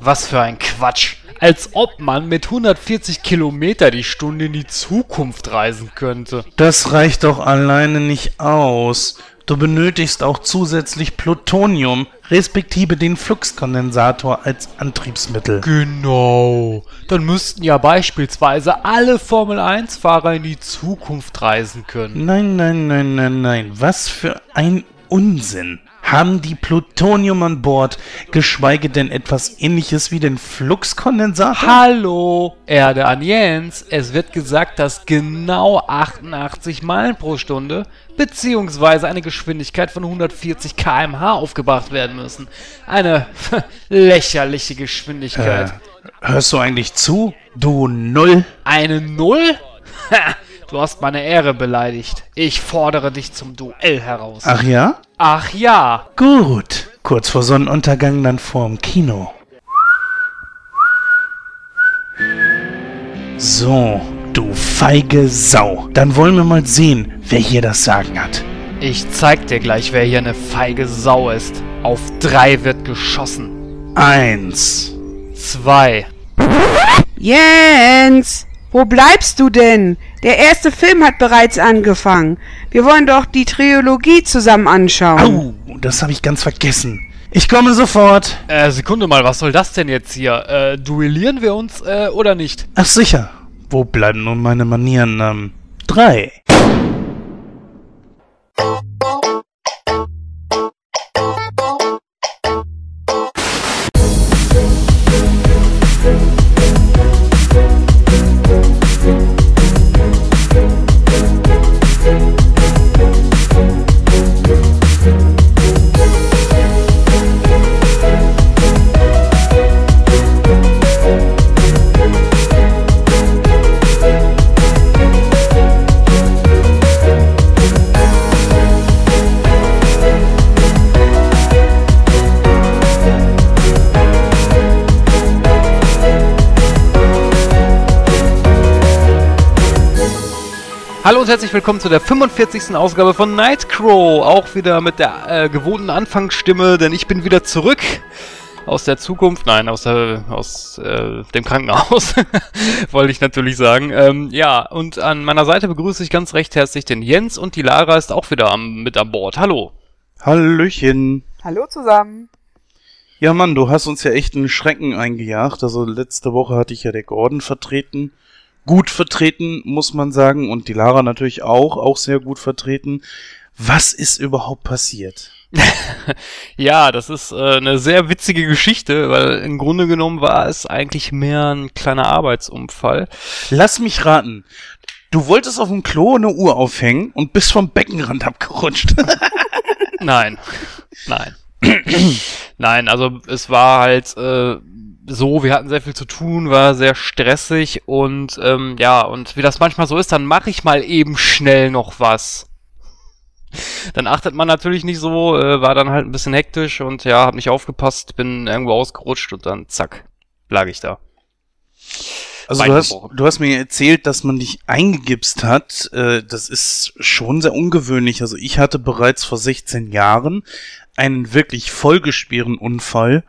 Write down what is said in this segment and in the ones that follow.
Was für ein Quatsch. Als ob man mit 140 Kilometer die Stunde in die Zukunft reisen könnte. Das reicht doch alleine nicht aus. Du benötigst auch zusätzlich Plutonium, respektive den Fluxkondensator als Antriebsmittel. Genau. Dann müssten ja beispielsweise alle Formel-1-Fahrer in die Zukunft reisen können. Nein, nein, nein, nein, nein. Was für ein Unsinn. Haben die Plutonium an Bord, geschweige denn etwas ähnliches wie den Fluxkondensator? Hallo, Erde an Jens. Es wird gesagt, dass genau 88 Meilen pro Stunde beziehungsweise eine Geschwindigkeit von 140 km/h aufgebracht werden müssen. Eine lächerliche Geschwindigkeit. Äh, hörst du eigentlich zu? Du Null? Eine Null? Du hast meine Ehre beleidigt. Ich fordere dich zum Duell heraus. Ach ja? Ach ja. Gut. Kurz vor Sonnenuntergang dann vorm Kino. So, du feige Sau. Dann wollen wir mal sehen, wer hier das Sagen hat. Ich zeig dir gleich, wer hier eine feige Sau ist. Auf drei wird geschossen. Eins. Zwei. Jens, wo bleibst du denn? Der erste Film hat bereits angefangen. Wir wollen doch die Trilogie zusammen anschauen. Au, das habe ich ganz vergessen. Ich komme sofort. Äh, Sekunde mal, was soll das denn jetzt hier? Äh, duellieren wir uns, äh, oder nicht? Ach sicher. Wo bleiben nun meine Manieren? Ähm, drei. Hallo und herzlich willkommen zu der 45. Ausgabe von Nightcrow. Auch wieder mit der äh, gewohnten Anfangsstimme, denn ich bin wieder zurück aus der Zukunft. Nein, aus, der, aus äh, dem Krankenhaus, wollte ich natürlich sagen. Ähm, ja, und an meiner Seite begrüße ich ganz recht herzlich den Jens und die Lara ist auch wieder am, mit an Bord. Hallo. Hallöchen. Hallo zusammen. Ja, Mann, du hast uns ja echt einen Schrecken eingejagt. Also letzte Woche hatte ich ja der Gordon vertreten. Gut vertreten, muss man sagen. Und die Lara natürlich auch, auch sehr gut vertreten. Was ist überhaupt passiert? ja, das ist äh, eine sehr witzige Geschichte, weil im Grunde genommen war es eigentlich mehr ein kleiner Arbeitsunfall. Lass mich raten. Du wolltest auf dem Klo eine Uhr aufhängen und bist vom Beckenrand abgerutscht. Nein, nein. nein, also es war halt äh, so, wir hatten sehr viel zu tun, war sehr stressig und ähm, ja, und wie das manchmal so ist, dann mache ich mal eben schnell noch was. Dann achtet man natürlich nicht so, äh, war dann halt ein bisschen hektisch und ja, hab nicht aufgepasst, bin irgendwo ausgerutscht und dann zack, lag ich da. Also du hast, du hast mir erzählt, dass man dich eingegipst hat. Äh, das ist schon sehr ungewöhnlich. Also ich hatte bereits vor 16 Jahren einen wirklich vollgeschweren Unfall.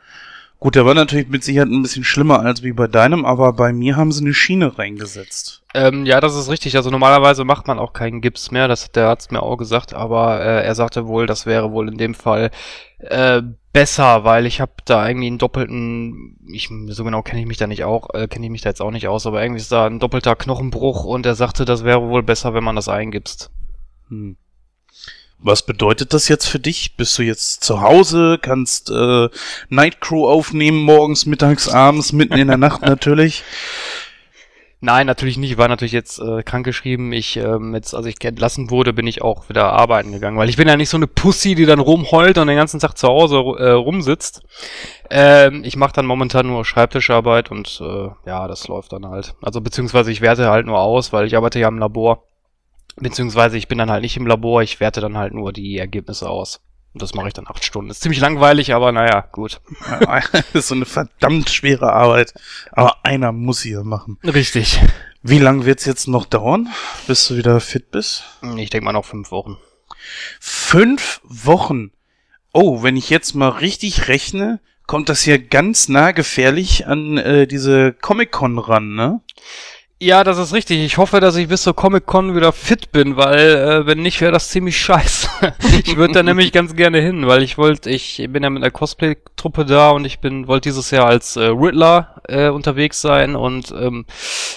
Gut, der war natürlich mit Sicherheit ein bisschen schlimmer als wie bei deinem, aber bei mir haben sie eine Schiene reingesetzt. Ähm, ja, das ist richtig. Also normalerweise macht man auch keinen Gips mehr, das hat der Arzt mir auch gesagt, aber äh, er sagte wohl, das wäre wohl in dem Fall äh, besser, weil ich habe da irgendwie einen doppelten, ich so genau kenne ich mich da nicht auch, äh, kenne ich mich da jetzt auch nicht aus, aber irgendwie ist da ein doppelter Knochenbruch und er sagte, das wäre wohl besser, wenn man das eingibst. Hm. Was bedeutet das jetzt für dich? Bist du jetzt zu Hause, kannst äh, Nightcrow aufnehmen, morgens, mittags, abends, mitten in der Nacht natürlich? Nein, natürlich nicht. Ich war natürlich jetzt äh, krankgeschrieben. Ich, ähm, jetzt, als ich entlassen wurde, bin ich auch wieder arbeiten gegangen, weil ich bin ja nicht so eine Pussy, die dann rumheult und den ganzen Tag zu Hause äh, rumsitzt. Ähm, ich mache dann momentan nur Schreibtischarbeit und äh, ja, das läuft dann halt. Also beziehungsweise ich werte halt nur aus, weil ich arbeite ja im Labor. Beziehungsweise ich bin dann halt nicht im Labor, ich werte dann halt nur die Ergebnisse aus. Und das mache ich dann acht Stunden. Ist ziemlich langweilig, aber naja, gut. das ist so eine verdammt schwere Arbeit. Aber einer muss sie ja machen. Richtig. Wie lange wird's jetzt noch dauern, bis du wieder fit bist? Ich denke mal noch fünf Wochen. Fünf Wochen? Oh, wenn ich jetzt mal richtig rechne, kommt das hier ganz nah gefährlich an äh, diese Comic-Con ran, ne? Ja, das ist richtig. Ich hoffe, dass ich bis zur Comic-Con wieder fit bin, weil äh, wenn nicht, wäre das ziemlich scheiße. ich würde da nämlich ganz gerne hin, weil ich wollte, ich bin ja mit einer Cosplay-Truppe da und ich bin wollte dieses Jahr als äh, Riddler äh, unterwegs sein und ähm,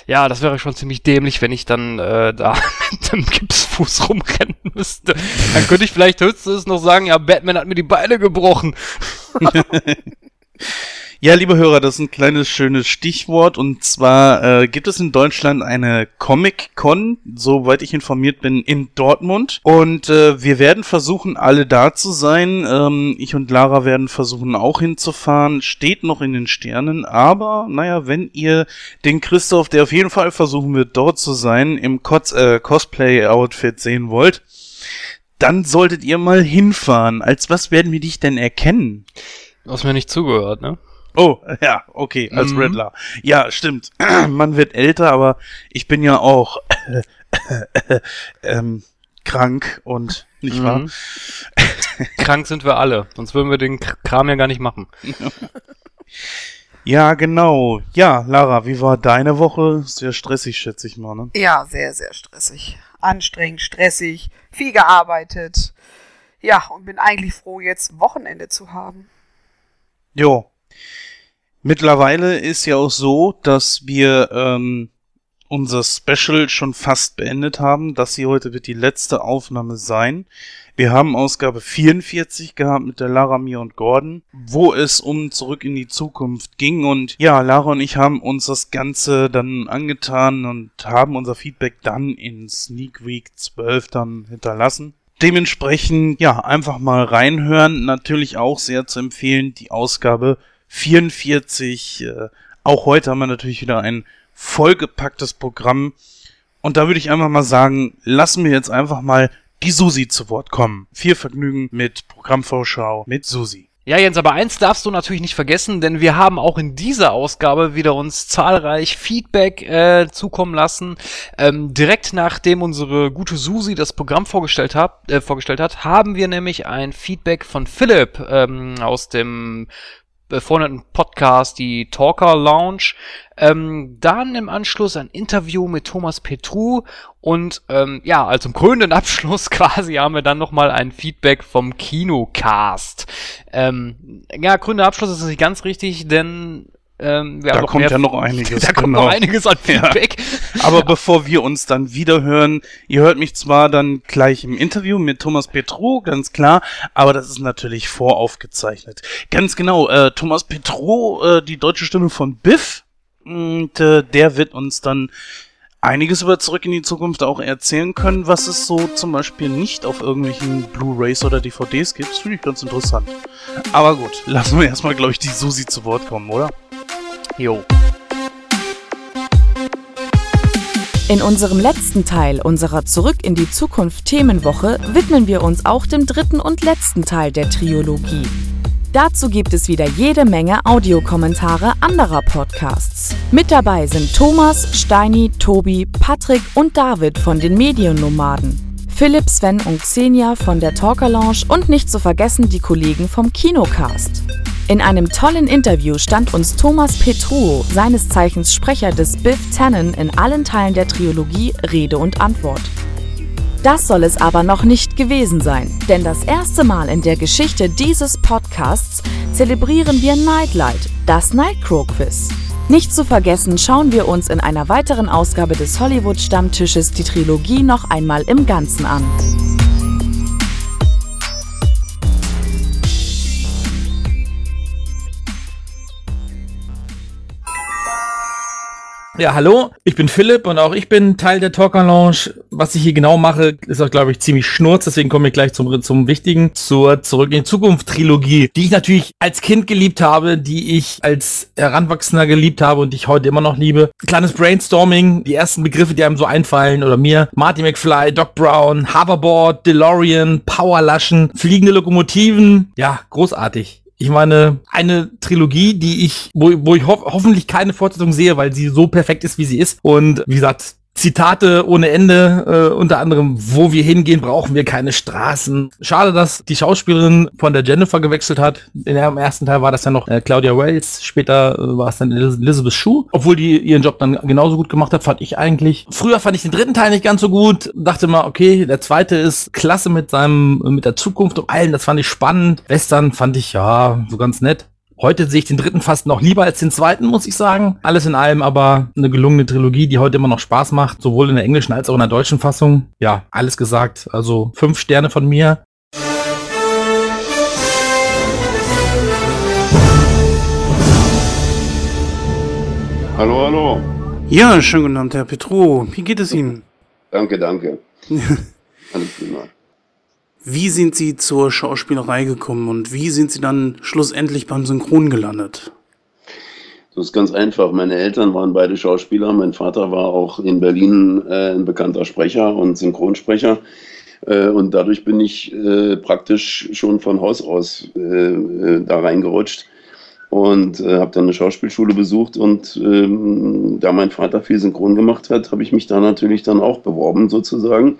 ja, das wäre schon ziemlich dämlich, wenn ich dann äh, da mit dem Gipsfuß rumrennen müsste. Dann könnte ich vielleicht höchstens noch sagen, ja, Batman hat mir die Beine gebrochen. Ja, liebe Hörer, das ist ein kleines schönes Stichwort und zwar äh, gibt es in Deutschland eine Comic-Con, soweit ich informiert bin, in Dortmund und äh, wir werden versuchen, alle da zu sein. Ähm, ich und Lara werden versuchen, auch hinzufahren. Steht noch in den Sternen, aber naja, wenn ihr den Christoph, der auf jeden Fall versuchen wird, dort zu sein, im Cos äh, Cosplay-Outfit sehen wollt, dann solltet ihr mal hinfahren. Als was werden wir dich denn erkennen? Du hast mir nicht zugehört, ne? Oh, ja, okay, als mhm. Riddler. Ja, stimmt. Man wird älter, aber ich bin ja auch ähm, krank und nicht mhm. wahr? krank sind wir alle, sonst würden wir den Kram ja gar nicht machen. ja, genau. Ja, Lara, wie war deine Woche? Sehr stressig, schätze ich mal, ne? Ja, sehr, sehr stressig. Anstrengend, stressig, viel gearbeitet. Ja, und bin eigentlich froh, jetzt Wochenende zu haben. Jo, Mittlerweile ist ja auch so, dass wir ähm, unser Special schon fast beendet haben. Das hier heute wird die letzte Aufnahme sein. Wir haben Ausgabe 44 gehabt mit der Lara, mir und Gordon, wo es um Zurück in die Zukunft ging. Und ja, Lara und ich haben uns das Ganze dann angetan und haben unser Feedback dann in Sneak Week 12 dann hinterlassen. Dementsprechend, ja, einfach mal reinhören. Natürlich auch sehr zu empfehlen, die Ausgabe 44. Äh, auch heute haben wir natürlich wieder ein vollgepacktes Programm. Und da würde ich einfach mal sagen, lassen wir jetzt einfach mal die Susi zu Wort kommen. Viel Vergnügen mit Programmvorschau mit Susi. Ja, Jens, aber eins darfst du natürlich nicht vergessen, denn wir haben auch in dieser Ausgabe wieder uns zahlreich Feedback äh, zukommen lassen. Ähm, direkt nachdem unsere gute Susi das Programm vorgestellt hat, äh, vorgestellt hat, haben wir nämlich ein Feedback von Philipp ähm, aus dem befreundeten Podcast, die Talker Lounge. Ähm, dann im Anschluss ein Interview mit Thomas Petru und ähm, ja, als zum krönenden Abschluss quasi haben wir dann nochmal ein Feedback vom Kinocast. Ähm, ja, krönender Abschluss ist nicht ganz richtig, denn ähm, da kommt ja noch einiges. Da kommt genau. noch einiges an Feedback. Ja. Aber bevor wir uns dann wieder hören, ihr hört mich zwar dann gleich im Interview mit Thomas Petro, ganz klar, aber das ist natürlich voraufgezeichnet. Ganz genau, äh, Thomas Petro, äh, die deutsche Stimme von Biff, und äh, der wird uns dann einiges über Zurück in die Zukunft auch erzählen können, was es so zum Beispiel nicht auf irgendwelchen Blu-rays oder DVDs gibt. Das finde ich ganz interessant. Aber gut, lassen wir erstmal, glaube ich, die Susi zu Wort kommen, oder? Jo. In unserem letzten Teil unserer Zurück in die Zukunft Themenwoche widmen wir uns auch dem dritten und letzten Teil der Triologie. Dazu gibt es wieder jede Menge Audiokommentare anderer Podcasts. Mit dabei sind Thomas, Steini, Tobi, Patrick und David von den Mediennomaden. Philipp, Sven und Xenia von der Talker Lounge und nicht zu vergessen die Kollegen vom Kinocast. In einem tollen Interview stand uns Thomas Petruo, seines Zeichens Sprecher des Biff Tannen, in allen Teilen der Trilogie Rede und Antwort. Das soll es aber noch nicht gewesen sein, denn das erste Mal in der Geschichte dieses Podcasts zelebrieren wir Nightlight, das Nightcrow Quiz. Nicht zu vergessen schauen wir uns in einer weiteren Ausgabe des Hollywood Stammtisches die Trilogie noch einmal im Ganzen an. Ja, hallo, ich bin Philipp und auch ich bin Teil der Talker Lounge. Was ich hier genau mache, ist auch, glaube ich, ziemlich schnurz, deswegen komme ich gleich zum, zum Wichtigen, zur Zurück in die Zukunft Trilogie, die ich natürlich als Kind geliebt habe, die ich als Heranwachsender geliebt habe und die ich heute immer noch liebe. Kleines Brainstorming, die ersten Begriffe, die einem so einfallen oder mir. Marty McFly, Doc Brown, Hoverboard, DeLorean, Powerlaschen, fliegende Lokomotiven. Ja, großartig. Ich meine, eine Trilogie, die ich, wo, wo ich ho hoffentlich keine Fortsetzung sehe, weil sie so perfekt ist, wie sie ist. Und wie gesagt, Zitate ohne Ende, äh, unter anderem, wo wir hingehen, brauchen wir keine Straßen. Schade, dass die Schauspielerin von der Jennifer gewechselt hat. In der, ersten Teil war das ja noch äh, Claudia Wells, später äh, war es dann Elizabeth Shue. Obwohl die ihren Job dann genauso gut gemacht hat, fand ich eigentlich. Früher fand ich den dritten Teil nicht ganz so gut. Dachte mal, okay, der zweite ist klasse mit seinem, mit der Zukunft und allen, das fand ich spannend. Western fand ich ja so ganz nett. Heute sehe ich den dritten fast noch lieber als den zweiten, muss ich sagen. Alles in allem aber eine gelungene Trilogie, die heute immer noch Spaß macht, sowohl in der englischen als auch in der deutschen Fassung. Ja, alles gesagt. Also fünf Sterne von mir. Hallo, hallo. Ja, schönen guten Abend, Herr Petro. Wie geht es Ihnen? Danke, danke. Alles prima. Wie sind Sie zur Schauspielerei gekommen und wie sind Sie dann schlussendlich beim Synchron gelandet? Das ist ganz einfach. Meine Eltern waren beide Schauspieler. Mein Vater war auch in Berlin äh, ein bekannter Sprecher und Synchronsprecher. Äh, und dadurch bin ich äh, praktisch schon von Haus aus äh, äh, da reingerutscht und äh, habe dann eine Schauspielschule besucht. Und ähm, da mein Vater viel Synchron gemacht hat, habe ich mich da natürlich dann auch beworben sozusagen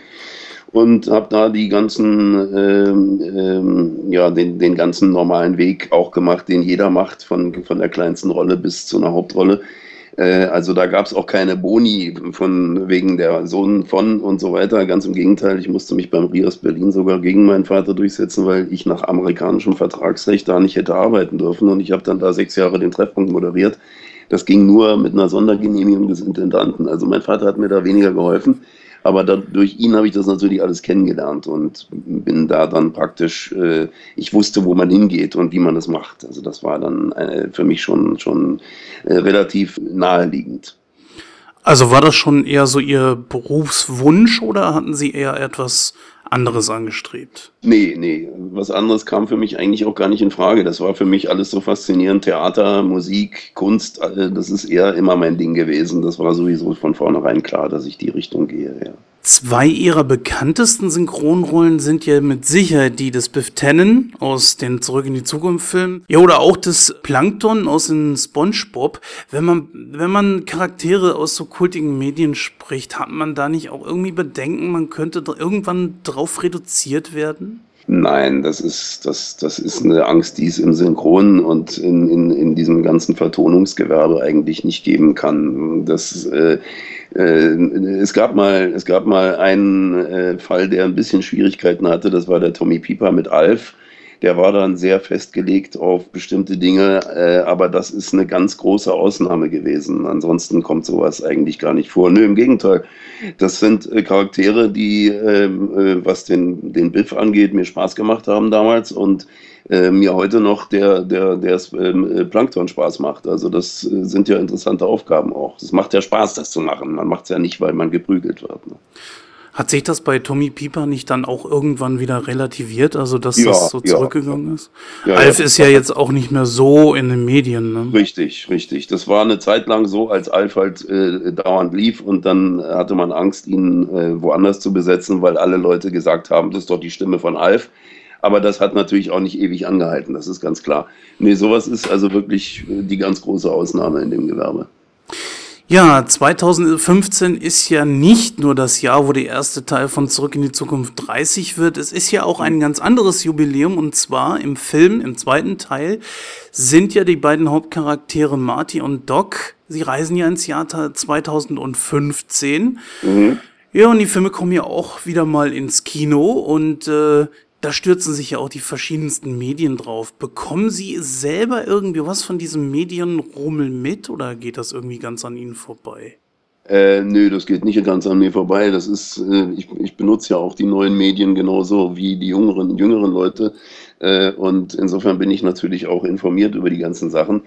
und habe da die ganzen, ähm, ähm, ja, den, den ganzen normalen Weg auch gemacht, den jeder macht, von, von der kleinsten Rolle bis zu einer Hauptrolle. Äh, also da gab es auch keine Boni von wegen der Sohn von und so weiter. Ganz im Gegenteil, ich musste mich beim Rias Berlin sogar gegen meinen Vater durchsetzen, weil ich nach amerikanischem Vertragsrecht da nicht hätte arbeiten dürfen. Und ich habe dann da sechs Jahre den Treffpunkt moderiert. Das ging nur mit einer Sondergenehmigung des Intendanten. Also mein Vater hat mir da weniger geholfen. Aber da, durch ihn habe ich das natürlich alles kennengelernt und bin da dann praktisch, äh, ich wusste, wo man hingeht und wie man das macht. Also das war dann äh, für mich schon, schon äh, relativ naheliegend. Also war das schon eher so Ihr Berufswunsch oder hatten Sie eher etwas anderes angestrebt? Nee, nee, was anderes kam für mich eigentlich auch gar nicht in Frage. Das war für mich alles so faszinierend. Theater, Musik, Kunst, das ist eher immer mein Ding gewesen. Das war sowieso von vornherein klar, dass ich die Richtung gehe, ja. Zwei ihrer bekanntesten Synchronrollen sind ja mit Sicherheit die des Biff Tannen aus den Zurück in die Zukunft Filmen. Ja, oder auch des Plankton aus den SpongeBob. Wenn man, wenn man Charaktere aus so kultigen Medien spricht, hat man da nicht auch irgendwie Bedenken, man könnte irgendwann drauf reduziert werden? Nein, das ist, das, das ist eine Angst, die es im Synchron und in, in, in diesem ganzen Vertonungsgewerbe eigentlich nicht geben kann. Das, äh, äh, es, gab mal, es gab mal einen äh, Fall, der ein bisschen Schwierigkeiten hatte, das war der Tommy Pieper mit Alf. Der war dann sehr festgelegt auf bestimmte Dinge, äh, aber das ist eine ganz große Ausnahme gewesen. Ansonsten kommt sowas eigentlich gar nicht vor. Nö, im Gegenteil. Das sind äh, Charaktere, die, ähm, äh, was den, den Biff angeht, mir Spaß gemacht haben damals und äh, mir heute noch der, der, der ähm, äh, Plankton Spaß macht. Also das äh, sind ja interessante Aufgaben auch. Es macht ja Spaß, das zu machen. Man macht es ja nicht, weil man geprügelt wird. Ne? Hat sich das bei Tommy Pieper nicht dann auch irgendwann wieder relativiert, also dass ja, das so zurückgegangen ja. ist? Ja, Alf ist ja jetzt auch nicht mehr so in den Medien. Ne? Richtig, richtig. Das war eine Zeit lang so, als Alf halt äh, dauernd lief und dann hatte man Angst, ihn äh, woanders zu besetzen, weil alle Leute gesagt haben, das ist doch die Stimme von Alf. Aber das hat natürlich auch nicht ewig angehalten, das ist ganz klar. Nee, sowas ist also wirklich äh, die ganz große Ausnahme in dem Gewerbe. Ja, 2015 ist ja nicht nur das Jahr, wo der erste Teil von Zurück in die Zukunft 30 wird. Es ist ja auch ein ganz anderes Jubiläum und zwar im Film, im zweiten Teil, sind ja die beiden Hauptcharaktere Marty und Doc. Sie reisen ja ins Jahr 2015. Mhm. Ja, und die Filme kommen ja auch wieder mal ins Kino und äh, da stürzen sich ja auch die verschiedensten Medien drauf. Bekommen Sie selber irgendwie was von diesem Medienrummel mit oder geht das irgendwie ganz an Ihnen vorbei? Äh, nö, das geht nicht ganz an mir vorbei. Das ist, äh, ich, ich benutze ja auch die neuen Medien genauso wie die jüngeren, jüngeren Leute. Äh, und insofern bin ich natürlich auch informiert über die ganzen Sachen.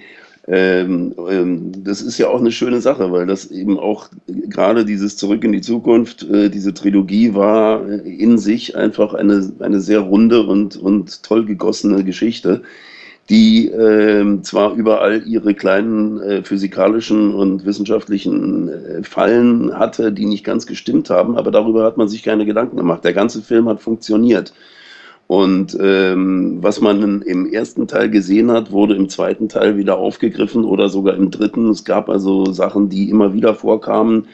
Ähm, ähm, das ist ja auch eine schöne Sache, weil das eben auch gerade dieses Zurück in die Zukunft, äh, diese Trilogie war in sich einfach eine, eine sehr runde und, und toll gegossene Geschichte, die äh, zwar überall ihre kleinen äh, physikalischen und wissenschaftlichen äh, Fallen hatte, die nicht ganz gestimmt haben, aber darüber hat man sich keine Gedanken gemacht. Der ganze Film hat funktioniert. Und ähm, was man im ersten Teil gesehen hat, wurde im zweiten Teil wieder aufgegriffen oder sogar im dritten. Es gab also Sachen, die immer wieder vorkamen.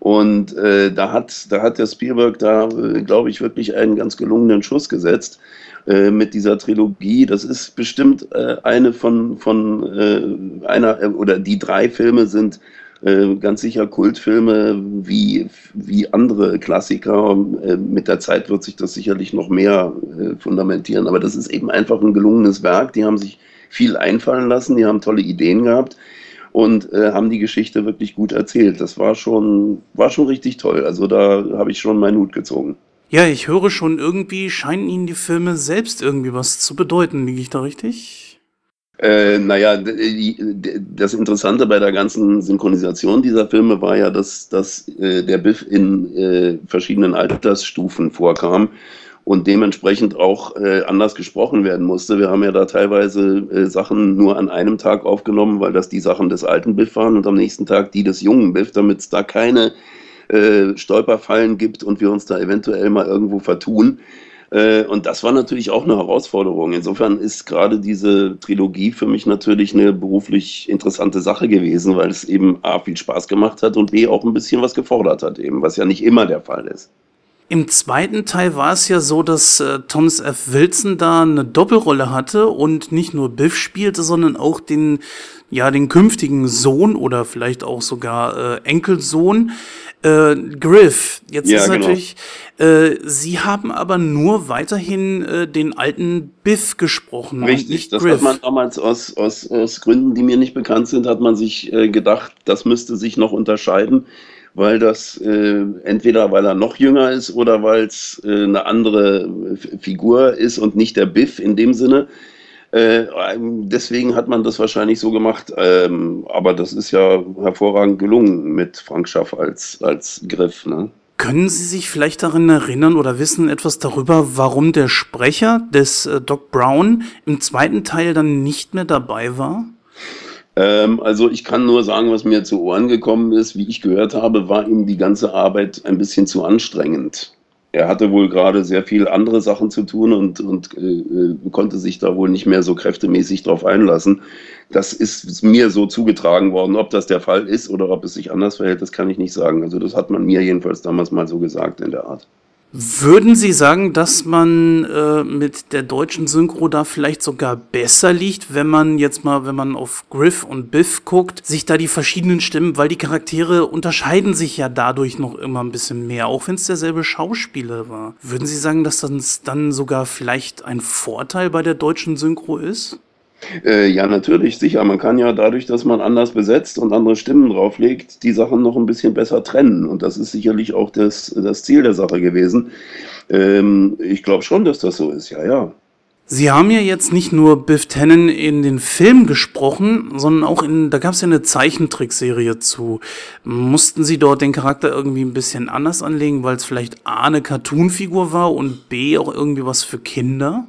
Und äh, da, hat, da hat der Spielberg da, äh, glaube ich, wirklich einen ganz gelungenen Schuss gesetzt äh, mit dieser Trilogie. Das ist bestimmt äh, eine von, von äh, einer, äh, oder die drei Filme sind äh, ganz sicher Kultfilme wie, wie andere Klassiker. Äh, mit der Zeit wird sich das sicherlich noch mehr fundamentieren. Aber das ist eben einfach ein gelungenes Werk. Die haben sich viel einfallen lassen, die haben tolle Ideen gehabt und äh, haben die Geschichte wirklich gut erzählt. Das war schon, war schon richtig toll. Also da habe ich schon meinen Hut gezogen. Ja, ich höre schon, irgendwie scheinen Ihnen die Filme selbst irgendwie was zu bedeuten. Liege ich da richtig? Äh, naja, das Interessante bei der ganzen Synchronisation dieser Filme war ja, dass, dass äh, der Biff in äh, verschiedenen Altersstufen vorkam und dementsprechend auch äh, anders gesprochen werden musste. Wir haben ja da teilweise äh, Sachen nur an einem Tag aufgenommen, weil das die Sachen des alten Biff waren und am nächsten Tag die des jungen Biff, damit es da keine äh, Stolperfallen gibt und wir uns da eventuell mal irgendwo vertun. Äh, und das war natürlich auch eine Herausforderung. Insofern ist gerade diese Trilogie für mich natürlich eine beruflich interessante Sache gewesen, weil es eben A viel Spaß gemacht hat und B auch ein bisschen was gefordert hat, eben, was ja nicht immer der Fall ist. Im zweiten Teil war es ja so, dass äh, Thomas F. Wilson da eine Doppelrolle hatte und nicht nur Biff spielte, sondern auch den, ja, den künftigen Sohn oder vielleicht auch sogar äh, Enkelsohn, äh, Griff. Jetzt ja, ist genau. natürlich, äh, sie haben aber nur weiterhin äh, den alten Biff gesprochen. Richtig, das Griff. hat man damals aus, aus, aus Gründen, die mir nicht bekannt sind, hat man sich äh, gedacht, das müsste sich noch unterscheiden weil das äh, entweder weil er noch jünger ist oder weil es äh, eine andere Figur ist und nicht der Biff in dem Sinne. Äh, deswegen hat man das wahrscheinlich so gemacht. Ähm, aber das ist ja hervorragend gelungen mit Frank Schaff als, als Griff. Ne? Können Sie sich vielleicht daran erinnern oder wissen etwas darüber, warum der Sprecher des äh, Doc Brown im zweiten Teil dann nicht mehr dabei war? Ähm, also ich kann nur sagen, was mir zu Ohren gekommen ist. Wie ich gehört habe, war ihm die ganze Arbeit ein bisschen zu anstrengend. Er hatte wohl gerade sehr viel andere Sachen zu tun und, und äh, konnte sich da wohl nicht mehr so kräftemäßig drauf einlassen. Das ist mir so zugetragen worden. Ob das der Fall ist oder ob es sich anders verhält, das kann ich nicht sagen. Also das hat man mir jedenfalls damals mal so gesagt in der Art. Würden Sie sagen, dass man äh, mit der deutschen Synchro da vielleicht sogar besser liegt, wenn man jetzt mal, wenn man auf Griff und Biff guckt, sich da die verschiedenen Stimmen, weil die Charaktere unterscheiden sich ja dadurch noch immer ein bisschen mehr, auch wenn es derselbe Schauspieler war. Würden Sie sagen, dass das dann sogar vielleicht ein Vorteil bei der deutschen Synchro ist? Äh, ja, natürlich, sicher. Man kann ja dadurch, dass man anders besetzt und andere Stimmen drauflegt, die Sachen noch ein bisschen besser trennen. Und das ist sicherlich auch das, das Ziel der Sache gewesen. Ähm, ich glaube schon, dass das so ist, ja, ja. Sie haben ja jetzt nicht nur Biff Tannen in den Film gesprochen, sondern auch in, da gab es ja eine Zeichentrickserie zu. Mussten Sie dort den Charakter irgendwie ein bisschen anders anlegen, weil es vielleicht A eine Cartoonfigur war und B auch irgendwie was für Kinder?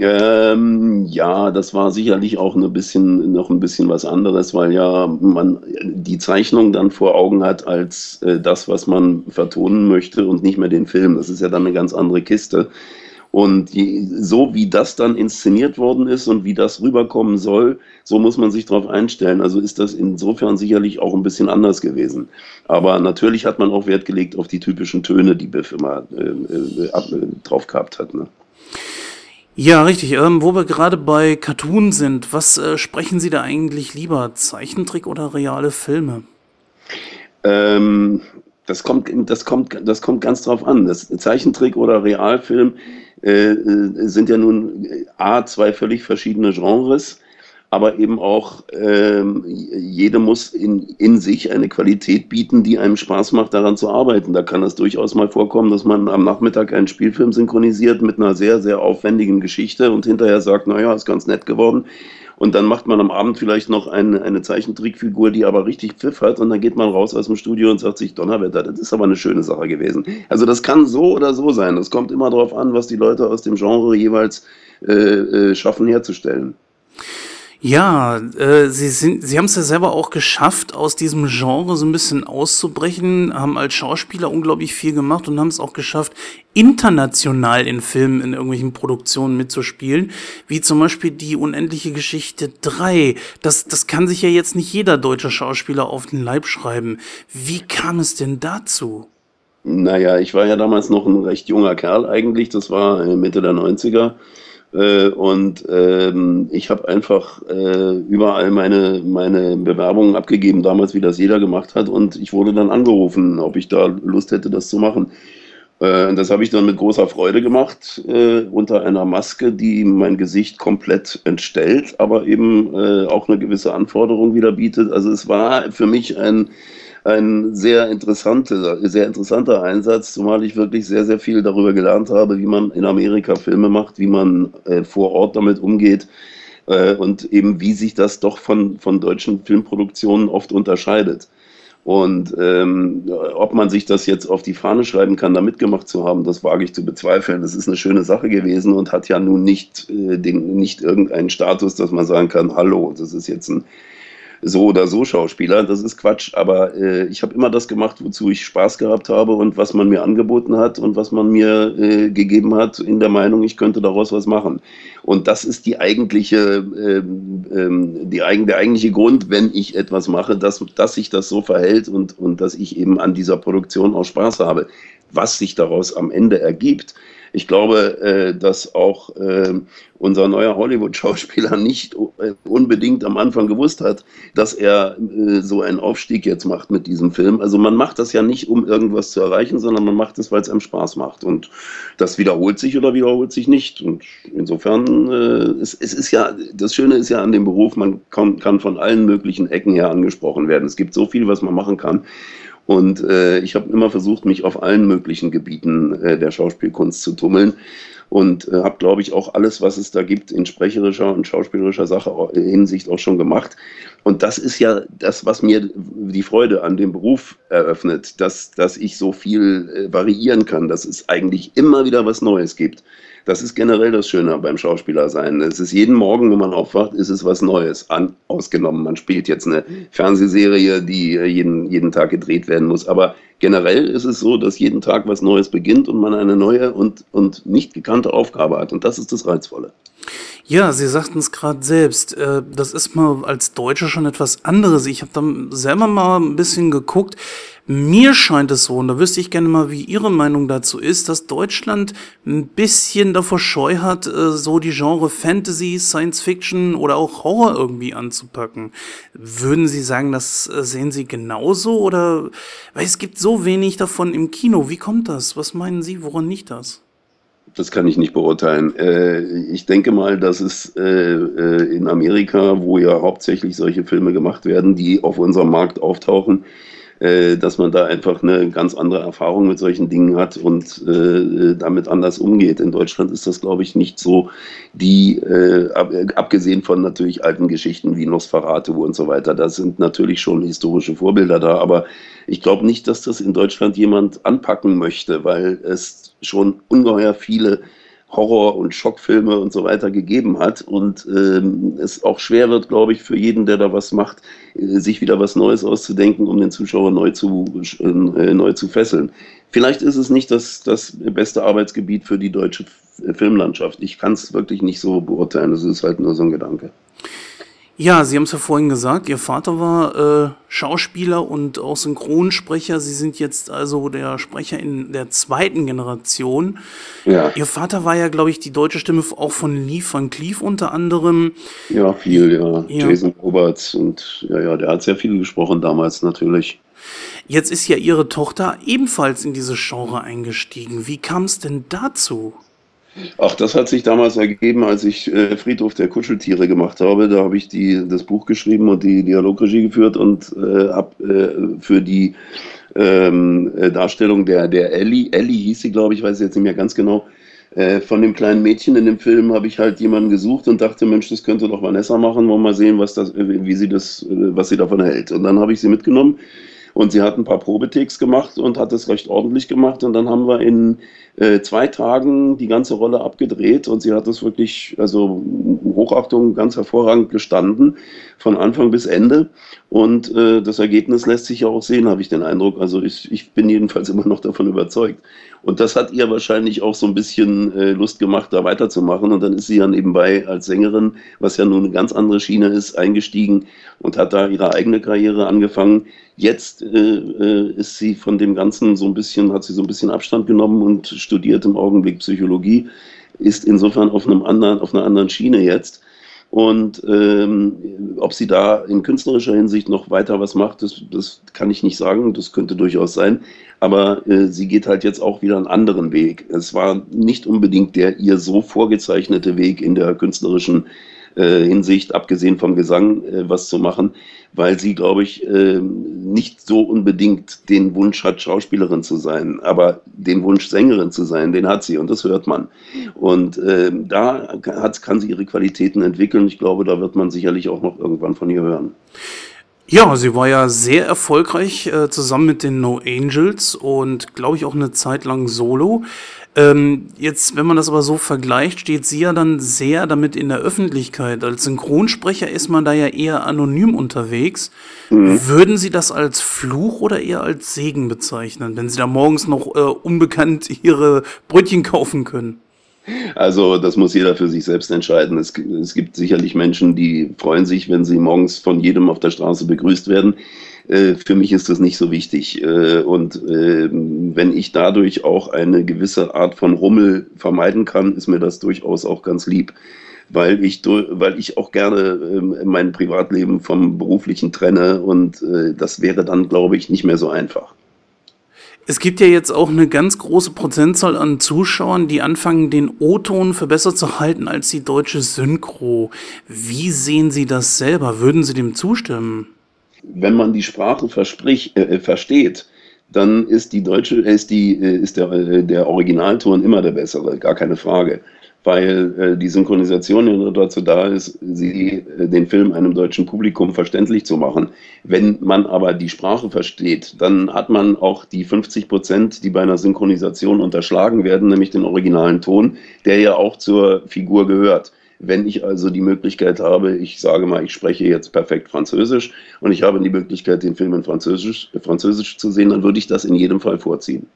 Ähm, ja, das war sicherlich auch ein bisschen, noch ein bisschen was anderes, weil ja man die Zeichnung dann vor Augen hat als äh, das, was man vertonen möchte und nicht mehr den Film. Das ist ja dann eine ganz andere Kiste. Und die, so wie das dann inszeniert worden ist und wie das rüberkommen soll, so muss man sich darauf einstellen. Also ist das insofern sicherlich auch ein bisschen anders gewesen. Aber natürlich hat man auch Wert gelegt auf die typischen Töne, die Biff immer äh, äh, äh drauf gehabt hat. Ne? Ja, richtig. Ähm, wo wir gerade bei Cartoon sind, was äh, sprechen Sie da eigentlich lieber? Zeichentrick oder reale Filme? Ähm, das, kommt, das, kommt, das kommt ganz drauf an. Das Zeichentrick oder Realfilm äh, äh sind ja nun äh, A, zwei völlig verschiedene Genres aber eben auch ähm, jede muss in, in sich eine Qualität bieten, die einem Spaß macht, daran zu arbeiten. Da kann es durchaus mal vorkommen, dass man am Nachmittag einen Spielfilm synchronisiert mit einer sehr, sehr aufwendigen Geschichte und hinterher sagt, naja, ist ganz nett geworden. Und dann macht man am Abend vielleicht noch eine, eine Zeichentrickfigur, die aber richtig Pfiff hat. Und dann geht man raus aus dem Studio und sagt sich, Donnerwetter, das ist aber eine schöne Sache gewesen. Also das kann so oder so sein. Das kommt immer darauf an, was die Leute aus dem Genre jeweils äh, äh, schaffen herzustellen. Ja, äh, sie sind, sie haben es ja selber auch geschafft, aus diesem Genre so ein bisschen auszubrechen, haben als Schauspieler unglaublich viel gemacht und haben es auch geschafft, international in Filmen, in irgendwelchen Produktionen mitzuspielen, wie zum Beispiel die Unendliche Geschichte 3. Das, das kann sich ja jetzt nicht jeder deutsche Schauspieler auf den Leib schreiben. Wie kam es denn dazu? Naja, ich war ja damals noch ein recht junger Kerl eigentlich, das war äh, Mitte der 90er. Äh, und ähm, ich habe einfach äh, überall meine, meine Bewerbungen abgegeben, damals wie das jeder gemacht hat. Und ich wurde dann angerufen, ob ich da Lust hätte, das zu machen. Äh, das habe ich dann mit großer Freude gemacht, äh, unter einer Maske, die mein Gesicht komplett entstellt, aber eben äh, auch eine gewisse Anforderung wieder bietet. Also es war für mich ein ein sehr interessanter, sehr interessanter Einsatz, zumal ich wirklich sehr, sehr viel darüber gelernt habe, wie man in Amerika Filme macht, wie man äh, vor Ort damit umgeht äh, und eben wie sich das doch von, von deutschen Filmproduktionen oft unterscheidet. Und ähm, ob man sich das jetzt auf die Fahne schreiben kann, da mitgemacht zu haben, das wage ich zu bezweifeln. Das ist eine schöne Sache gewesen und hat ja nun nicht, äh, den, nicht irgendeinen Status, dass man sagen kann, hallo, das ist jetzt ein so oder so Schauspieler. Das ist Quatsch, aber äh, ich habe immer das gemacht, wozu ich Spaß gehabt habe und was man mir angeboten hat und was man mir äh, gegeben hat, in der Meinung, ich könnte daraus was machen. Und das ist die eigentliche, ähm, ähm, die der eigentliche Grund, wenn ich etwas mache, dass, dass sich das so verhält und, und dass ich eben an dieser Produktion auch Spaß habe. Was sich daraus am Ende ergibt, ich glaube, äh, dass auch äh, unser neuer Hollywood-Schauspieler nicht äh, unbedingt am Anfang gewusst hat, dass er äh, so einen Aufstieg jetzt macht mit diesem Film. Also man macht das ja nicht, um irgendwas zu erreichen, sondern man macht es, weil es einem Spaß macht. Und das wiederholt sich oder wiederholt sich nicht. Und insofern, es, es ist ja, das Schöne ist ja an dem Beruf, man kann von allen möglichen Ecken her angesprochen werden. Es gibt so viel, was man machen kann. Und äh, ich habe immer versucht, mich auf allen möglichen Gebieten äh, der Schauspielkunst zu tummeln und äh, habe, glaube ich, auch alles, was es da gibt, in sprecherischer und schauspielerischer Sache äh, Hinsicht auch schon gemacht. Und das ist ja das, was mir die Freude an dem Beruf eröffnet, dass, dass ich so viel äh, variieren kann, dass es eigentlich immer wieder was Neues gibt. Das ist generell das Schöne beim Schauspieler sein. Es ist jeden Morgen, wenn man aufwacht, ist es was Neues. An, ausgenommen, man spielt jetzt eine Fernsehserie, die äh, jeden, jeden Tag gedreht werden muss. Aber generell ist es so, dass jeden Tag was Neues beginnt und man eine neue und, und nicht gekannte Aufgabe hat. Und das ist das Reizvolle. Ja, Sie sagten es gerade selbst. Äh, das ist mal als Deutscher schon etwas anderes. Ich habe da selber mal ein bisschen geguckt. Mir scheint es so, und da wüsste ich gerne mal, wie Ihre Meinung dazu ist, dass Deutschland ein bisschen davor Scheu hat, äh, so die Genre Fantasy, Science Fiction oder auch Horror irgendwie anzupacken. Würden Sie sagen, das äh, sehen Sie genauso? Oder, weil es gibt so wenig davon im Kino. Wie kommt das? Was meinen Sie, woran nicht das? Das kann ich nicht beurteilen. Äh, ich denke mal, dass es in Amerika, wo ja hauptsächlich solche Filme gemacht werden, die auf unserem Markt auftauchen, dass man da einfach eine ganz andere Erfahrung mit solchen Dingen hat und äh, damit anders umgeht. In Deutschland ist das, glaube ich, nicht so, die, äh, ab, abgesehen von natürlich alten Geschichten wie Nosferatu und so weiter, da sind natürlich schon historische Vorbilder da, aber ich glaube nicht, dass das in Deutschland jemand anpacken möchte, weil es schon ungeheuer viele Horror- und Schockfilme und so weiter gegeben hat und ähm, es auch schwer wird, glaube ich, für jeden, der da was macht, äh, sich wieder was Neues auszudenken, um den Zuschauer neu zu, äh, neu zu fesseln. Vielleicht ist es nicht das, das beste Arbeitsgebiet für die deutsche Filmlandschaft. Ich kann es wirklich nicht so beurteilen. Das ist halt nur so ein Gedanke. Ja, Sie haben es ja vorhin gesagt, Ihr Vater war äh, Schauspieler und auch Synchronsprecher. Sie sind jetzt also der Sprecher in der zweiten Generation. Ja. Ihr Vater war ja, glaube ich, die deutsche Stimme auch von Lee van Cleef unter anderem. Ja, viel, ja. ja. Jason Roberts und ja, ja, der hat sehr viel gesprochen damals natürlich. Jetzt ist ja Ihre Tochter ebenfalls in diese Genre eingestiegen. Wie kam es denn dazu? Ach, das hat sich damals ergeben, als ich äh, Friedhof der Kuscheltiere gemacht habe. Da habe ich die, das Buch geschrieben und die Dialogregie geführt und äh, habe äh, für die ähm, äh, Darstellung der, der Ellie, Ellie hieß sie, glaube ich, weiß jetzt nicht mehr ganz genau, äh, von dem kleinen Mädchen in dem Film habe ich halt jemanden gesucht und dachte, Mensch, das könnte doch Vanessa machen, wollen wir mal sehen, was das, wie sie das, was sie davon hält. Und dann habe ich sie mitgenommen und sie hat ein paar Probetakes gemacht und hat es recht ordentlich gemacht. Und dann haben wir in äh, zwei Tagen die ganze Rolle abgedreht und sie hat es wirklich, also Hochachtung, ganz hervorragend gestanden, von Anfang bis Ende. Und äh, das Ergebnis lässt sich ja auch sehen, habe ich den Eindruck. Also ich, ich bin jedenfalls immer noch davon überzeugt. Und das hat ihr wahrscheinlich auch so ein bisschen äh, Lust gemacht, da weiterzumachen. Und dann ist sie ja nebenbei als Sängerin, was ja nun eine ganz andere Schiene ist, eingestiegen und hat da ihre eigene Karriere angefangen. Jetzt äh, äh, ist sie von dem Ganzen so ein bisschen, hat sie so ein bisschen Abstand genommen und studiert im Augenblick Psychologie, ist insofern auf einem anderen, auf einer anderen Schiene jetzt. Und ähm, ob sie da in künstlerischer Hinsicht noch weiter was macht, das, das kann ich nicht sagen. Das könnte durchaus sein. Aber äh, sie geht halt jetzt auch wieder einen anderen Weg. Es war nicht unbedingt der ihr so vorgezeichnete Weg in der künstlerischen äh, Hinsicht, abgesehen vom Gesang, äh, was zu machen, weil sie, glaube ich, äh, nicht so unbedingt den Wunsch hat, Schauspielerin zu sein, aber den Wunsch, Sängerin zu sein, den hat sie und das hört man. Und äh, da hat, kann sie ihre Qualitäten entwickeln. Ich glaube, da wird man sicherlich auch noch irgendwann von ihr hören. Ja, sie war ja sehr erfolgreich äh, zusammen mit den No Angels und glaube ich auch eine Zeit lang solo. Ähm, jetzt, wenn man das aber so vergleicht, steht sie ja dann sehr damit in der Öffentlichkeit. Als Synchronsprecher ist man da ja eher anonym unterwegs. Mhm. Würden Sie das als Fluch oder eher als Segen bezeichnen, wenn Sie da morgens noch äh, unbekannt Ihre Brötchen kaufen können? Also das muss jeder für sich selbst entscheiden. Es, es, gibt sicherlich Menschen, die freuen sich, wenn sie morgens von jedem auf der Straße begrüßt werden. Äh, für mich ist das nicht so wichtig. Äh, und äh, wenn ich dadurch auch eine gewisse Art von Rummel vermeiden kann, ist mir das durchaus auch ganz lieb. Weil ich, weil ich auch gerne ähm, mein Privatleben vom beruflichen trenne und das wäre dann, glaube ich, nicht mehr so einfach. Es gibt ja jetzt auch eine ganz große Prozentzahl an Zuschauern, die anfangen, den O-Ton für besser zu halten als die deutsche Synchro. Wie sehen Sie das selber? Würden Sie dem zustimmen? wenn man die Sprache äh, äh, versteht, dann ist die deutsche, ist die, äh, ist der, äh, der Originalton immer der bessere, gar keine Frage. Weil äh, die Synchronisation ja dazu da ist, sie, äh, den Film einem deutschen Publikum verständlich zu machen. Wenn man aber die Sprache versteht, dann hat man auch die 50 Prozent, die bei einer Synchronisation unterschlagen werden, nämlich den originalen Ton, der ja auch zur Figur gehört. Wenn ich also die Möglichkeit habe, ich sage mal, ich spreche jetzt perfekt Französisch und ich habe die Möglichkeit, den Film in Französisch, Französisch zu sehen, dann würde ich das in jedem Fall vorziehen.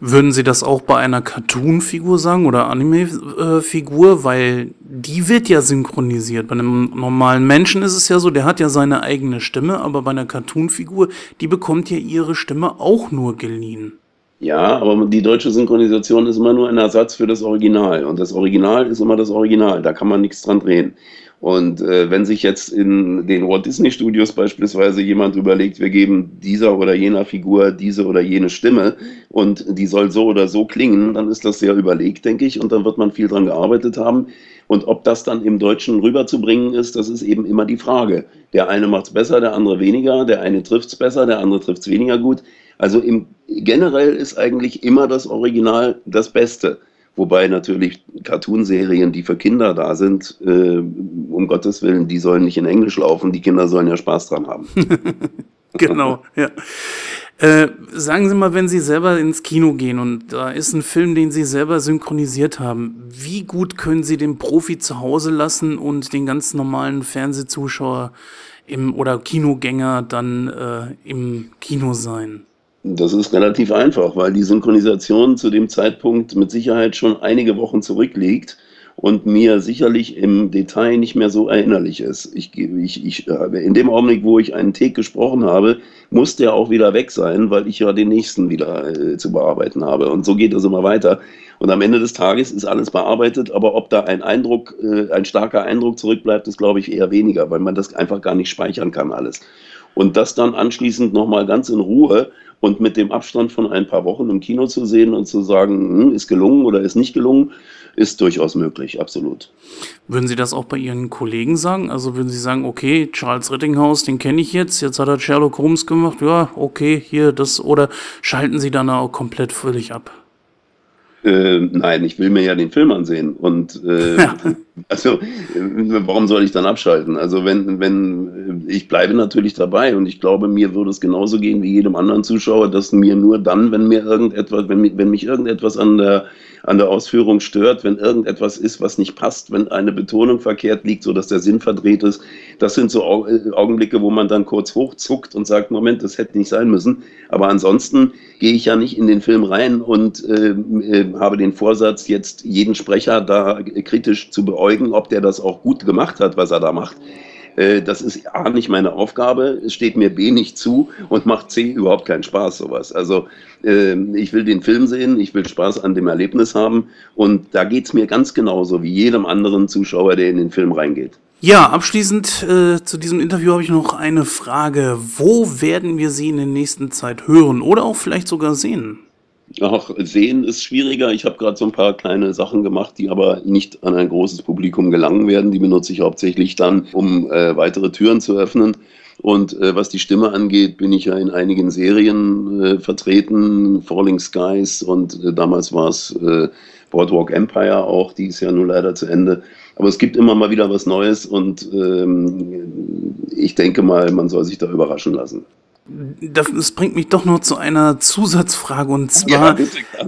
Würden Sie das auch bei einer Cartoon-Figur sagen oder Anime-Figur? Weil die wird ja synchronisiert. Bei einem normalen Menschen ist es ja so, der hat ja seine eigene Stimme, aber bei einer Cartoon-Figur, die bekommt ja ihre Stimme auch nur geliehen. Ja, aber die deutsche Synchronisation ist immer nur ein Ersatz für das Original. Und das Original ist immer das Original. Da kann man nichts dran drehen. Und äh, wenn sich jetzt in den Walt Disney Studios beispielsweise jemand überlegt, wir geben dieser oder jener Figur diese oder jene Stimme und die soll so oder so klingen, dann ist das sehr überlegt, denke ich, und dann wird man viel dran gearbeitet haben. Und ob das dann im Deutschen rüberzubringen ist, das ist eben immer die Frage. Der eine macht es besser, der andere weniger, der eine trifft es besser, der andere trifft es weniger gut. Also im, generell ist eigentlich immer das Original das Beste. Wobei natürlich Cartoonserien, die für Kinder da sind, äh, um Gottes Willen, die sollen nicht in Englisch laufen, die Kinder sollen ja Spaß dran haben. genau, ja. Äh, sagen Sie mal, wenn Sie selber ins Kino gehen und da ist ein Film, den Sie selber synchronisiert haben, wie gut können Sie den Profi zu Hause lassen und den ganz normalen Fernsehzuschauer im, oder Kinogänger dann äh, im Kino sein? Das ist relativ einfach, weil die Synchronisation zu dem Zeitpunkt mit Sicherheit schon einige Wochen zurückliegt und mir sicherlich im Detail nicht mehr so erinnerlich ist. Ich, ich, ich, in dem Augenblick, wo ich einen Take gesprochen habe, muss der auch wieder weg sein, weil ich ja den nächsten wieder äh, zu bearbeiten habe. Und so geht es immer weiter. Und am Ende des Tages ist alles bearbeitet, aber ob da ein Eindruck, äh, ein starker Eindruck zurückbleibt, ist, glaube ich, eher weniger, weil man das einfach gar nicht speichern kann alles. Und das dann anschließend nochmal ganz in Ruhe und mit dem Abstand von ein paar Wochen im Kino zu sehen und zu sagen, hm, ist gelungen oder ist nicht gelungen, ist durchaus möglich, absolut. Würden Sie das auch bei Ihren Kollegen sagen? Also würden Sie sagen, okay, Charles Rittinghaus, den kenne ich jetzt, jetzt hat er Sherlock Holmes gemacht, ja, okay, hier, das, oder schalten Sie dann auch komplett völlig ab? Äh, nein, ich will mir ja den Film ansehen und äh, Also, warum soll ich dann abschalten? Also, wenn, wenn, ich bleibe natürlich dabei und ich glaube, mir würde es genauso gehen wie jedem anderen Zuschauer, dass mir nur dann, wenn mir irgendetwas, wenn, wenn mich irgendetwas an der, an der Ausführung stört, wenn irgendetwas ist, was nicht passt, wenn eine Betonung verkehrt liegt, so dass der Sinn verdreht ist. Das sind so äh, Augenblicke, wo man dann kurz hochzuckt und sagt, Moment, das hätte nicht sein müssen. Aber ansonsten gehe ich ja nicht in den Film rein und äh, äh, habe den Vorsatz, jetzt jeden Sprecher da kritisch zu beäugen, ob der das auch gut gemacht hat, was er da macht. Äh, das ist A nicht meine Aufgabe, es steht mir B nicht zu und macht C überhaupt keinen Spaß, sowas. Also äh, ich will den Film sehen, ich will Spaß an dem Erlebnis haben und da geht es mir ganz genauso wie jedem anderen Zuschauer, der in den Film reingeht. Ja, abschließend äh, zu diesem Interview habe ich noch eine Frage. Wo werden wir Sie in der nächsten Zeit hören oder auch vielleicht sogar sehen? Ach, sehen ist schwieriger. Ich habe gerade so ein paar kleine Sachen gemacht, die aber nicht an ein großes Publikum gelangen werden. Die benutze ich hauptsächlich dann, um äh, weitere Türen zu öffnen. Und äh, was die Stimme angeht, bin ich ja in einigen Serien äh, vertreten, Falling Skies und äh, damals war es äh, Boardwalk Empire auch, die ist ja nun leider zu Ende. Aber es gibt immer mal wieder was Neues und ähm, ich denke mal, man soll sich da überraschen lassen. Das bringt mich doch noch zu einer Zusatzfrage und zwar, ja,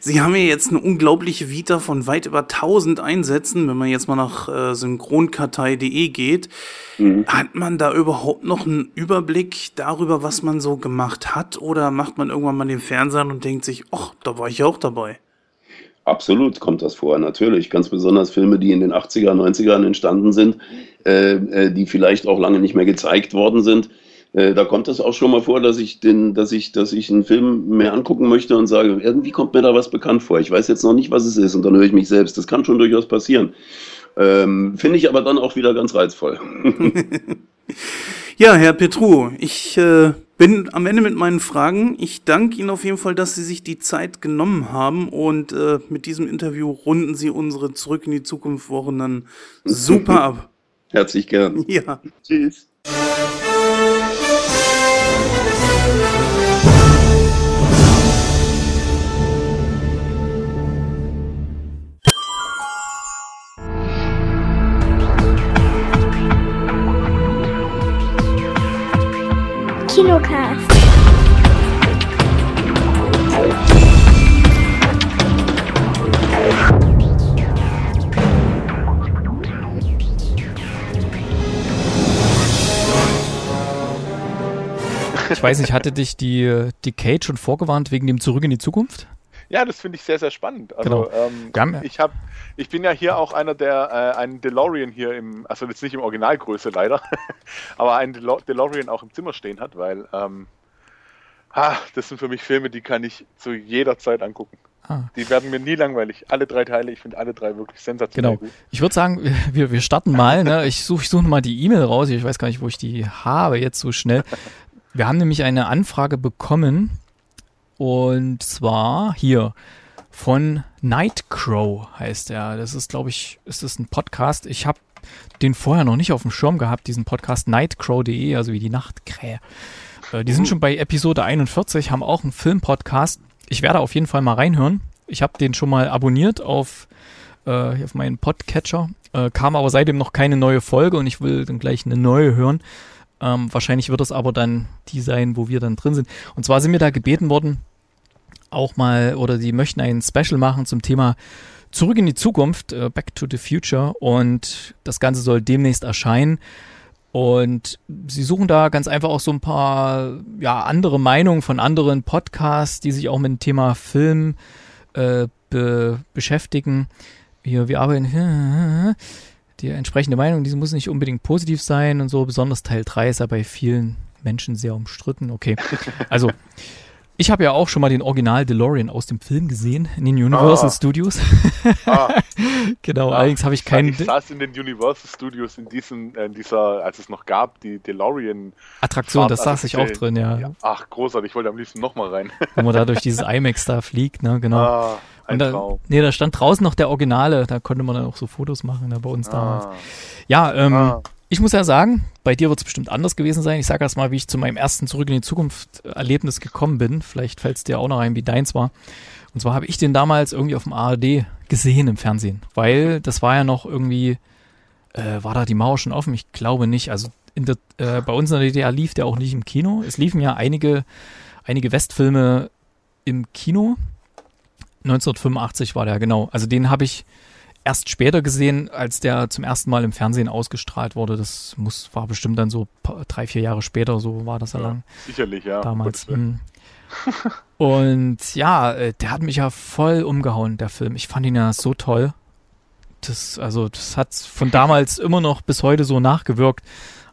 Sie haben ja jetzt eine unglaubliche Vita von weit über 1000 Einsätzen, wenn man jetzt mal nach äh, synchronkartei.de geht. Mhm. Hat man da überhaupt noch einen Überblick darüber, was man so gemacht hat oder macht man irgendwann mal den Fernseher und denkt sich, ach, da war ich ja auch dabei? Absolut kommt das vor, natürlich. Ganz besonders Filme, die in den 80er, 90ern entstanden sind, äh, äh, die vielleicht auch lange nicht mehr gezeigt worden sind äh, da kommt es auch schon mal vor, dass ich den, dass ich, dass ich einen Film mehr angucken möchte und sage, irgendwie kommt mir da was bekannt vor. Ich weiß jetzt noch nicht, was es ist, und dann höre ich mich selbst. Das kann schon durchaus passieren. Ähm, Finde ich aber dann auch wieder ganz reizvoll. ja, Herr Petru, ich äh, bin am Ende mit meinen Fragen. Ich danke Ihnen auf jeden Fall, dass Sie sich die Zeit genommen haben und äh, mit diesem Interview runden Sie unsere Zurück in die Zukunft Wochen dann super ab. Herzlich gern. Ja. Tschüss. Kinocast. Ich weiß nicht, hatte dich die, die Kate schon vorgewarnt wegen dem Zurück in die Zukunft? Ja, das finde ich sehr, sehr spannend. Also genau. ähm, ich habe, ich bin ja hier auch einer, der äh, einen DeLorean hier im, also jetzt nicht im Originalgröße leider, aber einen DeLorean auch im Zimmer stehen hat, weil ähm, ah, das sind für mich Filme, die kann ich zu jeder Zeit angucken. Ah. Die werden mir nie langweilig. Alle drei Teile, ich finde alle drei wirklich sensationell genau. gut. Ich würde sagen, wir, wir starten mal. Ne? Ich suche ich such mal die E-Mail raus. Ich weiß gar nicht, wo ich die habe jetzt so schnell. Wir haben nämlich eine Anfrage bekommen und zwar hier von Nightcrow heißt er. Das ist, glaube ich, ist das ein Podcast. Ich habe den vorher noch nicht auf dem Schirm gehabt, diesen Podcast nightcrow.de, also wie die Nachtkrähe. Äh, die sind schon bei Episode 41, haben auch einen Filmpodcast. Ich werde auf jeden Fall mal reinhören. Ich habe den schon mal abonniert auf, äh, auf meinen Podcatcher. Äh, kam aber seitdem noch keine neue Folge und ich will dann gleich eine neue hören. Ähm, wahrscheinlich wird es aber dann die sein, wo wir dann drin sind. Und zwar sind wir da gebeten worden, auch mal, oder die möchten ein Special machen zum Thema Zurück in die Zukunft, äh, Back to the Future. Und das Ganze soll demnächst erscheinen. Und sie suchen da ganz einfach auch so ein paar ja, andere Meinungen von anderen Podcasts, die sich auch mit dem Thema Film äh, be beschäftigen. Hier, wir arbeiten die entsprechende Meinung, diese muss nicht unbedingt positiv sein und so. Besonders Teil 3 ist ja bei vielen Menschen sehr umstritten. Okay, also ich habe ja auch schon mal den Original DeLorean aus dem Film gesehen in den Universal ah. Studios. ah. genau, ah. allerdings habe ich keinen. Ich saß in den Universal Studios in diesem, in dieser, als es noch gab, die DeLorean Attraktion, das saß ich auch drin, ja. ja. Ach, großartig, ich wollte am liebsten nochmal rein. Wenn man da durch dieses IMAX da fliegt, ne, genau. Ah, ein da, Traum. Nee, da stand draußen noch der Originale, da konnte man dann auch so Fotos machen, da bei uns ah. damals. Ja, ähm, ah. Ich muss ja sagen, bei dir wird es bestimmt anders gewesen sein. Ich sage erst mal, wie ich zu meinem ersten Zurück in die Zukunft Erlebnis gekommen bin. Vielleicht fällt es dir auch noch ein, wie deins war. Und zwar habe ich den damals irgendwie auf dem ARD gesehen im Fernsehen, weil das war ja noch irgendwie, äh, war da die Mauer schon offen? Ich glaube nicht. Also der, äh, bei uns in der DDR lief der auch nicht im Kino. Es liefen ja einige, einige Westfilme im Kino. 1985 war der, genau. Also den habe ich erst später gesehen, als der zum ersten Mal im Fernsehen ausgestrahlt wurde. Das muss, war bestimmt dann so drei, vier Jahre später, so war das ja, lang. Sicherlich, ja. Damals. Hm. Und ja, äh, der hat mich ja voll umgehauen, der Film. Ich fand ihn ja so toll. Das, also, das hat von damals immer noch bis heute so nachgewirkt.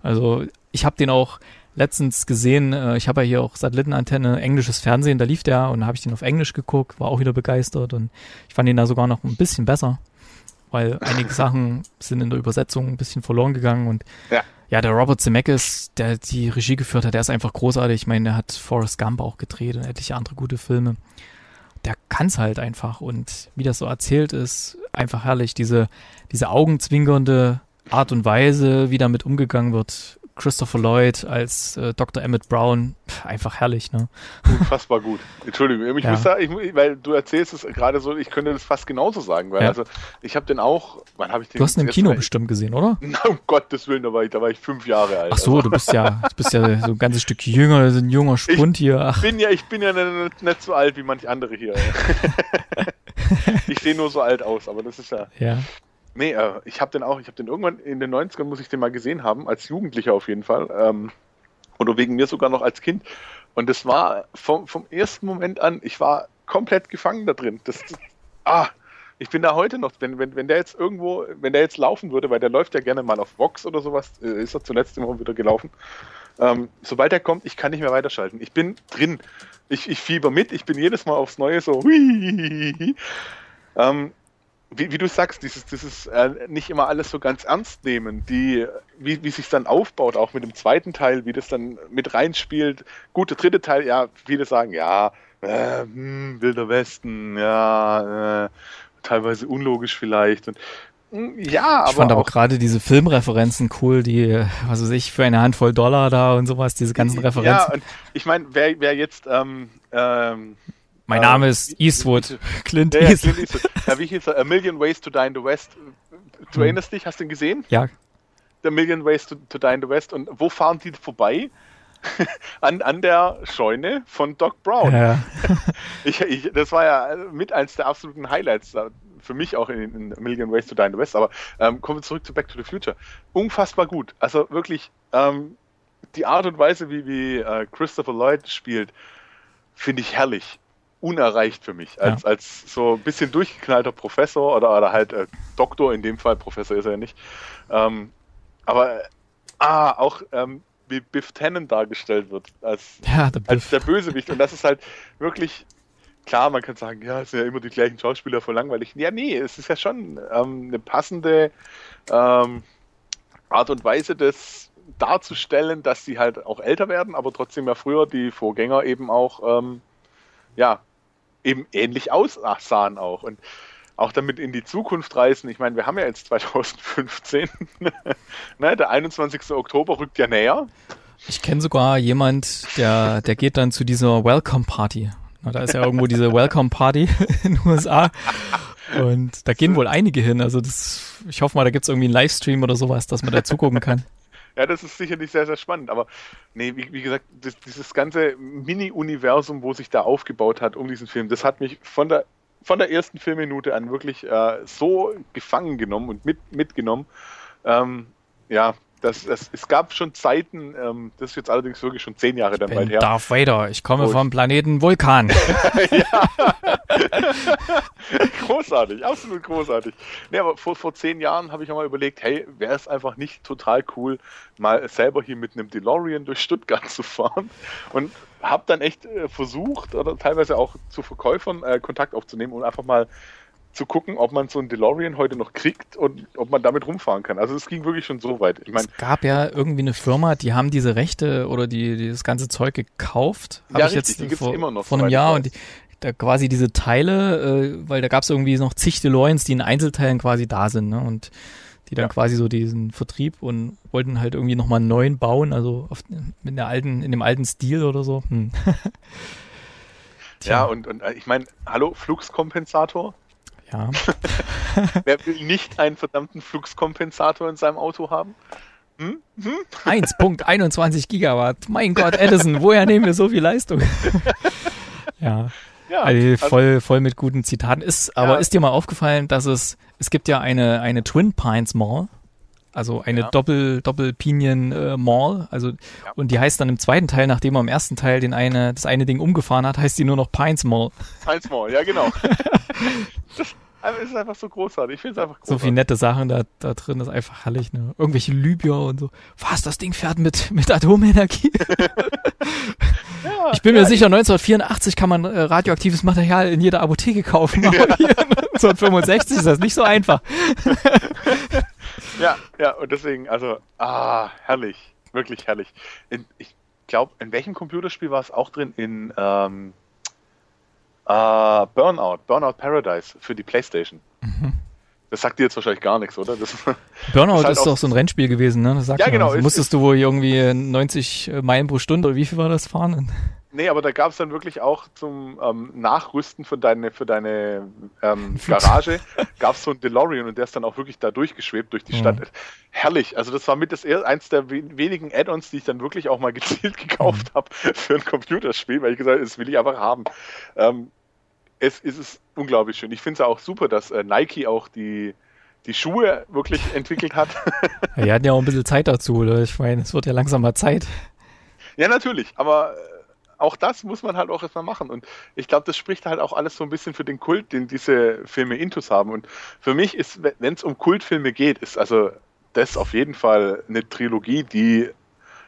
Also, ich habe den auch letztens gesehen. Äh, ich habe ja hier auch Satellitenantenne, englisches Fernsehen, da lief der und da habe ich den auf Englisch geguckt, war auch wieder begeistert und ich fand ihn da sogar noch ein bisschen besser weil einige Sachen sind in der Übersetzung ein bisschen verloren gegangen und ja, ja der Robert Zemeckis, der die Regie geführt hat, der ist einfach großartig. Ich meine, der hat Forrest Gump auch gedreht und etliche andere gute Filme. Der kann es halt einfach und wie das so erzählt ist, einfach herrlich. Diese, diese augenzwinkernde Art und Weise, wie damit umgegangen wird, Christopher Lloyd als äh, Dr. Emmett Brown, einfach herrlich, ne? Unfassbar gut. Entschuldigung, ich ja. muss da, ich, weil du erzählst es gerade so, ich könnte das fast genauso sagen, weil ja. also ich habe den auch, wann habe ich den? Du hast ihn im Kino mal, bestimmt gesehen, oder? Na, um Gottes Willen, da war ich, da war ich fünf Jahre alt. Ach so, du bist ja, du bist ja so ein ganzes Stück jünger, so ein junger Spund ich hier. Ach. Bin ja, ich bin ja nicht, nicht so alt wie manche andere hier. ich sehe nur so alt aus, aber das ist ja. Ja. Nee, äh, ich habe den auch, ich habe den irgendwann in den 90ern, muss ich den mal gesehen haben, als Jugendlicher auf jeden Fall. Ähm, oder wegen mir sogar noch als Kind. Und das war vom, vom ersten Moment an, ich war komplett gefangen da drin. Das, das, ah, ich bin da heute noch, wenn, wenn, wenn der jetzt irgendwo, wenn der jetzt laufen würde, weil der läuft ja gerne mal auf Vox oder sowas, äh, ist er zuletzt immer wieder gelaufen. Ähm, sobald er kommt, ich kann nicht mehr weiterschalten. Ich bin drin. Ich, ich fieber mit, ich bin jedes Mal aufs Neue so. Ähm, wie, wie, du sagst, dieses, dieses äh, nicht immer alles so ganz ernst nehmen, die, wie, wie sich dann aufbaut, auch mit dem zweiten Teil, wie das dann mit reinspielt. Gut, der dritte Teil, ja, viele sagen, ja, äh, hm, Wilder Westen, ja, äh, teilweise unlogisch vielleicht. Und, hm, ja, aber. Ich fand aber gerade diese Filmreferenzen cool, die, was weiß ich, für eine Handvoll Dollar da und sowas, diese ganzen Referenzen. Ja, und ich meine, wer, wer jetzt ähm, ähm, mein Name ist Eastwood. Clint, ja, Eastwood. Clint Eastwood. Ja, wie hieß er? A Million Ways to Die in the West. Du hm. erinnerst dich? Hast du ihn gesehen? Ja. The Million Ways to, to Die in the West. Und wo fahren die vorbei? an, an der Scheune von Doc Brown. Ja. ich, ich, das war ja mit eins der absoluten Highlights für mich auch in, in A Million Ways to Die in the West. Aber ähm, kommen wir zurück zu Back to the Future. Unfassbar gut. Also wirklich ähm, die Art und Weise, wie, wie äh, Christopher Lloyd spielt, finde ich herrlich unerreicht für mich. Als, ja. als so ein bisschen durchgeknallter Professor oder, oder halt äh, Doktor, in dem Fall, Professor ist er ja nicht. Ähm, aber ah, auch ähm, wie Biff Tannen dargestellt wird als, ja, der als der Bösewicht. Und das ist halt wirklich, klar, man kann sagen, ja, es sind ja immer die gleichen Schauspieler voll langweilig. Ja, nee, es ist ja schon ähm, eine passende ähm, Art und Weise des darzustellen, dass sie halt auch älter werden, aber trotzdem ja früher die Vorgänger eben auch ähm, ja, eben ähnlich aussahen auch. Und auch damit in die Zukunft reisen. Ich meine, wir haben ja jetzt 2015. ne, der 21. Oktober rückt ja näher. Ich kenne sogar jemand, der, der geht dann zu dieser Welcome Party. Da ist ja irgendwo diese Welcome Party in den USA. Und da gehen wohl einige hin. Also das, ich hoffe mal, da gibt es irgendwie einen Livestream oder sowas, dass man da zugucken kann. Ja, das ist sicherlich sehr, sehr spannend. Aber nee, wie, wie gesagt, das, dieses ganze Mini-Universum, wo sich da aufgebaut hat um diesen Film, das hat mich von der, von der ersten Filmminute an wirklich äh, so gefangen genommen und mit, mitgenommen. Ähm, ja, das, das, es gab schon Zeiten, ähm, das ist jetzt allerdings wirklich schon zehn Jahre dann bald her. Darth Vader, ich komme vom Planeten Vulkan. ja. großartig, absolut großartig. Nee, aber vor, vor zehn Jahren habe ich auch mal überlegt, hey, wäre es einfach nicht total cool, mal selber hier mit einem DeLorean durch Stuttgart zu fahren und habe dann echt äh, versucht oder teilweise auch zu Verkäufern äh, Kontakt aufzunehmen und einfach mal zu gucken, ob man so einen DeLorean heute noch kriegt und ob man damit rumfahren kann. Also es ging wirklich schon so weit. Ich mein, es gab ja irgendwie eine Firma, die haben diese Rechte oder die, die das ganze Zeug gekauft. Hab ja, ich richtig, jetzt die vor, immer noch vor einem Jahr und die, da quasi diese Teile, äh, weil da gab es irgendwie noch zig DeLoreans, die in Einzelteilen quasi da sind. Ne? Und die die dann ja. quasi so diesen Vertrieb und wollten halt irgendwie nochmal einen neuen bauen, also auf, in, der alten, in dem alten Stil oder so. Hm. ja, und, und äh, ich meine, hallo, Fluxkompensator? Ja. Wer will nicht einen verdammten Fluxkompensator in seinem Auto haben? Hm? Hm? 1.21 Gigawatt. Mein Gott, Edison, woher nehmen wir so viel Leistung? ja. Ja, also, also voll, voll mit guten Zitaten. Ist, aber ja. ist dir mal aufgefallen, dass es, es gibt ja eine, eine Twin Pines Mall, also eine ja. Doppel, Doppel Pinion äh, Mall, also, ja. und die heißt dann im zweiten Teil, nachdem er im ersten Teil den eine, das eine Ding umgefahren hat, heißt die nur noch Pines Mall. Pines Mall, ja, genau. das, es ist einfach so großartig. Ich finde es einfach großartig. So viele nette Sachen da, da drin, das ist einfach herrlich. Ne? Irgendwelche Libyer und so. Was, das Ding fährt mit, mit Atomenergie? ja, ich bin ja, mir sicher, 1984 kann man äh, radioaktives Material in jeder Apotheke kaufen. Aber ja. hier 1965 ist das nicht so einfach. ja, ja, und deswegen, also, ah, herrlich. Wirklich herrlich. In, ich glaube, in welchem Computerspiel war es auch drin? In, ähm, Uh, Burnout, Burnout Paradise für die Playstation. Mhm. Das sagt dir jetzt wahrscheinlich gar nichts, oder? Das, Burnout ist, halt ist doch so ein Rennspiel gewesen, ne? Das sagt ja, genau. Ist, musstest du wohl irgendwie 90 Meilen pro Stunde oder wie viel war das fahren? Nee, aber da gab es dann wirklich auch zum ähm, Nachrüsten für deine, für deine ähm, Garage, gab es so einen DeLorean und der ist dann auch wirklich da durchgeschwebt durch die mhm. Stadt. Herrlich. Also das war mit das eins der wenigen Add-ons, die ich dann wirklich auch mal gezielt gekauft mhm. habe für ein Computerspiel, weil ich gesagt habe, das will ich einfach haben. Ähm, es, es ist unglaublich schön. Ich finde es auch super, dass äh, Nike auch die, die Schuhe wirklich entwickelt hat. ja, die hatten ja auch ein bisschen Zeit dazu, oder? Ich meine, es wird ja langsam mal Zeit. Ja, natürlich, aber äh, auch das muss man halt auch erstmal machen. Und ich glaube, das spricht halt auch alles so ein bisschen für den Kult, den diese Filme Intus haben. Und für mich ist, wenn es um Kultfilme geht, ist also das auf jeden Fall eine Trilogie, die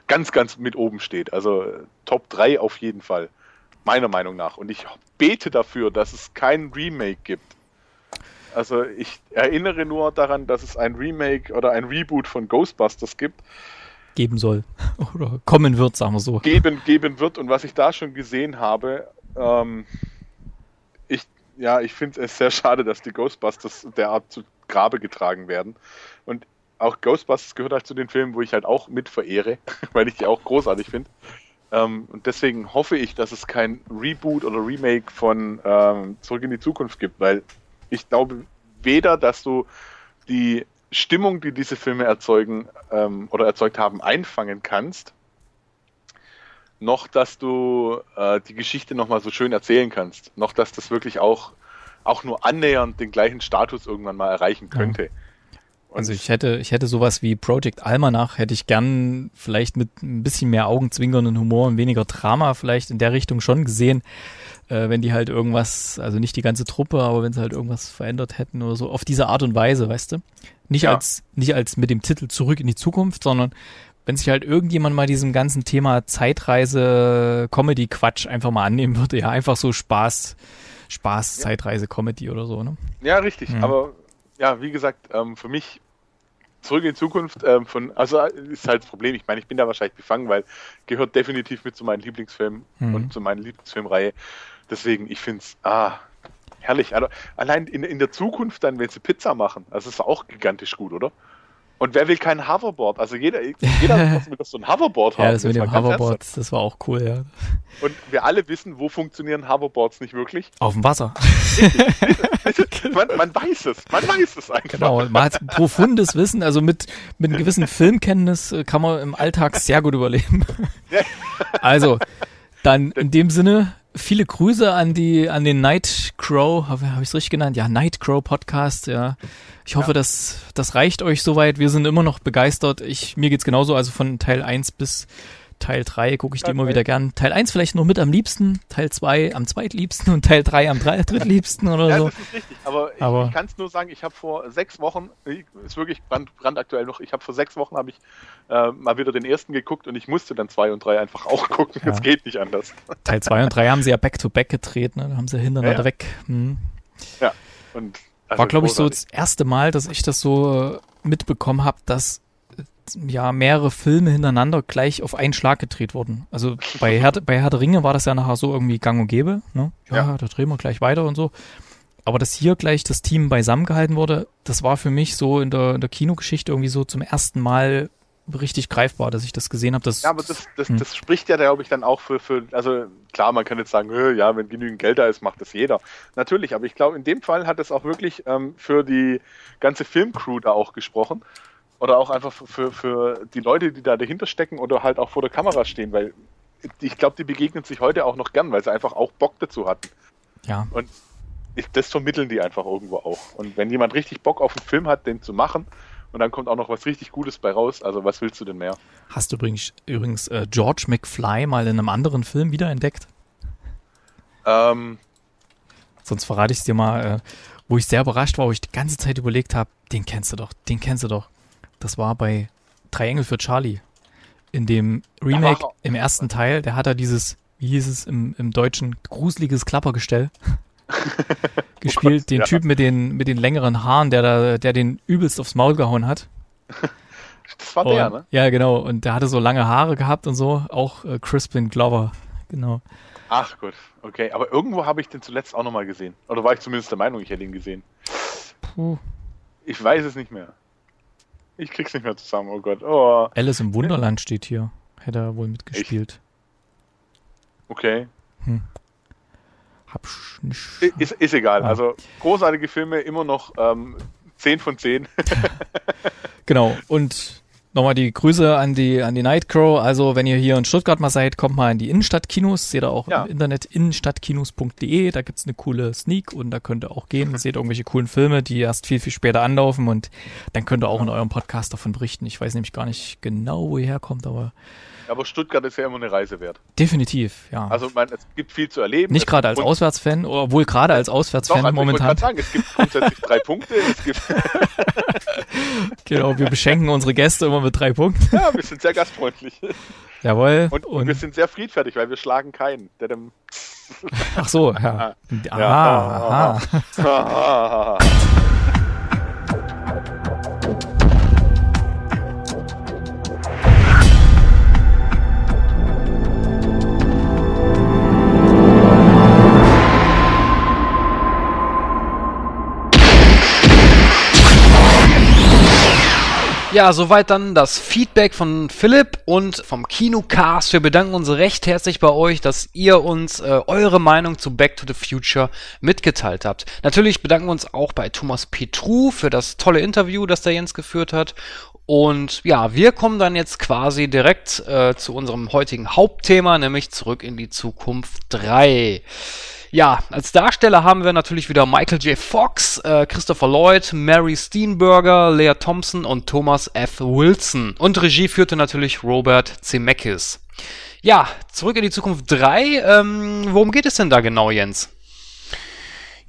ganz, ganz mit oben steht. Also Top 3 auf jeden Fall. Meiner Meinung nach. Und ich bete dafür, dass es kein Remake gibt. Also ich erinnere nur daran, dass es ein Remake oder ein Reboot von Ghostbusters gibt. Geben soll. Oder kommen wird, sagen wir so. Geben, geben wird. Und was ich da schon gesehen habe, ähm, ich, ja, ich finde es sehr schade, dass die Ghostbusters derart zu Grabe getragen werden. Und auch Ghostbusters gehört halt zu den Filmen, wo ich halt auch mit verehre, weil ich die auch großartig finde. Ähm, und deswegen hoffe ich, dass es kein Reboot oder Remake von ähm, Zurück in die Zukunft gibt, weil ich glaube weder, dass du die Stimmung, die diese Filme erzeugen ähm, oder erzeugt haben, einfangen kannst, noch dass du äh, die Geschichte nochmal so schön erzählen kannst, noch dass das wirklich auch, auch nur annähernd den gleichen Status irgendwann mal erreichen könnte. Ja. Also ich hätte, ich hätte sowas wie Project Almanach, hätte ich gern vielleicht mit ein bisschen mehr augenzwinkernden Humor und weniger Drama vielleicht in der Richtung schon gesehen, äh, wenn die halt irgendwas, also nicht die ganze Truppe, aber wenn sie halt irgendwas verändert hätten oder so, auf diese Art und Weise, weißt du? Nicht ja. als, nicht als mit dem Titel Zurück in die Zukunft, sondern wenn sich halt irgendjemand mal diesem ganzen Thema Zeitreise, Comedy-Quatsch einfach mal annehmen würde, ja, einfach so Spaß, Spaß, ja. Zeitreise, Comedy oder so, ne? Ja, richtig, ja. aber ja, wie gesagt, ähm, für mich zurück in Zukunft ähm, von, also ist halt das Problem. Ich meine, ich bin da wahrscheinlich befangen, weil gehört definitiv mit zu meinen Lieblingsfilmen mhm. und zu meiner Lieblingsfilmreihe. Deswegen, ich finde es, ah, herrlich. Also, allein in, in der Zukunft dann, wenn sie Pizza machen, das ist auch gigantisch gut, oder? Und wer will kein Hoverboard? Also jeder, jeder will so ein Hoverboard haben. Ja, das mit dem Hoverboard, das war auch cool, ja. Und wir alle wissen, wo funktionieren Hoverboards nicht wirklich? Auf dem Wasser. man, man, weiß es, man weiß es einfach. Genau, man hat profundes Wissen, also mit, mit einem gewissen Filmkenntnis äh, kann man im Alltag sehr gut überleben. Also, dann in dem Sinne, viele Grüße an die an den Night Crow, habe hab ich es richtig genannt? Ja, Night Crow Podcast, ja. Ich hoffe, ja. das, das reicht euch soweit. Wir sind immer noch begeistert. Ich, mir geht's genauso, also von Teil 1 bis Teil 3 gucke ich die immer wieder gern. Teil 1 vielleicht noch mit am liebsten, Teil 2 am zweitliebsten und Teil 3 am drittliebsten oder ja, so. Das ist richtig, aber, aber ich, ich kann es nur sagen, ich habe vor sechs Wochen, ist wirklich brand, brandaktuell noch, ich habe vor sechs Wochen habe ich äh, mal wieder den ersten geguckt und ich musste dann 2 und 3 einfach auch gucken. Es ja. geht nicht anders. Teil 2 und 3 haben sie ja back-to-back -back gedreht, ne? da haben sie hintereinander ja, weg. Hm. Ja, und also War, glaube ich, so das erste Mal, dass ich das so mitbekommen habe, dass ja mehrere Filme hintereinander gleich auf einen Schlag gedreht wurden. Also bei Herr, bei Herr der Ringe war das ja nachher so irgendwie gang und gäbe. Ne? Ja, ja, da drehen wir gleich weiter und so. aber dass hier gleich das Team beisammen gehalten wurde, das war für mich so in der, in der Kinogeschichte irgendwie so zum ersten Mal richtig greifbar, dass ich das gesehen habe. Ja, aber das, das, hm. das spricht ja, glaube ich, dann auch für, für, also klar, man kann jetzt sagen, ja, wenn genügend Geld da ist, macht das jeder. Natürlich, aber ich glaube, in dem Fall hat es auch wirklich ähm, für die ganze Filmcrew da auch gesprochen. Oder auch einfach für, für die Leute, die da dahinter stecken oder halt auch vor der Kamera stehen, weil ich glaube, die begegnen sich heute auch noch gern, weil sie einfach auch Bock dazu hatten. Ja. Und ich, das vermitteln die einfach irgendwo auch. Und wenn jemand richtig Bock auf einen Film hat, den zu machen, und dann kommt auch noch was richtig Gutes bei raus. Also was willst du denn mehr? Hast du übrigens, übrigens äh, George McFly mal in einem anderen Film wiederentdeckt? Ähm. Sonst verrate ich es dir mal, äh, wo ich sehr überrascht war, wo ich die ganze Zeit überlegt habe, den kennst du doch, den kennst du doch. Das war bei Drei Engel für Charlie. In dem Remake, im ersten Teil, der hat da dieses, wie hieß es im, im Deutschen, gruseliges Klappergestell. gespielt, oh den ja. Typ mit den, mit den längeren Haaren, der da, der den übelst aufs Maul gehauen hat. Das war und, der, ne? Ja, genau. Und der hatte so lange Haare gehabt und so. Auch äh, Crispin Glover. Genau. Ach gut, okay. Aber irgendwo habe ich den zuletzt auch nochmal gesehen. Oder war ich zumindest der Meinung, ich hätte ihn gesehen. Puh. Ich weiß es nicht mehr. Ich krieg's nicht mehr zusammen, oh Gott. Oh. Alice im Wunderland steht hier. Hätte er wohl mitgespielt. Echt? Okay. Hm. Hab ist, ist egal. Ah. Also großartige Filme, immer noch ähm, 10 von 10. genau. Und nochmal die Grüße an die, an die Nightcrow. Also, wenn ihr hier in Stuttgart mal seid, kommt mal in die Innenstadtkinos. Seht ihr auch ja. im Internet innenstadtkinos.de. Da gibt es eine coole Sneak und da könnt ihr auch gehen. seht irgendwelche coolen Filme, die erst viel, viel später anlaufen und dann könnt ihr auch in eurem Podcast davon berichten. Ich weiß nämlich gar nicht genau, wo ihr herkommt, aber aber Stuttgart ist ja immer eine Reise wert. Definitiv, ja. Also man, es gibt viel zu erleben. Nicht gerade als Auswärtsfan, obwohl gerade als Auswärtsfan Doch, also momentan. Ich sagen, es gibt grundsätzlich drei Punkte. Genau, wir beschenken unsere Gäste immer mit drei Punkten. Ja, wir sind sehr gastfreundlich. Jawohl. Und, und, wir sind sehr friedfertig, weil wir schlagen keinen. Ach so, ja. Aha, aha. aha. Ja, soweit dann das Feedback von Philipp und vom Kinocast. Wir bedanken uns recht herzlich bei euch, dass ihr uns äh, eure Meinung zu Back to the Future mitgeteilt habt. Natürlich bedanken wir uns auch bei Thomas Petru für das tolle Interview, das der Jens geführt hat. Und ja, wir kommen dann jetzt quasi direkt äh, zu unserem heutigen Hauptthema, nämlich zurück in die Zukunft 3. Ja, als Darsteller haben wir natürlich wieder Michael J. Fox, äh, Christopher Lloyd, Mary Steenburgen, Lea Thompson und Thomas F. Wilson. Und Regie führte natürlich Robert Zemeckis. Ja, zurück in die Zukunft 3. Ähm, worum geht es denn da genau, Jens?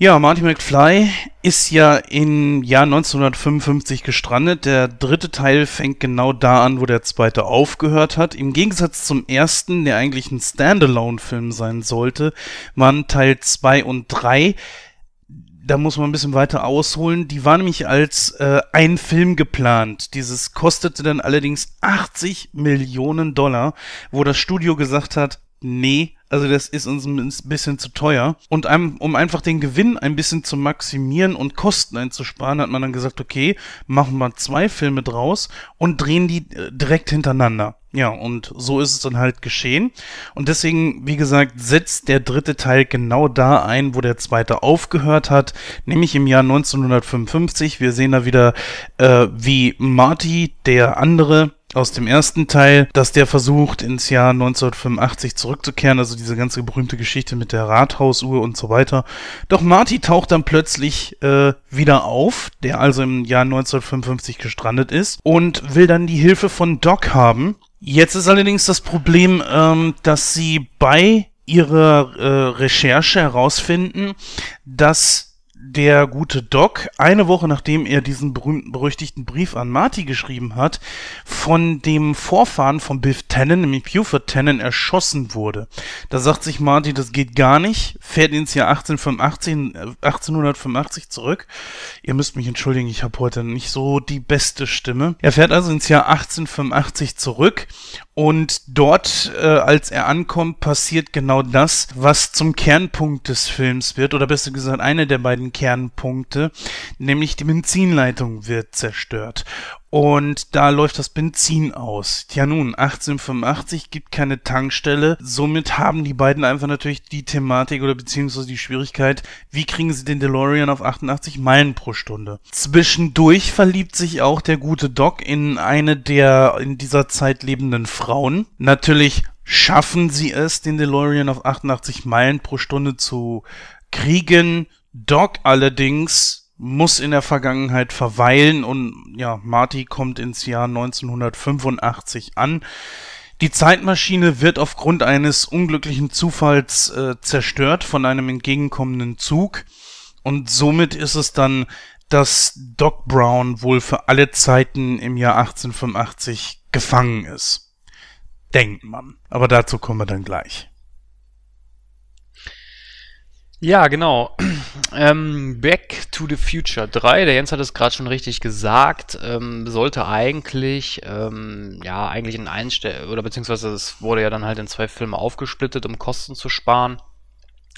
Ja, Marty McFly ist ja im Jahr 1955 gestrandet. Der dritte Teil fängt genau da an, wo der zweite aufgehört hat. Im Gegensatz zum ersten, der eigentlich ein Standalone-Film sein sollte, waren Teil 2 und 3 da muss man ein bisschen weiter ausholen. Die war nämlich als äh, ein Film geplant. Dieses kostete dann allerdings 80 Millionen Dollar, wo das Studio gesagt hat, nee, also das ist uns ein bisschen zu teuer. Und um einfach den Gewinn ein bisschen zu maximieren und Kosten einzusparen, hat man dann gesagt, okay, machen wir zwei Filme draus und drehen die äh, direkt hintereinander. Ja, und so ist es dann halt geschehen. Und deswegen, wie gesagt, setzt der dritte Teil genau da ein, wo der zweite aufgehört hat, nämlich im Jahr 1955. Wir sehen da wieder, äh, wie Marty, der andere, aus dem ersten Teil, dass der versucht, ins Jahr 1985 zurückzukehren, also diese ganze berühmte Geschichte mit der Rathausuhr und so weiter. Doch Marty taucht dann plötzlich äh, wieder auf, der also im Jahr 1955 gestrandet ist und will dann die Hilfe von Doc haben. Jetzt ist allerdings das Problem, ähm, dass sie bei ihrer äh, Recherche herausfinden, dass der gute Doc, eine Woche nachdem er diesen berühmten, berüchtigten Brief an Marty geschrieben hat, von dem Vorfahren von Biff Tannen, nämlich Buford Tannen, erschossen wurde. Da sagt sich Marty, das geht gar nicht, fährt ins Jahr 1885, 1885 äh, zurück. Ihr müsst mich entschuldigen, ich habe heute nicht so die beste Stimme. Er fährt also ins Jahr 1885 zurück Und dort, äh, als er ankommt, passiert genau das, was zum Kernpunkt des Films wird, oder besser gesagt, eine der beiden Kernpunkte, nämlich die Benzinleitung wird zerstört. Und da läuft das Benzin aus. Tja nun, 1885 gibt keine Tankstelle. Somit haben die beiden einfach natürlich die Thematik oder beziehungsweise die Schwierigkeit, wie kriegen sie den DeLorean auf 88 Meilen pro Stunde. Zwischendurch verliebt sich auch der gute Doc in eine der in dieser Zeit lebenden Frauen. Natürlich schaffen sie es, den DeLorean auf 88 Meilen pro Stunde zu kriegen. Doc allerdings muss in der Vergangenheit verweilen und ja, Marty kommt ins Jahr 1985 an. Die Zeitmaschine wird aufgrund eines unglücklichen Zufalls äh, zerstört von einem entgegenkommenden Zug und somit ist es dann, dass Doc Brown wohl für alle Zeiten im Jahr 1885 gefangen ist. Denkt man. Aber dazu kommen wir dann gleich. Ja, genau. Ähm, Back to the Future 3, der Jens hat es gerade schon richtig gesagt, ähm, sollte eigentlich, ähm, ja, eigentlich in Einstell oder beziehungsweise es wurde ja dann halt in zwei Filme aufgesplittet, um Kosten zu sparen.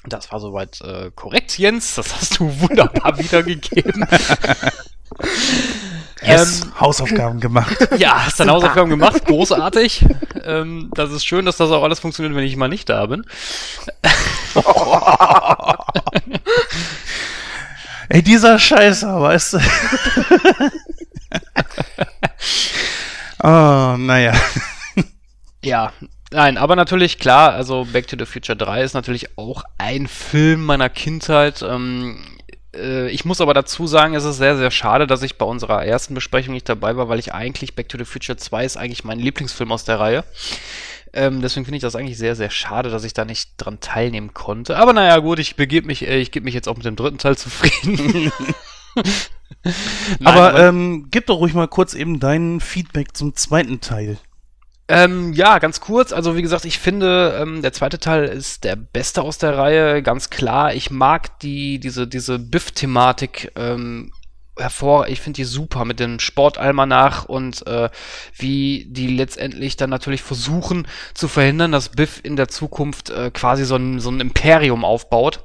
Das war soweit äh, korrekt, Jens. Das hast du wunderbar wiedergegeben. Yes, ähm, Hausaufgaben gemacht. Ja, hast deine Hausaufgaben gemacht, großartig. ähm, das ist schön, dass das auch alles funktioniert, wenn ich mal nicht da bin. Ey, dieser Scheißer, weißt du. oh, naja. Ja, nein, aber natürlich klar, also Back to the Future 3 ist natürlich auch ein Film meiner Kindheit. Ähm, äh, ich muss aber dazu sagen, es ist sehr, sehr schade, dass ich bei unserer ersten Besprechung nicht dabei war, weil ich eigentlich Back to the Future 2 ist eigentlich mein Lieblingsfilm aus der Reihe. Ähm, deswegen finde ich das eigentlich sehr, sehr schade, dass ich da nicht dran teilnehmen konnte. Aber naja, gut, ich begebe mich, äh, ich gebe mich jetzt auch mit dem dritten Teil zufrieden. Nein, aber, aber ähm, gib doch ruhig mal kurz eben dein Feedback zum zweiten Teil. Ähm, ja, ganz kurz. Also wie gesagt, ich finde, ähm, der zweite Teil ist der beste aus der Reihe, ganz klar. Ich mag die diese diese Biff-Thematik ähm, hervor. Ich finde die super mit dem Sportalmanach und äh, wie die letztendlich dann natürlich versuchen zu verhindern, dass Biff in der Zukunft äh, quasi so ein, so ein Imperium aufbaut.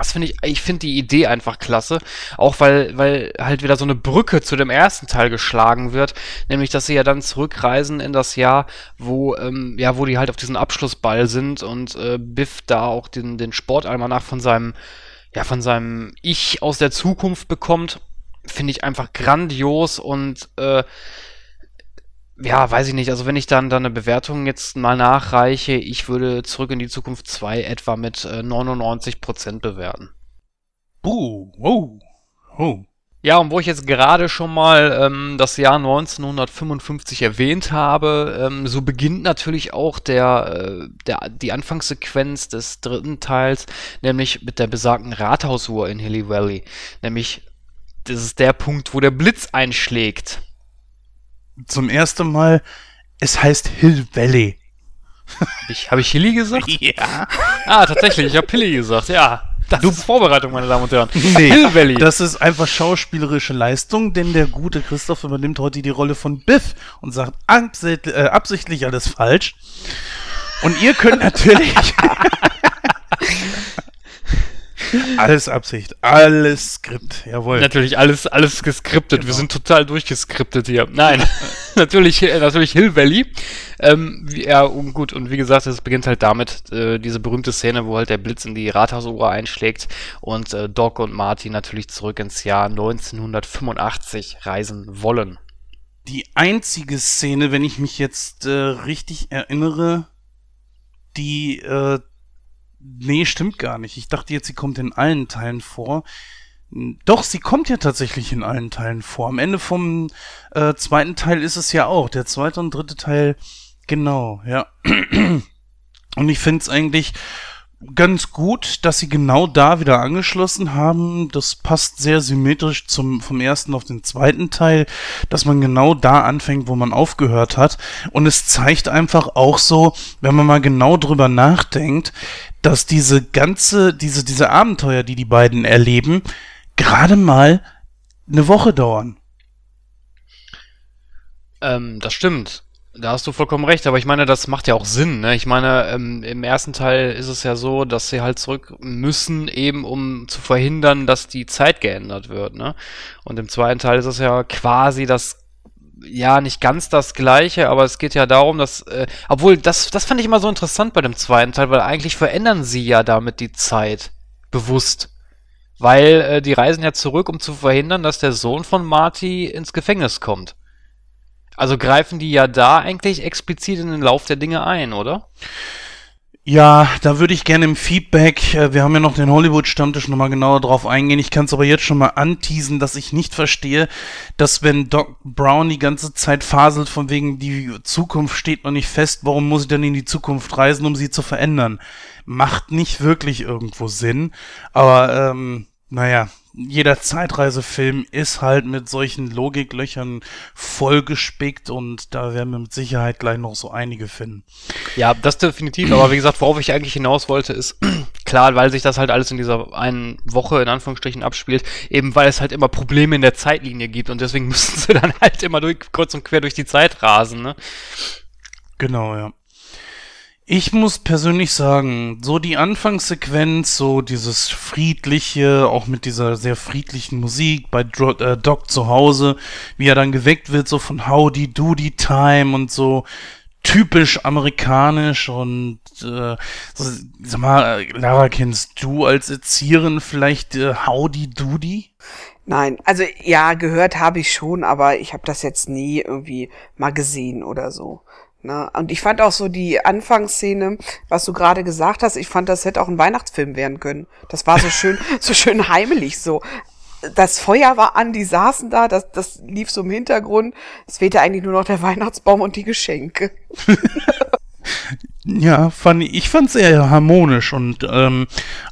Das finde ich, ich finde die Idee einfach klasse. Auch weil, weil halt wieder so eine Brücke zu dem ersten Teil geschlagen wird. Nämlich, dass sie ja dann zurückreisen in das Jahr, wo, ähm, ja, wo die halt auf diesen Abschlussball sind und äh, Biff da auch den, den Sportalmanach von seinem, ja, von seinem Ich aus der Zukunft bekommt finde ich einfach grandios und äh, ja, weiß ich nicht. Also wenn ich dann, dann eine Bewertung jetzt mal nachreiche, ich würde zurück in die Zukunft 2 etwa mit äh, 99% bewerten. Buh, wow, oh. Ja, und wo ich jetzt gerade schon mal ähm, das Jahr 1955 erwähnt habe, ähm, so beginnt natürlich auch der, äh, der, die Anfangssequenz des dritten Teils, nämlich mit der besagten Rathausuhr in Hilly Valley. Nämlich das ist der Punkt, wo der Blitz einschlägt. Zum ersten Mal, es heißt Hill Valley. Habe ich, hab ich Hilly gesagt? Ja. Ah, tatsächlich, ich habe Hilly gesagt, ja. Das du, ist Vorbereitung, meine Damen und Herren. Nee, Hill Valley. Das ist einfach schauspielerische Leistung, denn der gute Christoph übernimmt heute die Rolle von Biff und sagt absichtlich, äh, absichtlich alles falsch. Und ihr könnt natürlich alles Absicht, alles Skript, jawohl. Natürlich alles, alles geskriptet. Genau. Wir sind total durchgeskriptet hier. Nein, natürlich, äh, natürlich Hill Valley. Ähm, wie, ja, und gut, und wie gesagt, es beginnt halt damit, äh, diese berühmte Szene, wo halt der Blitz in die Rathausuhr einschlägt und äh, Doc und Marty natürlich zurück ins Jahr 1985 reisen wollen. Die einzige Szene, wenn ich mich jetzt äh, richtig erinnere, die äh, Nee, stimmt gar nicht. Ich dachte jetzt, sie kommt in allen Teilen vor. Doch, sie kommt ja tatsächlich in allen Teilen vor. Am Ende vom äh, zweiten Teil ist es ja auch. Der zweite und dritte Teil, genau, ja. Und ich finde es eigentlich ganz gut, dass sie genau da wieder angeschlossen haben. Das passt sehr symmetrisch zum, vom ersten auf den zweiten Teil, dass man genau da anfängt, wo man aufgehört hat. Und es zeigt einfach auch so, wenn man mal genau drüber nachdenkt, dass diese ganze, diese, diese Abenteuer, die die beiden erleben, gerade mal eine Woche dauern. Ähm, das stimmt. Da hast du vollkommen recht, aber ich meine, das macht ja auch Sinn. Ne? Ich meine, ähm, im ersten Teil ist es ja so, dass sie halt zurück müssen, eben um zu verhindern, dass die Zeit geändert wird. Ne? Und im zweiten Teil ist es ja quasi das ja, nicht ganz das gleiche, aber es geht ja darum, dass, äh, obwohl, das, das fand ich immer so interessant bei dem zweiten Teil, weil eigentlich verändern sie ja damit die Zeit. Bewusst. Weil äh, die reisen ja zurück, um zu verhindern, dass der Sohn von Marty ins Gefängnis kommt. Also greifen die ja da eigentlich explizit in den Lauf der Dinge ein, oder? Ja, da würde ich gerne im Feedback, äh, wir haben ja noch den Hollywood-Stammtisch nochmal genauer drauf eingehen. Ich kann es aber jetzt schon mal anteasen, dass ich nicht verstehe, dass wenn Doc Brown die ganze Zeit faselt, von wegen die Zukunft steht noch nicht fest, warum muss ich denn in die Zukunft reisen, um sie zu verändern? Macht nicht wirklich irgendwo Sinn, aber ähm, naja, jeder Zeitreisefilm ist halt mit solchen Logiklöchern vollgespickt und da werden wir mit Sicherheit gleich noch so einige finden. Ja, das definitiv, aber wie gesagt, worauf ich eigentlich hinaus wollte, ist klar, weil sich das halt alles in dieser einen Woche in Anführungsstrichen abspielt, eben weil es halt immer Probleme in der Zeitlinie gibt und deswegen müssen sie dann halt immer durch, kurz und quer durch die Zeit rasen, ne? Genau, ja. Ich muss persönlich sagen, so die Anfangssequenz, so dieses friedliche, auch mit dieser sehr friedlichen Musik bei Dro äh, Doc zu Hause, wie er dann geweckt wird, so von Howdy Doody Time und so typisch amerikanisch und äh, so, sag mal, Lara, kennst du als Erzieherin vielleicht äh, Howdy Doody? Nein, also ja, gehört habe ich schon, aber ich habe das jetzt nie irgendwie mal gesehen oder so. Ne? Und ich fand auch so die Anfangsszene, was du gerade gesagt hast, ich fand, das hätte auch ein Weihnachtsfilm werden können. Das war so schön, so schön heimelig so. Das Feuer war an, die saßen da, das, das lief so im Hintergrund. Es fehlte eigentlich nur noch der Weihnachtsbaum und die Geschenke. ja, fand ich, ich fand sehr harmonisch und ähm,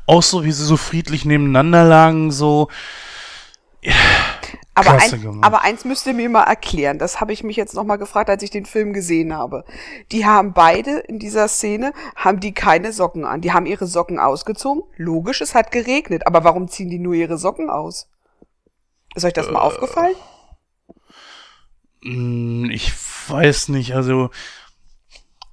auch so, wie sie so friedlich nebeneinander lagen, so. Ja aber, ein, aber eins müsst ihr mir mal erklären. Das habe ich mich jetzt noch mal gefragt, als ich den Film gesehen habe. Die haben beide in dieser Szene, haben die keine Socken an. Die haben ihre Socken ausgezogen. Logisch, es hat geregnet. Aber warum ziehen die nur ihre Socken aus? Ist euch das äh, mal aufgefallen? Hm, ich weiß nicht. Also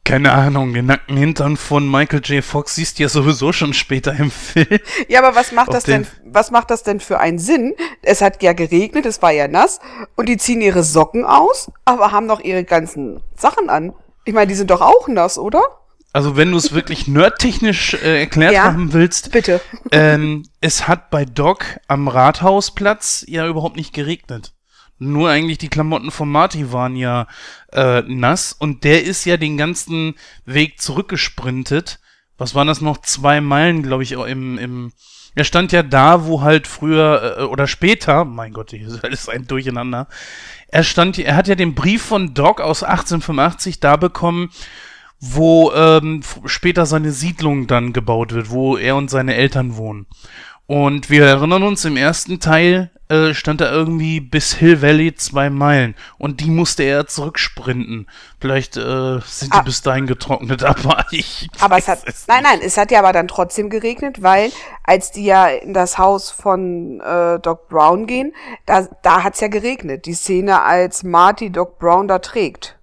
keine Ahnung, den nackten Hintern von Michael J. Fox siehst du ja sowieso schon später im Film. Ja, aber was macht das denn, was macht das denn für einen Sinn? Es hat ja geregnet, es war ja nass und die ziehen ihre Socken aus, aber haben noch ihre ganzen Sachen an. Ich meine, die sind doch auch nass, oder? Also wenn du es wirklich nerdtechnisch äh, erklärt ja, haben willst, bitte. Ähm, es hat bei Doc am Rathausplatz ja überhaupt nicht geregnet. Nur eigentlich die Klamotten von Marty waren ja äh, nass und der ist ja den ganzen Weg zurückgesprintet. Was waren das noch? Zwei Meilen, glaube ich, im, im. Er stand ja da, wo halt früher äh, oder später, mein Gott, hier ist alles ein Durcheinander. Er stand, er hat ja den Brief von Doc aus 1885 da bekommen, wo ähm, später seine Siedlung dann gebaut wird, wo er und seine Eltern wohnen. Und wir erinnern uns, im ersten Teil äh, stand da irgendwie bis Hill Valley zwei Meilen und die musste er zurücksprinten. Vielleicht äh, sind die ah. bis dahin getrocknet, aber ich. Aber es hat. Es nein, nein, es hat ja aber dann trotzdem geregnet, weil als die ja in das Haus von äh, Doc Brown gehen, da, da hat's ja geregnet. Die Szene, als Marty Doc Brown da trägt.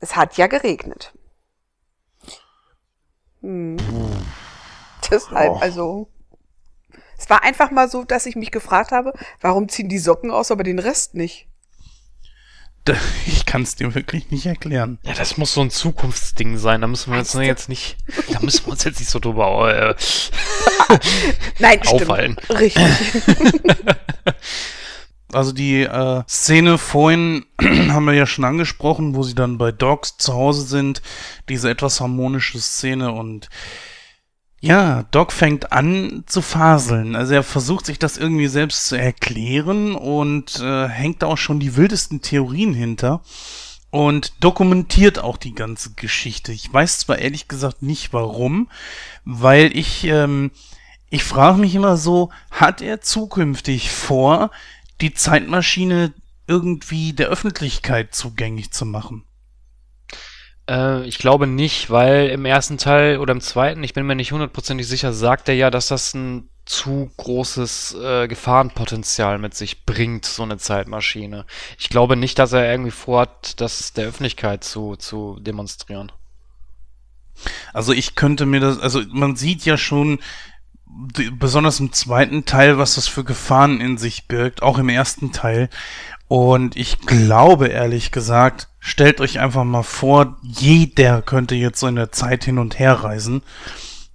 Es hat ja geregnet. Hm. Deshalb, oh. also. Es war einfach mal so, dass ich mich gefragt habe, warum ziehen die Socken aus, aber den Rest nicht? Ich kann es dir wirklich nicht erklären. Ja, das muss so ein Zukunftsding sein. Da müssen wir uns jetzt nicht, da müssen wir uns jetzt nicht so drüber äh, Nein, auffallen. Stimmt. Richtig. Also die äh, Szene vorhin haben wir ja schon angesprochen, wo sie dann bei Dogs zu Hause sind. Diese etwas harmonische Szene und ja, Doc fängt an zu faseln. Also er versucht sich das irgendwie selbst zu erklären und äh, hängt auch schon die wildesten Theorien hinter und dokumentiert auch die ganze Geschichte. Ich weiß zwar ehrlich gesagt nicht warum, weil ich ähm, ich frage mich immer so, hat er zukünftig vor, die Zeitmaschine irgendwie der Öffentlichkeit zugänglich zu machen? Äh, ich glaube nicht, weil im ersten Teil oder im zweiten, ich bin mir nicht hundertprozentig sicher, sagt er ja, dass das ein zu großes äh, Gefahrenpotenzial mit sich bringt, so eine Zeitmaschine. Ich glaube nicht, dass er irgendwie vorhat, das der Öffentlichkeit zu, zu demonstrieren. Also ich könnte mir das, also man sieht ja schon, besonders im zweiten Teil, was das für Gefahren in sich birgt, auch im ersten Teil. Und ich glaube, ehrlich gesagt, stellt euch einfach mal vor, jeder könnte jetzt so in der Zeit hin und her reisen.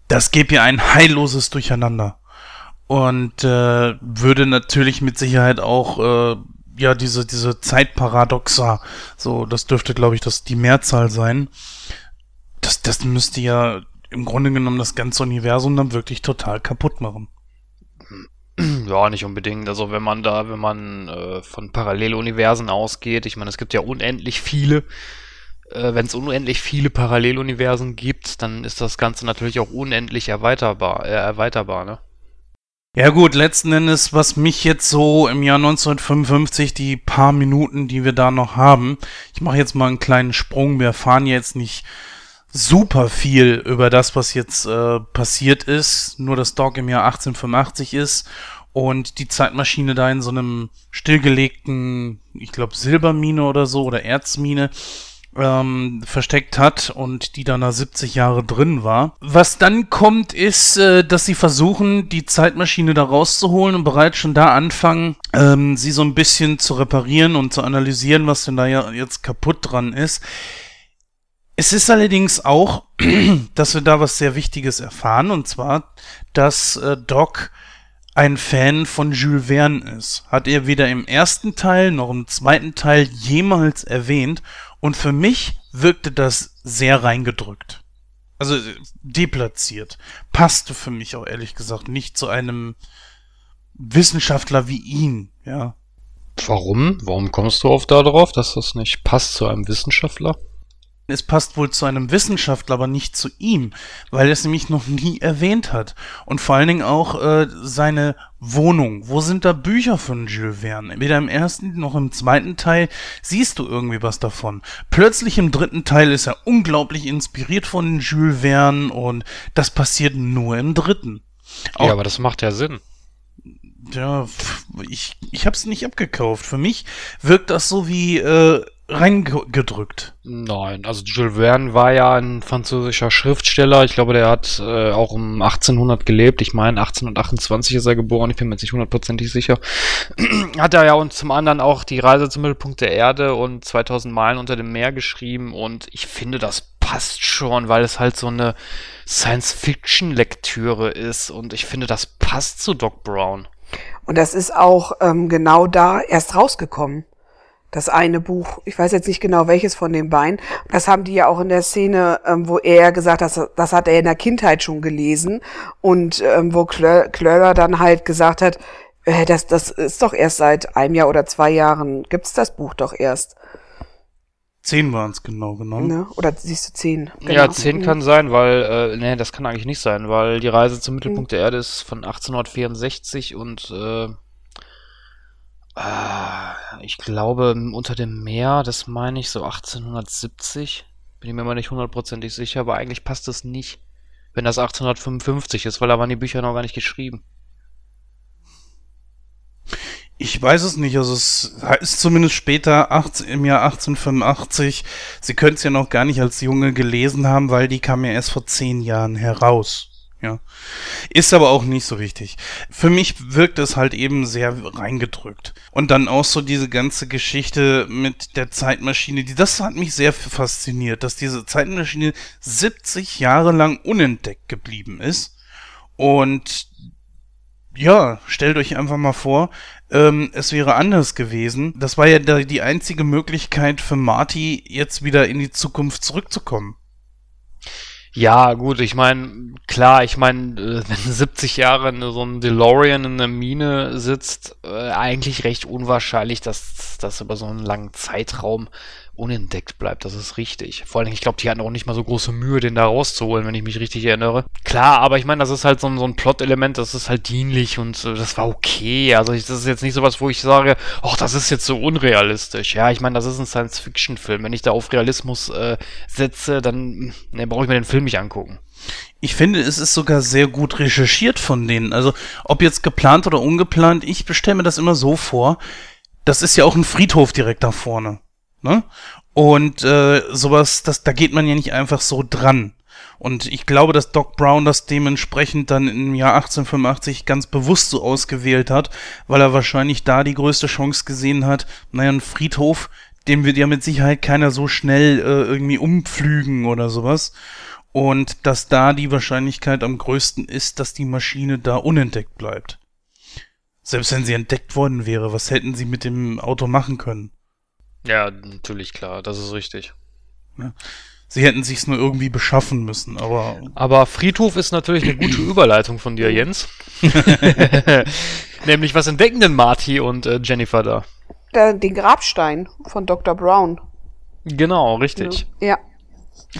Das gäbe ja ein heilloses Durcheinander. Und äh, würde natürlich mit Sicherheit auch äh, ja diese diese Zeitparadoxa, so das dürfte glaube ich das die Mehrzahl sein. Das das müsste ja im Grunde genommen das ganze Universum dann wirklich total kaputt machen. Ja, nicht unbedingt. Also wenn man da, wenn man äh, von Paralleluniversen ausgeht, ich meine, es gibt ja unendlich viele. Äh, wenn es unendlich viele Paralleluniversen gibt, dann ist das Ganze natürlich auch unendlich erweiterbar, äh, erweiterbar, ne? Ja gut, letzten Endes, was mich jetzt so im Jahr 1955, die paar Minuten, die wir da noch haben, ich mache jetzt mal einen kleinen Sprung, wir fahren jetzt nicht super viel über das, was jetzt äh, passiert ist. Nur dass Dog im Jahr 1885 ist und die Zeitmaschine da in so einem stillgelegten, ich glaube, Silbermine oder so oder Erzmine ähm, versteckt hat und die dann da 70 Jahre drin war. Was dann kommt, ist, äh, dass sie versuchen, die Zeitmaschine da rauszuholen und bereits schon da anfangen, ähm, sie so ein bisschen zu reparieren und zu analysieren, was denn da ja jetzt kaputt dran ist. Es ist allerdings auch, dass wir da was sehr Wichtiges erfahren, und zwar, dass äh, Doc ein Fan von Jules Verne ist. Hat er weder im ersten Teil noch im zweiten Teil jemals erwähnt. Und für mich wirkte das sehr reingedrückt. Also deplatziert. Passte für mich auch ehrlich gesagt nicht zu einem Wissenschaftler wie ihn, ja. Warum? Warum kommst du auf darauf, dass das nicht passt zu einem Wissenschaftler? Es passt wohl zu einem Wissenschaftler, aber nicht zu ihm, weil er es nämlich noch nie erwähnt hat. Und vor allen Dingen auch äh, seine Wohnung. Wo sind da Bücher von Jules Verne? Weder im ersten noch im zweiten Teil siehst du irgendwie was davon. Plötzlich im dritten Teil ist er unglaublich inspiriert von Jules Verne und das passiert nur im dritten. Auch ja, aber das macht ja Sinn. Ja, ich, ich hab's nicht abgekauft. Für mich wirkt das so wie äh, reingedrückt. Nein, also Jules Verne war ja ein französischer Schriftsteller. Ich glaube, der hat äh, auch um 1800 gelebt. Ich meine, 1828 ist er geboren. Ich bin mir jetzt nicht hundertprozentig sicher. hat er ja und zum anderen auch die Reise zum Mittelpunkt der Erde und 2000 Meilen unter dem Meer geschrieben. Und ich finde, das passt schon, weil es halt so eine Science-Fiction-Lektüre ist. Und ich finde, das passt zu Doc Brown. Und das ist auch ähm, genau da erst rausgekommen das eine Buch, ich weiß jetzt nicht genau welches von den beiden, das haben die ja auch in der Szene, ähm, wo er gesagt hat, das, hat er in der Kindheit schon gelesen und ähm, wo Klöller dann halt gesagt hat, äh, das, das ist doch erst seit einem Jahr oder zwei Jahren, gibt's das Buch doch erst. Zehn waren es genau genommen. Ne? Oder siehst du zehn? Genau. Ja, zehn mhm. kann sein, weil, äh, nee, das kann eigentlich nicht sein, weil die Reise zum Mittelpunkt mhm. der Erde ist von 1864 und äh, äh, ich glaube, unter dem Meer, das meine ich so 1870. Bin ich mir mal nicht hundertprozentig sicher, aber eigentlich passt das nicht, wenn das 1855 ist, weil da waren die Bücher noch gar nicht geschrieben. Ich weiß es nicht, also es ist zumindest später 18, im Jahr 1885. Sie können es ja noch gar nicht als Junge gelesen haben, weil die kam ja erst vor zehn Jahren heraus. Ja. Ist aber auch nicht so wichtig. Für mich wirkt es halt eben sehr reingedrückt. Und dann auch so diese ganze Geschichte mit der Zeitmaschine, die, das hat mich sehr fasziniert, dass diese Zeitmaschine 70 Jahre lang unentdeckt geblieben ist. Und ja, stellt euch einfach mal vor, ähm, es wäre anders gewesen. Das war ja die einzige Möglichkeit für Marty, jetzt wieder in die Zukunft zurückzukommen. Ja, gut, ich meine, klar, ich meine, äh, wenn 70 Jahre so ein DeLorean in der Mine sitzt, äh, eigentlich recht unwahrscheinlich, dass das über so einen langen Zeitraum unentdeckt bleibt. Das ist richtig. Vor allem, ich glaube, die hatten auch nicht mal so große Mühe, den da rauszuholen, wenn ich mich richtig erinnere. Klar, aber ich meine, das ist halt so ein, so ein Plot-Element, das ist halt dienlich und äh, das war okay. Also ich, das ist jetzt nicht sowas, wo ich sage, ach, das ist jetzt so unrealistisch. Ja, ich meine, das ist ein Science-Fiction-Film. Wenn ich da auf Realismus äh, setze, dann ne, brauche ich mir den Film nicht angucken. Ich finde, es ist sogar sehr gut recherchiert von denen. Also, ob jetzt geplant oder ungeplant, ich bestelle mir das immer so vor. Das ist ja auch ein Friedhof direkt da vorne. Ne? Und äh, sowas, das, da geht man ja nicht einfach so dran. Und ich glaube, dass Doc Brown das dementsprechend dann im Jahr 1885 ganz bewusst so ausgewählt hat, weil er wahrscheinlich da die größte Chance gesehen hat, naja, ein Friedhof, den wird ja mit Sicherheit keiner so schnell äh, irgendwie umpflügen oder sowas. Und dass da die Wahrscheinlichkeit am größten ist, dass die Maschine da unentdeckt bleibt. Selbst wenn sie entdeckt worden wäre, was hätten sie mit dem Auto machen können? Ja, natürlich, klar, das ist richtig. Ja. Sie hätten sich's nur irgendwie beschaffen müssen, aber. Aber Friedhof ist natürlich eine gute Überleitung von dir, Jens. Nämlich, was entdecken denn Marty und äh, Jennifer da? Der, den Grabstein von Dr. Brown. Genau, richtig. Ja.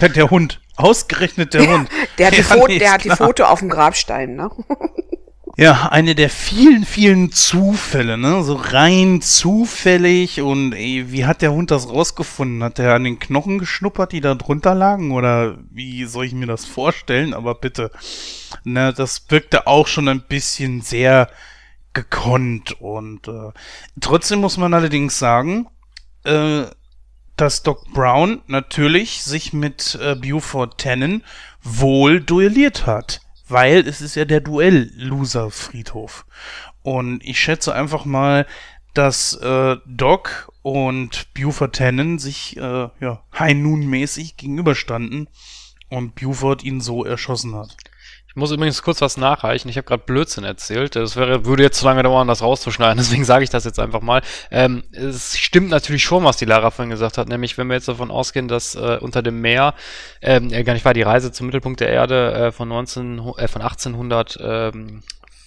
Der Hund. Ausgerechnet der Hund. Der hat, die, Fo der hat die Foto auf dem Grabstein, ne? Ja, eine der vielen, vielen Zufälle, ne? So rein zufällig und ey, wie hat der Hund das rausgefunden? Hat er an den Knochen geschnuppert, die da drunter lagen? Oder wie soll ich mir das vorstellen? Aber bitte, ne, das wirkte auch schon ein bisschen sehr gekonnt und äh, trotzdem muss man allerdings sagen, äh, dass Doc Brown natürlich sich mit äh, Buford Tannen wohl duelliert hat weil es ist ja der Duell-Loser-Friedhof. Und ich schätze einfach mal, dass äh, Doc und Buford Tannen sich äh, ja, High Noon-mäßig gegenüberstanden und Buford ihn so erschossen hat. Ich muss übrigens kurz was nachreichen. Ich habe gerade Blödsinn erzählt. Das wäre, würde jetzt zu lange dauern, das rauszuschneiden. Deswegen sage ich das jetzt einfach mal. Ähm, es stimmt natürlich schon, was die Lara vorhin gesagt hat. Nämlich, wenn wir jetzt davon ausgehen, dass äh, unter dem Meer, ähm, äh, gar nicht war die Reise zum Mittelpunkt der Erde äh, von 19, äh, von 1800, ähm,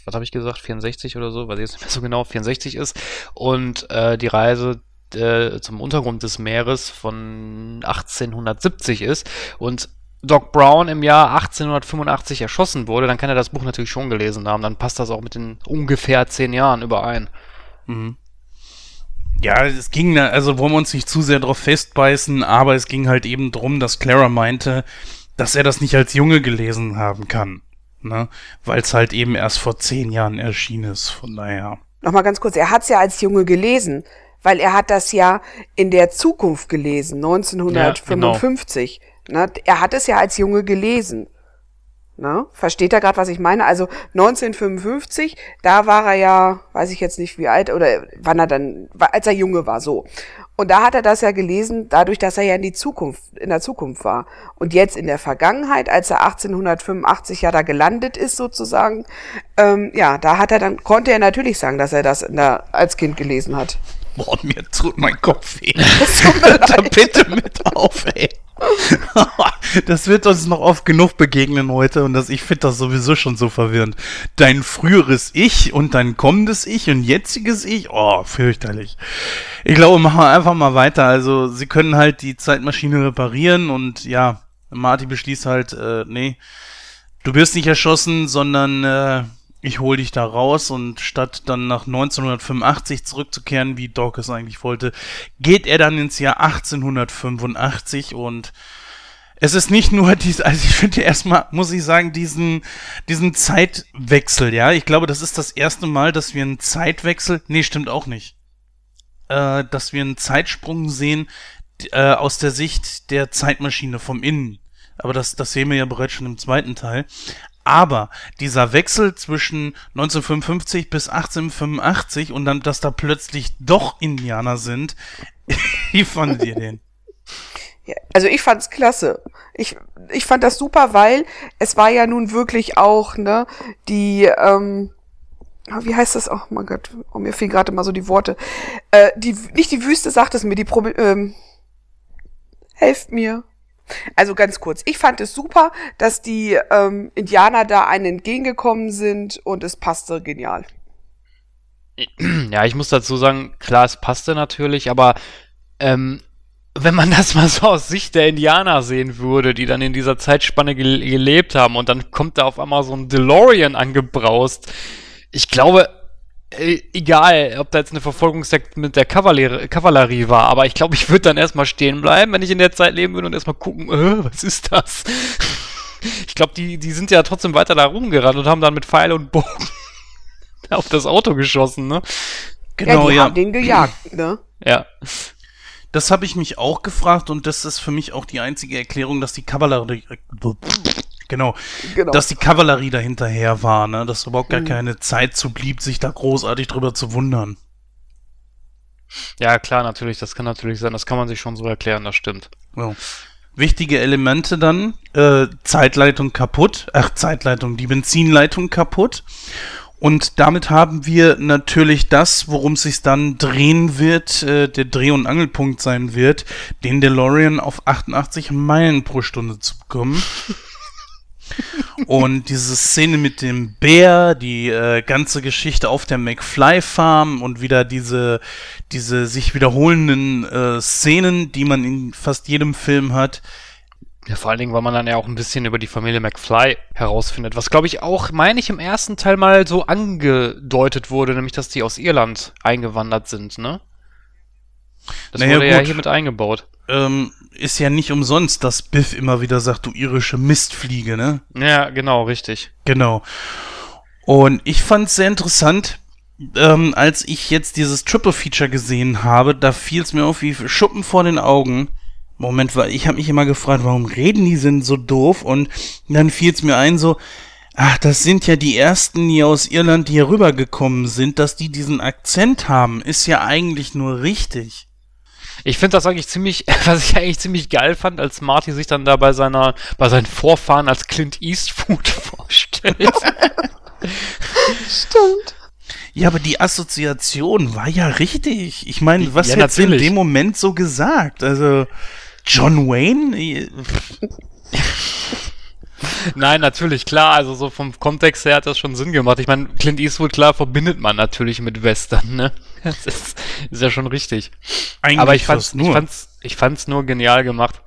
was habe ich gesagt, 64 oder so, weiß ich jetzt nicht mehr so genau, 64 ist. Und äh, die Reise äh, zum Untergrund des Meeres von 1870 ist. Und Doc Brown im Jahr 1885 erschossen wurde, dann kann er das Buch natürlich schon gelesen haben. Dann passt das auch mit den ungefähr zehn Jahren überein. Mhm. Ja, es ging, also wollen wir uns nicht zu sehr drauf festbeißen, aber es ging halt eben drum, dass Clara meinte, dass er das nicht als Junge gelesen haben kann. Ne? Weil es halt eben erst vor zehn Jahren erschienen ist, von daher. Nochmal ganz kurz, er hat es ja als Junge gelesen, weil er hat das ja in der Zukunft gelesen, 1955. Ja, genau. Ne? Er hat es ja als Junge gelesen. Ne? Versteht er gerade, was ich meine? Also 1955, da war er ja, weiß ich jetzt nicht wie alt, oder wann er dann, als er Junge war, so. Und da hat er das ja gelesen, dadurch, dass er ja in die Zukunft, in der Zukunft war. Und jetzt in der Vergangenheit, als er 1885 ja da gelandet ist, sozusagen, ähm, ja, da hat er dann, konnte er natürlich sagen, dass er das der, als Kind gelesen hat. Boah, mir tut mein Kopf weh. Mir leid. bitte mit auf, ey. das wird uns noch oft genug begegnen heute und das, ich finde das sowieso schon so verwirrend. Dein früheres Ich und dein kommendes Ich und jetziges Ich, oh, fürchterlich. Ich glaube, machen wir einfach mal weiter. Also, sie können halt die Zeitmaschine reparieren und ja, Marty beschließt halt, äh, nee, du wirst nicht erschossen, sondern äh, ich hol dich da raus und statt dann nach 1985 zurückzukehren, wie Doc es eigentlich wollte, geht er dann ins Jahr 1885 und es ist nicht nur dies, also ich finde erstmal, muss ich sagen, diesen, diesen Zeitwechsel, ja. Ich glaube, das ist das erste Mal, dass wir einen Zeitwechsel, nee, stimmt auch nicht, äh, dass wir einen Zeitsprung sehen äh, aus der Sicht der Zeitmaschine vom Innen. Aber das, das sehen wir ja bereits schon im zweiten Teil. Aber dieser Wechsel zwischen 1955 bis 1885 und dann, dass da plötzlich doch Indianer sind, wie fandet ihr den? Ja, also ich fand's klasse. Ich, ich fand das super, weil es war ja nun wirklich auch, ne, die, ähm, wie heißt das? Oh mein Gott, oh, mir fehlen gerade mal so die Worte. Äh, die, nicht die Wüste sagt es mir, die Probe, ähm, helft mir. Also ganz kurz, ich fand es super, dass die ähm, Indianer da einen entgegengekommen sind und es passte genial. Ja, ich muss dazu sagen, klar, es passte natürlich, aber ähm, wenn man das mal so aus Sicht der Indianer sehen würde, die dann in dieser Zeitspanne ge gelebt haben und dann kommt da auf einmal so ein DeLorean angebraust. Ich glaube, äh, egal, ob da jetzt eine Verfolgungsjagd mit der Kavallerie, Kavallerie war, aber ich glaube, ich würde dann erstmal stehen bleiben, wenn ich in der Zeit leben würde und erstmal gucken, äh, was ist das? ich glaube, die, die sind ja trotzdem weiter da rumgerannt und haben dann mit Pfeil und Bogen auf das Auto geschossen, ne? Genau, ja. Die ja. haben den gejagt, ne? Ja. Das habe ich mich auch gefragt und das ist für mich auch die einzige Erklärung, dass die Kavallerie, genau, genau, dass die Kavallerie dahinterher war, ne? Dass überhaupt gar mhm. keine Zeit zu blieb, sich da großartig drüber zu wundern. Ja, klar, natürlich, das kann natürlich sein, das kann man sich schon so erklären, das stimmt. Ja. Wichtige Elemente dann, äh, Zeitleitung kaputt, ach, Zeitleitung, die Benzinleitung kaputt und damit haben wir natürlich das, worum es sich dann drehen wird, äh, der Dreh- und Angelpunkt sein wird, den DeLorean auf 88 Meilen pro Stunde zu bekommen. und diese Szene mit dem Bär, die äh, ganze Geschichte auf der McFly Farm und wieder diese, diese sich wiederholenden äh, Szenen, die man in fast jedem Film hat, ja, vor allen Dingen, weil man dann ja auch ein bisschen über die Familie McFly herausfindet, was glaube ich auch, meine ich, im ersten Teil mal so angedeutet wurde, nämlich dass die aus Irland eingewandert sind, ne? Das naja, wurde gut. ja hier mit eingebaut. Ähm, ist ja nicht umsonst, dass Biff immer wieder sagt, du irische Mistfliege, ne? Ja, genau, richtig. Genau. Und ich fand es sehr interessant, ähm, als ich jetzt dieses Triple Feature gesehen habe, da fiel es mir auf wie Schuppen vor den Augen Moment, weil ich habe mich immer gefragt, warum reden die sind so doof? Und dann fiel es mir ein, so, ach, das sind ja die ersten, die aus Irland hier rübergekommen sind, dass die diesen Akzent haben, ist ja eigentlich nur richtig. Ich finde das eigentlich ziemlich, was ich eigentlich ziemlich geil fand, als Marty sich dann da bei seiner, bei seinen Vorfahren als Clint Eastwood vorstellt. Stimmt. Ja, aber die Assoziation war ja richtig. Ich meine, was ja, hättest du in dem Moment so gesagt? Also. John Wayne? Nein, natürlich, klar. Also so vom Kontext her hat das schon Sinn gemacht. Ich meine, Clint Eastwood, klar, verbindet man natürlich mit Western, ne? Das ist, ist ja schon richtig. Eigentlich Aber ich fand's, nur. ich fand's, ich fand's nur genial gemacht.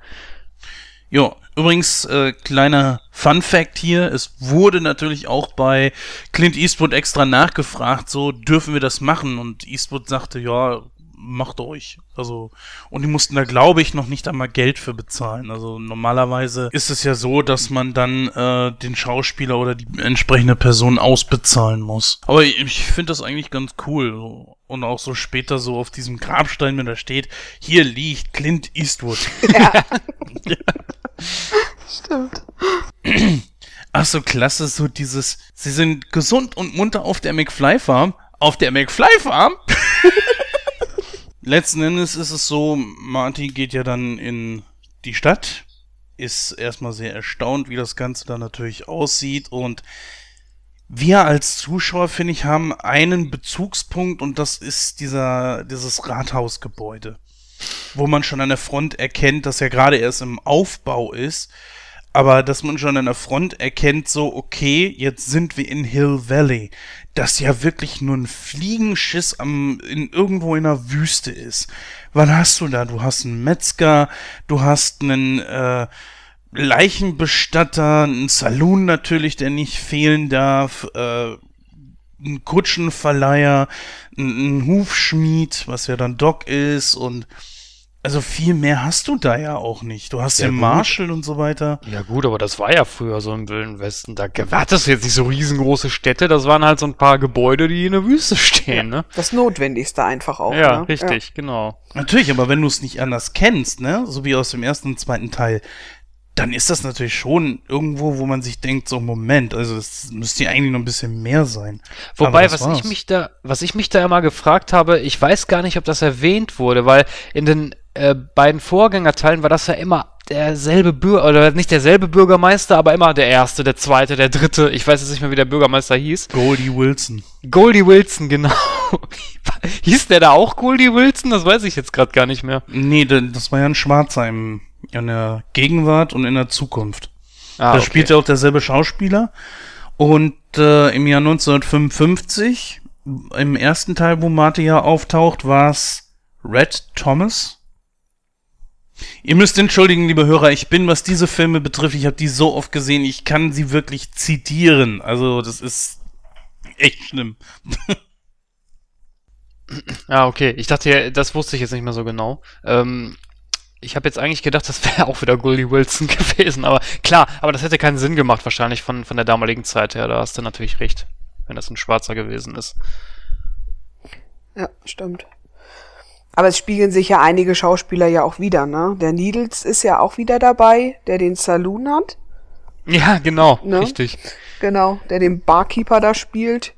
Jo, übrigens, äh, kleiner Fun Fact hier, es wurde natürlich auch bei Clint Eastwood extra nachgefragt, so dürfen wir das machen? Und Eastwood sagte, ja, macht euch. Also, und die mussten da, glaube ich, noch nicht einmal Geld für bezahlen. Also normalerweise ist es ja so, dass man dann äh, den Schauspieler oder die entsprechende Person ausbezahlen muss. Aber ich, ich finde das eigentlich ganz cool. Und auch so später so auf diesem Grabstein, wenn da steht, hier liegt Clint Eastwood. Ja. ja. Stimmt. Ach so, klasse, so dieses, sie sind gesund und munter auf der McFly Farm. Auf der McFly Farm? letzten Endes ist es so, Marty geht ja dann in die Stadt, ist erstmal sehr erstaunt, wie das Ganze dann natürlich aussieht und wir als Zuschauer, finde ich, haben einen Bezugspunkt und das ist dieser, dieses Rathausgebäude, wo man schon an der Front erkennt, dass er gerade erst im Aufbau ist, aber dass man schon an der Front erkennt, so, okay, jetzt sind wir in Hill Valley das ja wirklich nur ein Fliegenschiss am, in, irgendwo in der Wüste ist. Was hast du da? Du hast einen Metzger, du hast einen äh, Leichenbestatter, einen Saloon natürlich, der nicht fehlen darf, äh, einen Kutschenverleiher, einen Hufschmied, was ja dann Doc ist und also viel mehr hast du da ja auch nicht. Du hast ja, den Marshall und so weiter. Ja gut, aber das war ja früher so im Wilden Westen. Da hattest du jetzt nicht so riesengroße Städte, das waren halt so ein paar Gebäude, die in der Wüste stehen, ja, ne? Das Notwendigste einfach auch. Ja, ne? richtig, ja. genau. Natürlich, aber wenn du es nicht anders kennst, ne, so wie aus dem ersten und zweiten Teil, dann ist das natürlich schon irgendwo, wo man sich denkt, so Moment, also es müsste ja eigentlich noch ein bisschen mehr sein. Wobei, was ich mich da, was ich mich da immer gefragt habe, ich weiß gar nicht, ob das erwähnt wurde, weil in den äh, beiden Vorgängerteilen war das ja immer derselbe Bürger, oder nicht derselbe Bürgermeister, aber immer der erste, der zweite, der dritte. Ich weiß jetzt nicht mehr, wie der Bürgermeister hieß. Goldie Wilson. Goldie Wilson, genau. hieß der da auch Goldie Wilson? Das weiß ich jetzt gerade gar nicht mehr. Nee, das war ja ein Schwarzer im, in der Gegenwart und in der Zukunft. Ah, da okay. spielt ja auch derselbe Schauspieler. Und äh, im Jahr 1955, im ersten Teil, wo Marty ja auftaucht, war es Red Thomas Ihr müsst entschuldigen, liebe Hörer, ich bin, was diese Filme betrifft, ich habe die so oft gesehen, ich kann sie wirklich zitieren. Also das ist echt schlimm. Ja, okay. Ich dachte, das wusste ich jetzt nicht mehr so genau. Ähm, ich habe jetzt eigentlich gedacht, das wäre auch wieder Goldie Wilson gewesen, aber klar, aber das hätte keinen Sinn gemacht, wahrscheinlich von, von der damaligen Zeit her. Da hast du natürlich recht, wenn das ein Schwarzer gewesen ist. Ja, stimmt. Aber es spiegeln sich ja einige Schauspieler ja auch wieder, ne? Der Needles ist ja auch wieder dabei, der den Saloon hat. Ja, genau, ne? richtig. Genau, der den Barkeeper da spielt.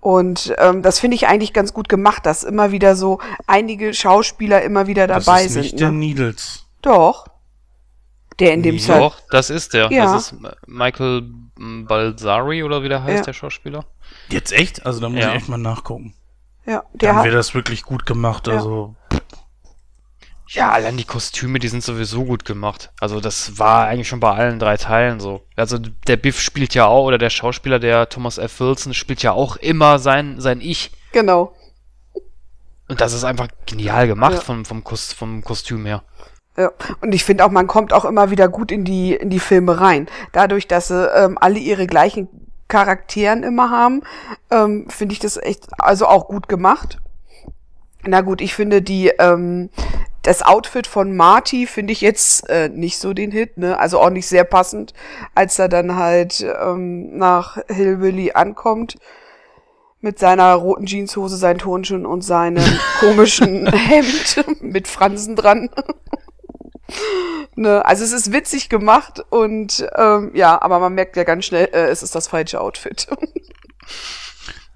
Und ähm, das finde ich eigentlich ganz gut gemacht, dass immer wieder so einige Schauspieler immer wieder dabei sind. Das ist nicht ne? der Needles. Doch. Der in dem Fall. Doch, das ist der. Ja. Das ist Michael Balzari oder wie der heißt, ja. der Schauspieler. Jetzt echt? Also da muss ja. ich echt mal nachgucken. Ja, der Dann wäre das wirklich gut gemacht. Also ja, allein die Kostüme, die sind sowieso gut gemacht. Also das war eigentlich schon bei allen drei Teilen so. Also der Biff spielt ja auch, oder der Schauspieler, der Thomas F. Wilson, spielt ja auch immer sein, sein Ich. Genau. Und das ist einfach genial gemacht ja. vom, vom, Kost, vom Kostüm her. Ja, und ich finde auch, man kommt auch immer wieder gut in die, in die Filme rein. Dadurch, dass sie ähm, alle ihre gleichen Charakteren immer haben, ähm, finde ich das echt, also auch gut gemacht. Na gut, ich finde die, ähm, das Outfit von Marty finde ich jetzt äh, nicht so den Hit, ne? Also auch nicht sehr passend, als er dann halt ähm, nach Hillbilly ankommt mit seiner roten Jeanshose, seinen Turnschuhen und seinem komischen Hemd mit Fransen dran. Ne? Also es ist witzig gemacht und ähm, ja, aber man merkt ja ganz schnell, äh, es ist das falsche Outfit.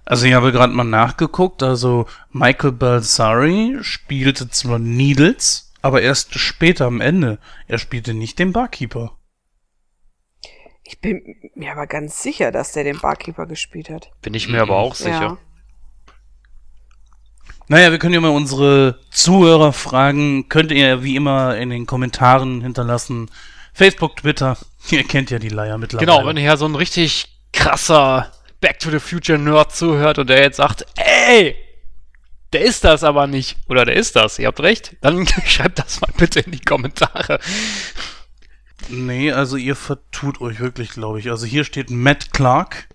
Also ich habe gerade mal nachgeguckt, also Michael Balsari spielte zwar Needles, aber erst später am Ende. Er spielte nicht den Barkeeper. Ich bin mir aber ganz sicher, dass der den Barkeeper gespielt hat. Bin ich mir aber auch sicher. Ja. Naja, wir können ja mal unsere Zuhörer fragen. Könnt ihr wie immer in den Kommentaren hinterlassen. Facebook, Twitter. Ihr kennt ja die Leier mittlerweile. Genau, wenn ihr ja so ein richtig krasser Back to the Future Nerd zuhört und der jetzt sagt, ey, der ist das aber nicht. Oder der ist das, ihr habt recht. Dann schreibt das mal bitte in die Kommentare. Nee, also ihr vertut euch wirklich, glaube ich. Also hier steht Matt Clark,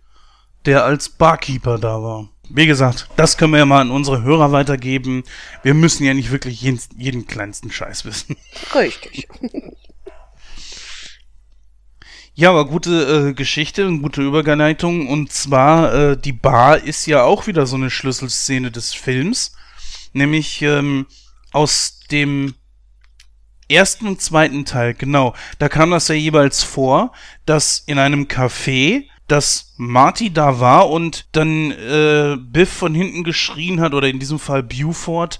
der als Barkeeper da war. Wie gesagt, das können wir ja mal an unsere Hörer weitergeben. Wir müssen ja nicht wirklich jeden, jeden kleinsten Scheiß wissen. Richtig. Ja, aber gute äh, Geschichte und gute Überleitung. Und zwar, äh, die Bar ist ja auch wieder so eine Schlüsselszene des Films. Nämlich ähm, aus dem ersten und zweiten Teil, genau. Da kam das ja jeweils vor, dass in einem Café dass Marty da war und dann äh, Biff von hinten geschrien hat, oder in diesem Fall Buford,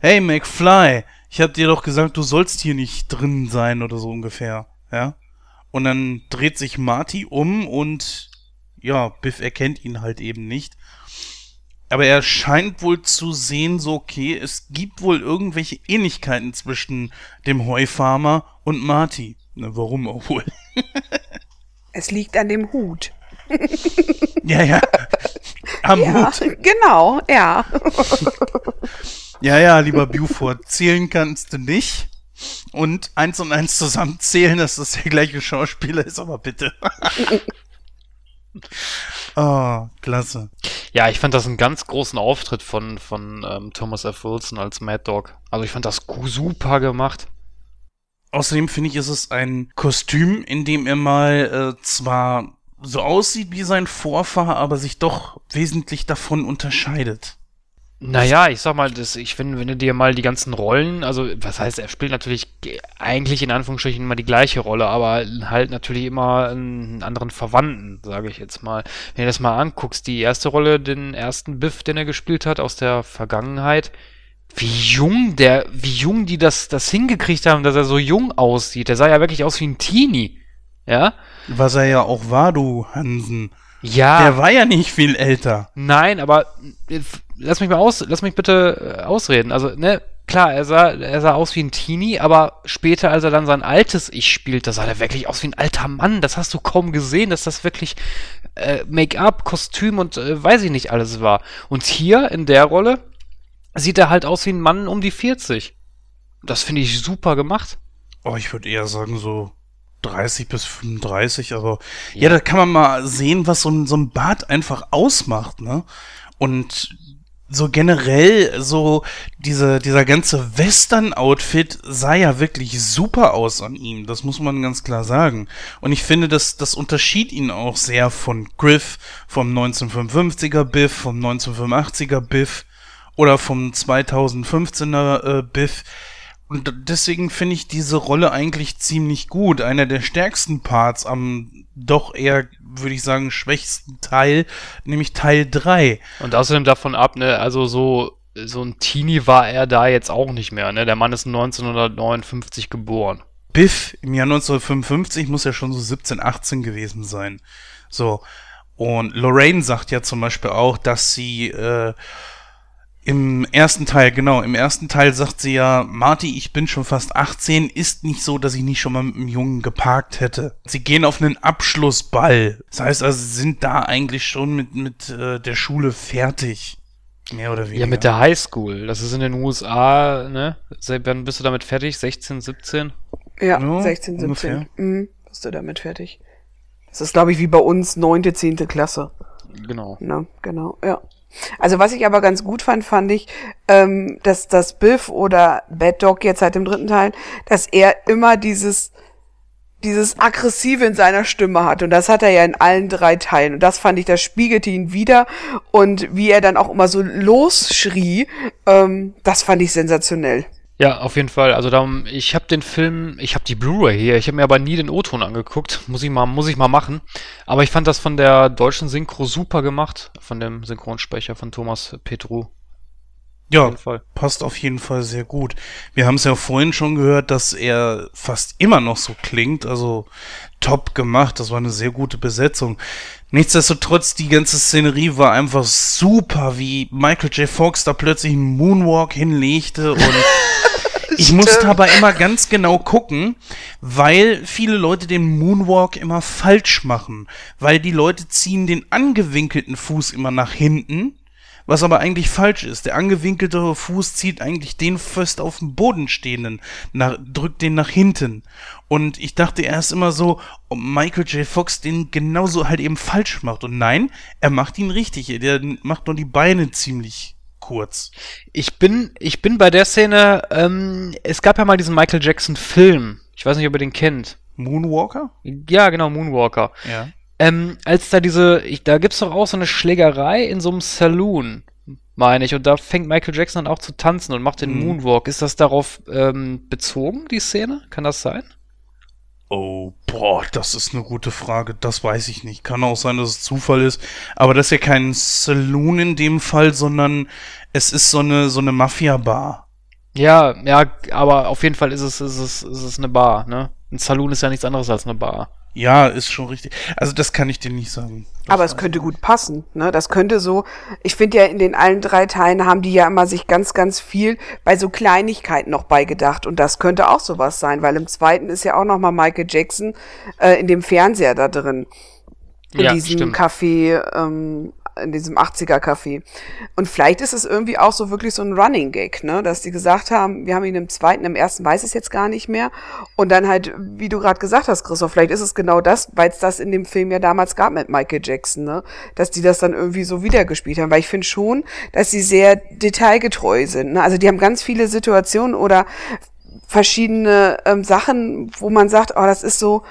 hey McFly, ich hab dir doch gesagt, du sollst hier nicht drin sein oder so ungefähr, ja. Und dann dreht sich Marty um und ja, Biff erkennt ihn halt eben nicht. Aber er scheint wohl zu sehen, so okay, es gibt wohl irgendwelche Ähnlichkeiten zwischen dem Heufarmer und Marty. Na, warum auch wohl? es liegt an dem Hut. ja, ja. Am ja, Hut. Genau, ja. ja, ja, lieber Buford, zählen kannst du nicht und eins und eins zusammenzählen, dass das der gleiche Schauspieler ist, aber bitte. oh, klasse. Ja, ich fand das einen ganz großen Auftritt von, von ähm, Thomas F. Wilson als Mad Dog. Also ich fand das super gemacht. Außerdem finde ich, ist es ein Kostüm, in dem er mal äh, zwar so aussieht wie sein Vorfahr, aber sich doch wesentlich davon unterscheidet. Naja, ich sag mal, das, ich finde, wenn du dir mal die ganzen Rollen, also was heißt, er spielt natürlich eigentlich in Anführungsstrichen immer die gleiche Rolle, aber halt natürlich immer einen anderen Verwandten, sage ich jetzt mal. Wenn du das mal anguckst, die erste Rolle, den ersten Biff, den er gespielt hat aus der Vergangenheit, wie jung der, wie jung die das, das hingekriegt haben, dass er so jung aussieht. Der sah ja wirklich aus wie ein Teenie. Ja? Was er ja auch war, du Hansen. Ja. Der war ja nicht viel älter. Nein, aber lass mich mal aus, lass mich bitte äh, ausreden. Also, ne, klar, er sah, er sah aus wie ein Teenie, aber später, als er dann sein altes Ich spielt, da sah er wirklich aus wie ein alter Mann. Das hast du kaum gesehen, dass das wirklich äh, Make-up, Kostüm und äh, weiß ich nicht alles war. Und hier in der Rolle sieht er halt aus wie ein Mann um die 40. Das finde ich super gemacht. Oh, ich würde eher sagen so 30 bis 35, aber ja. ja, da kann man mal sehen, was so ein, so ein Bart einfach ausmacht, ne? Und so generell, so diese, dieser ganze Western-Outfit sah ja wirklich super aus an ihm. Das muss man ganz klar sagen. Und ich finde, dass das unterschied ihn auch sehr von Griff, vom 1955er Biff, vom 1985er Biff oder vom 2015er äh, Biff. Und deswegen finde ich diese Rolle eigentlich ziemlich gut. Einer der stärksten Parts am doch eher, würde ich sagen, schwächsten Teil, nämlich Teil 3. Und außerdem davon ab, ne, also so, so ein Teenie war er da jetzt auch nicht mehr, ne? Der Mann ist 1959 geboren. Biff im Jahr 1955 muss ja schon so 17, 18 gewesen sein. So. Und Lorraine sagt ja zum Beispiel auch, dass sie äh, im ersten Teil, genau, im ersten Teil sagt sie ja, Marty, ich bin schon fast 18, ist nicht so, dass ich nicht schon mal mit einem Jungen geparkt hätte. Sie gehen auf einen Abschlussball. Das heißt also, sie sind da eigentlich schon mit, mit äh, der Schule fertig. Mehr oder weniger. Ja, mit der Highschool. Das ist in den USA, ne? Wann bist du damit fertig? 16, 17? Ja, ja 16, 17. Ungefähr. Mhm, bist du damit fertig. Das ist, glaube ich, wie bei uns neunte, zehnte Klasse. Genau. Na, genau, ja. Also was ich aber ganz gut fand, fand ich, ähm, dass das Biff oder Bad Dog jetzt halt im dritten Teil, dass er immer dieses dieses aggressive in seiner Stimme hat. Und das hat er ja in allen drei Teilen. Und das fand ich, das spiegelte ihn wieder. Und wie er dann auch immer so losschrie, ähm, das fand ich sensationell. Ja, auf jeden Fall. Also darum, ich habe den Film, ich habe die Blu-ray hier, ich habe mir aber nie den O-Ton angeguckt. Muss ich mal, muss ich mal machen. Aber ich fand das von der deutschen Synchro super gemacht, von dem Synchronsprecher von Thomas Petru. Ja, auf passt auf jeden Fall sehr gut. Wir haben es ja vorhin schon gehört, dass er fast immer noch so klingt, also top gemacht. Das war eine sehr gute Besetzung. Nichtsdestotrotz, die ganze Szenerie war einfach super, wie Michael J. Fox da plötzlich einen Moonwalk hinlegte und Ich musste aber immer ganz genau gucken, weil viele Leute den Moonwalk immer falsch machen. Weil die Leute ziehen den angewinkelten Fuß immer nach hinten, was aber eigentlich falsch ist. Der angewinkelte Fuß zieht eigentlich den fest auf dem Boden stehenden, nach, drückt den nach hinten. Und ich dachte erst immer so, ob Michael J. Fox den genauso halt eben falsch macht. Und nein, er macht ihn richtig. Der macht nur die Beine ziemlich kurz. Ich bin, ich bin bei der Szene, ähm, es gab ja mal diesen Michael Jackson Film. Ich weiß nicht, ob ihr den kennt. Moonwalker? Ja, genau, Moonwalker. Ja. Ähm, als da diese, ich, da gibt's doch auch so eine Schlägerei in so einem Saloon, meine ich, und da fängt Michael Jackson dann auch zu tanzen und macht den mhm. Moonwalk. Ist das darauf ähm, bezogen, die Szene? Kann das sein? Oh, boah, das ist eine gute Frage. Das weiß ich nicht. Kann auch sein, dass es Zufall ist. Aber das ist ja kein Saloon in dem Fall, sondern es ist so eine, so eine Mafia-Bar. Ja, ja, aber auf jeden Fall ist es, ist es, ist es eine Bar, ne? Ein Saloon ist ja nichts anderes als eine Bar. Ja, ist schon richtig. Also das kann ich dir nicht sagen. Aber es könnte gut passen, ne? Das könnte so, ich finde ja in den allen drei Teilen haben die ja immer sich ganz, ganz viel bei so Kleinigkeiten noch beigedacht und das könnte auch sowas sein, weil im zweiten ist ja auch noch mal Michael Jackson äh, in dem Fernseher da drin. In ja, diesem stimmt. Café ähm, in diesem 80er-Café. Und vielleicht ist es irgendwie auch so wirklich so ein Running Gag, ne? Dass die gesagt haben, wir haben ihn im zweiten, im ersten weiß es jetzt gar nicht mehr. Und dann halt, wie du gerade gesagt hast, Christoph, vielleicht ist es genau das, weil es das in dem Film ja damals gab mit Michael Jackson, ne? Dass die das dann irgendwie so wiedergespielt haben. Weil ich finde schon, dass sie sehr detailgetreu sind. Ne? Also die haben ganz viele Situationen oder verschiedene ähm, Sachen, wo man sagt, oh, das ist so,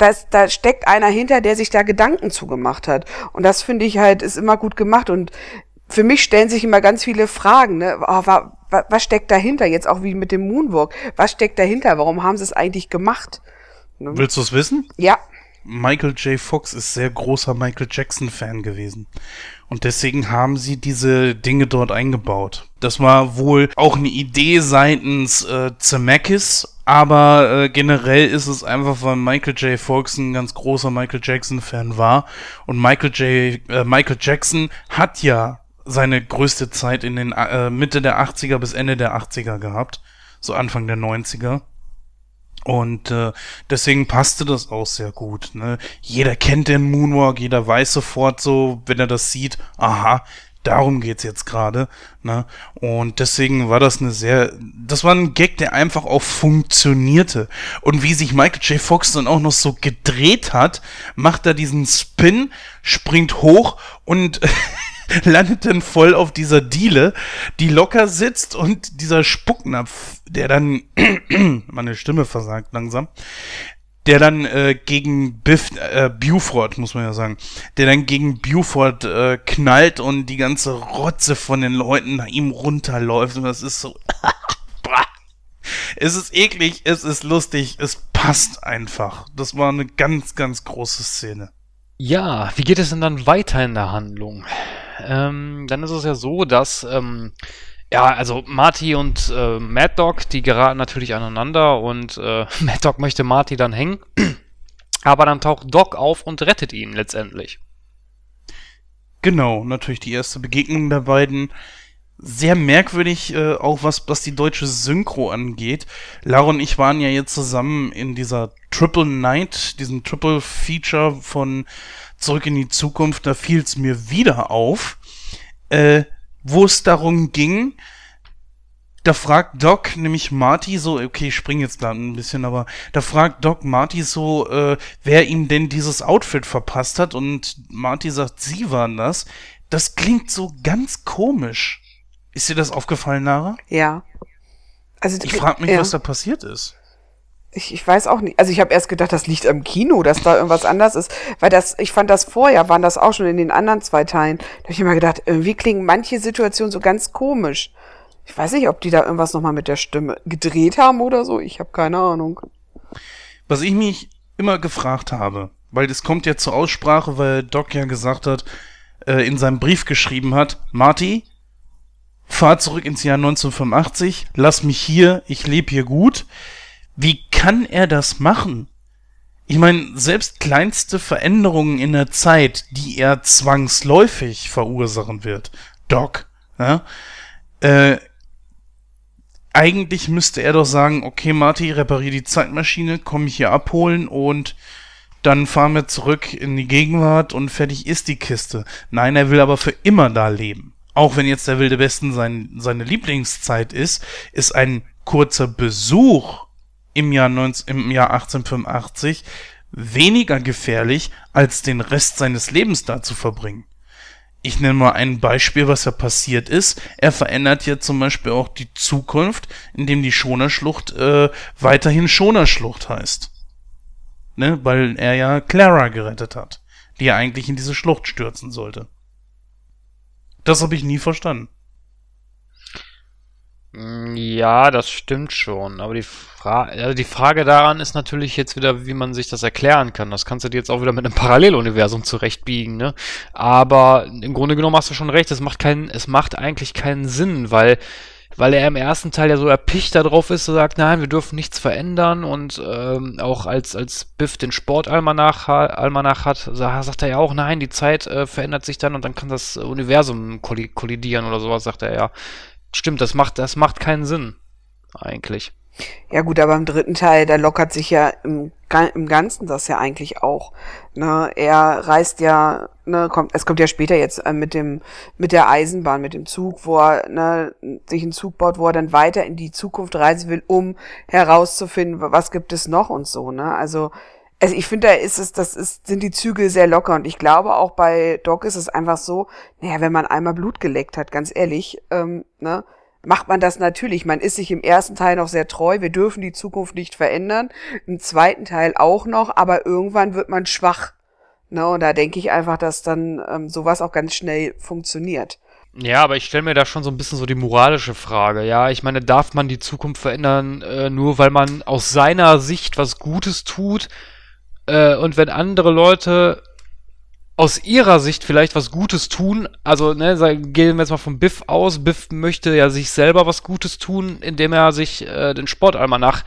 das, da steckt einer hinter, der sich da Gedanken zugemacht hat. Und das finde ich halt, ist immer gut gemacht. Und für mich stellen sich immer ganz viele Fragen, ne? Oh, wa, wa, was steckt dahinter? Jetzt auch wie mit dem Moonwalk. Was steckt dahinter? Warum haben sie es eigentlich gemacht? Ne? Willst du es wissen? Ja. Michael J. Fox ist sehr großer Michael Jackson-Fan gewesen. Und deswegen haben sie diese Dinge dort eingebaut. Das war wohl auch eine Idee seitens äh, Zemeckis, aber äh, generell ist es einfach, weil Michael J. Fox ein ganz großer Michael Jackson-Fan war. Und Michael J. Äh, Michael Jackson hat ja seine größte Zeit in den äh, Mitte der 80er bis Ende der 80er gehabt. So Anfang der 90er. Und äh, deswegen passte das auch sehr gut. Ne? Jeder kennt den Moonwalk, jeder weiß sofort so, wenn er das sieht, aha, Darum geht's jetzt gerade. Ne? Und deswegen war das eine sehr, das war ein Gag, der einfach auch funktionierte. Und wie sich Michael J. Fox dann auch noch so gedreht hat, macht er diesen Spin, springt hoch und landet dann voll auf dieser Diele, die locker sitzt und dieser Spucknapf, der dann, meine Stimme versagt langsam, der dann äh, gegen Biff, äh, Buford, muss man ja sagen, der dann gegen Buford äh, knallt und die ganze Rotze von den Leuten nach ihm runterläuft und das ist so, es ist eklig, es ist lustig, es passt einfach. Das war eine ganz, ganz große Szene. Ja, wie geht es denn dann weiter in der Handlung? Ähm, dann ist es ja so, dass ähm, ja, also Marty und äh, Mad Dog, die geraten natürlich aneinander und äh, Mad Dog möchte Marty dann hängen. Aber dann taucht Doc auf und rettet ihn letztendlich. Genau, natürlich die erste Begegnung der beiden. Sehr merkwürdig, äh, auch was, was die deutsche Synchro angeht. Lara und ich waren ja jetzt zusammen in dieser Triple Night, diesem Triple Feature von Zurück in die Zukunft. Da fiel es mir wieder auf. Äh, wo es darum ging, da fragt Doc nämlich Marty so, okay, ich spring jetzt da ein bisschen, aber da fragt Doc Marty so, äh, wer ihm denn dieses Outfit verpasst hat und Marty sagt, sie waren das. Das klingt so ganz komisch. Ist dir das aufgefallen, Nara? Ja. Also ich frage mich, ja. was da passiert ist. Ich, ich weiß auch nicht. Also ich habe erst gedacht, das liegt am Kino, dass da irgendwas anders ist. Weil das, ich fand das vorher, waren das auch schon in den anderen zwei Teilen. Da habe ich immer gedacht, irgendwie klingen manche Situationen so ganz komisch. Ich weiß nicht, ob die da irgendwas nochmal mit der Stimme gedreht haben oder so. Ich habe keine Ahnung. Was ich mich immer gefragt habe, weil das kommt ja zur Aussprache, weil Doc ja gesagt hat, äh, in seinem Brief geschrieben hat, Marty, fahr zurück ins Jahr 1985, lass mich hier, ich lebe hier gut. Wie kann er das machen? Ich meine, selbst kleinste Veränderungen in der Zeit, die er zwangsläufig verursachen wird, Doc, ja, äh, eigentlich müsste er doch sagen, okay, Marty, reparier die Zeitmaschine, komm mich hier abholen und dann fahren wir zurück in die Gegenwart und fertig ist die Kiste. Nein, er will aber für immer da leben. Auch wenn jetzt der Wilde Westen sein, seine Lieblingszeit ist, ist ein kurzer Besuch im Jahr, 19, im Jahr 1885 weniger gefährlich, als den Rest seines Lebens da zu verbringen. Ich nenne mal ein Beispiel, was ja passiert ist. Er verändert ja zum Beispiel auch die Zukunft, indem die Schonerschlucht äh, weiterhin Schonerschlucht heißt. Ne? Weil er ja Clara gerettet hat, die er eigentlich in diese Schlucht stürzen sollte. Das habe ich nie verstanden. Mm, ja, das stimmt schon. Aber die, Fra also die Frage daran ist natürlich jetzt wieder, wie man sich das erklären kann. Das kannst du dir jetzt auch wieder mit einem Paralleluniversum zurechtbiegen, ne? Aber im Grunde genommen hast du schon recht, es macht keinen, es macht eigentlich keinen Sinn, weil, weil er im ersten Teil ja so erpicht darauf ist, so sagt, nein, wir dürfen nichts verändern und ähm, auch als, als Biff den Sportalmanach Almanach hat, sagt er ja auch, nein, die Zeit äh, verändert sich dann und dann kann das Universum kollidieren oder sowas, sagt er ja. Stimmt, das macht, das macht keinen Sinn. Eigentlich. Ja gut, aber im dritten Teil, da lockert sich ja im, im Ganzen das ja eigentlich auch. Ne, er reist ja, ne, kommt, es kommt ja später jetzt äh, mit dem, mit der Eisenbahn, mit dem Zug, wo er ne, sich einen Zug baut, wo er dann weiter in die Zukunft reisen will, um herauszufinden, was gibt es noch und so. Ne, also also ich finde, da ist es, das ist, sind die Zügel sehr locker und ich glaube auch bei Doc ist es einfach so, naja, wenn man einmal Blut geleckt hat, ganz ehrlich, ähm, ne, macht man das natürlich. Man ist sich im ersten Teil noch sehr treu, wir dürfen die Zukunft nicht verändern, im zweiten Teil auch noch, aber irgendwann wird man schwach. Ne, und da denke ich einfach, dass dann ähm, sowas auch ganz schnell funktioniert. Ja, aber ich stelle mir da schon so ein bisschen so die moralische Frage. Ja, ich meine, darf man die Zukunft verändern, äh, nur weil man aus seiner Sicht was Gutes tut? Äh, und wenn andere Leute aus ihrer Sicht vielleicht was Gutes tun, also ne, gehen wir jetzt mal vom Biff aus, Biff möchte ja sich selber was Gutes tun, indem er sich äh, den Sportalmanach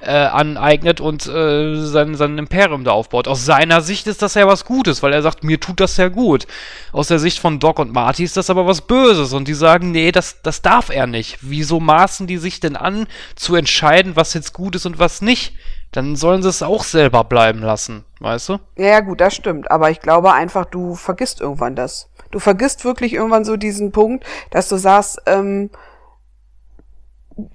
äh, aneignet und äh, sein, sein Imperium da aufbaut. Aus seiner Sicht ist das ja was Gutes, weil er sagt, mir tut das ja gut. Aus der Sicht von Doc und Marty ist das aber was Böses und die sagen, nee, das, das darf er nicht. Wieso maßen die sich denn an, zu entscheiden, was jetzt gut ist und was nicht? Dann sollen sie es auch selber bleiben lassen, weißt du? Ja, ja, gut, das stimmt. Aber ich glaube einfach, du vergisst irgendwann das. Du vergisst wirklich irgendwann so diesen Punkt, dass du sagst, ähm,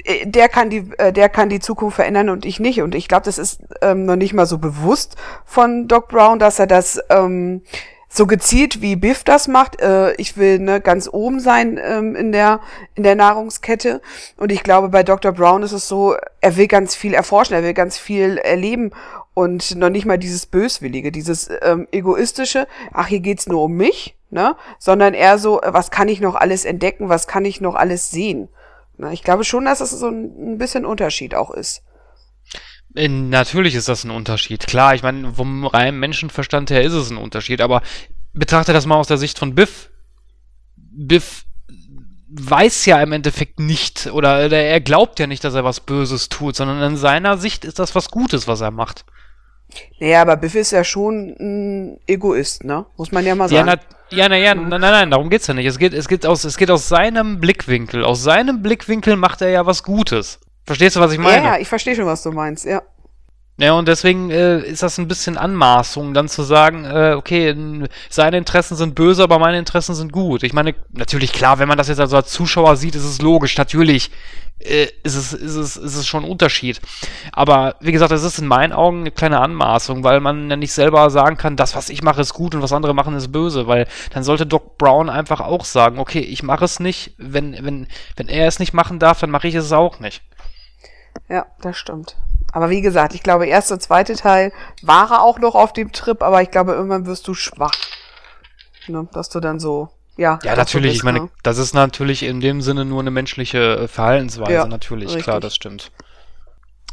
äh, der kann die, äh, der kann die Zukunft verändern und ich nicht. Und ich glaube, das ist ähm, noch nicht mal so bewusst von Doc Brown, dass er das ähm, so gezielt wie Biff das macht. Äh, ich will ne, ganz oben sein ähm, in der in der Nahrungskette. Und ich glaube, bei Dr. Brown ist es so, er will ganz viel erforschen, er will ganz viel erleben und noch nicht mal dieses Böswillige, dieses ähm, egoistische. Ach, hier geht's nur um mich, ne? Sondern eher so, was kann ich noch alles entdecken, was kann ich noch alles sehen? Na, ich glaube schon, dass es so ein, ein bisschen Unterschied auch ist. Natürlich ist das ein Unterschied. Klar, ich meine, vom reinen Menschenverstand her ist es ein Unterschied, aber betrachte das mal aus der Sicht von Biff. Biff weiß ja im Endeffekt nicht oder er glaubt ja nicht, dass er was Böses tut, sondern in seiner Sicht ist das was Gutes, was er macht. Naja, aber Biff ist ja schon ein Egoist, ne? Muss man ja mal sagen. Ja, na, ja, naja, mhm. nein, nein, nein, darum geht's ja nicht. Es geht, es geht aus, es geht aus seinem Blickwinkel. Aus seinem Blickwinkel macht er ja was Gutes. Verstehst du, was ich meine? Ja, ja, ich verstehe schon, was du meinst, ja. Ja, und deswegen äh, ist das ein bisschen Anmaßung, dann zu sagen, äh, okay, seine Interessen sind böse, aber meine Interessen sind gut. Ich meine, natürlich klar, wenn man das jetzt also als Zuschauer sieht, ist es logisch. Natürlich äh, ist, es, ist, es, ist es schon ein Unterschied. Aber wie gesagt, es ist in meinen Augen eine kleine Anmaßung, weil man ja nicht selber sagen kann, das, was ich mache, ist gut und was andere machen, ist böse. Weil dann sollte Doc Brown einfach auch sagen, okay, ich mache es nicht. Wenn, wenn, wenn er es nicht machen darf, dann mache ich es auch nicht. Ja, das stimmt. Aber wie gesagt, ich glaube, erster, zweite Teil war er auch noch auf dem Trip, aber ich glaube, irgendwann wirst du schwach. Ne? Dass du dann so, ja. Ja, natürlich. Bist, ich meine, ne? das ist natürlich in dem Sinne nur eine menschliche äh, Verhaltensweise. Ja, natürlich, richtig. klar, das stimmt.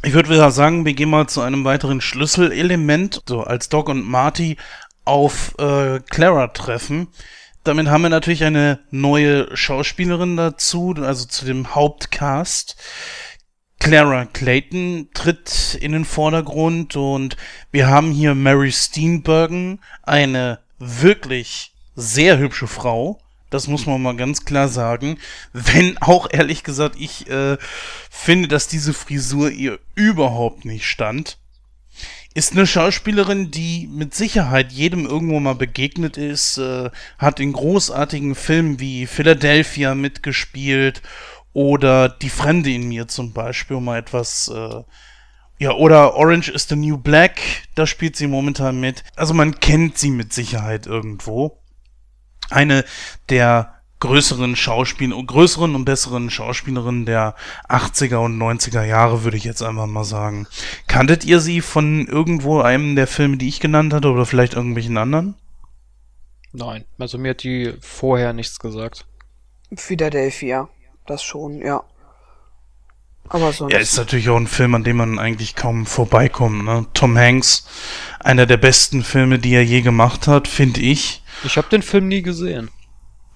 Ich würde wieder sagen, wir gehen mal zu einem weiteren Schlüsselelement. So, als Doc und Marty auf äh, Clara treffen. Damit haben wir natürlich eine neue Schauspielerin dazu, also zu dem Hauptcast. Clara Clayton tritt in den Vordergrund und wir haben hier Mary Steenburgen, eine wirklich sehr hübsche Frau. Das muss man mal ganz klar sagen. Wenn auch ehrlich gesagt, ich äh, finde, dass diese Frisur ihr überhaupt nicht stand. Ist eine Schauspielerin, die mit Sicherheit jedem irgendwo mal begegnet ist, äh, hat in großartigen Filmen wie Philadelphia mitgespielt oder Die Fremde in mir zum Beispiel, um mal etwas, äh, ja, oder Orange is the New Black, da spielt sie momentan mit. Also man kennt sie mit Sicherheit irgendwo. Eine der größeren Schauspieler, größeren und besseren Schauspielerinnen der 80er und 90er Jahre, würde ich jetzt einfach mal sagen. Kanntet ihr sie von irgendwo einem der Filme, die ich genannt hatte, oder vielleicht irgendwelchen anderen? Nein, also mir hat die vorher nichts gesagt. Philadelphia das schon, ja. Aber sonst. Ja, ist natürlich auch ein Film, an dem man eigentlich kaum vorbeikommt. Ne? Tom Hanks, einer der besten Filme, die er je gemacht hat, finde ich. Ich habe den Film nie gesehen.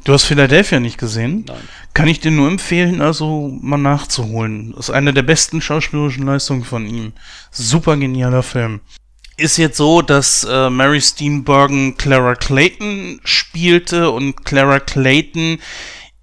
Du hast Philadelphia nicht gesehen? Nein. Kann ich dir nur empfehlen, also mal nachzuholen. Das ist eine der besten schauspielerischen Leistungen von ihm. Super genialer Film. Ist jetzt so, dass äh, Mary Steenburgen Clara Clayton spielte und Clara Clayton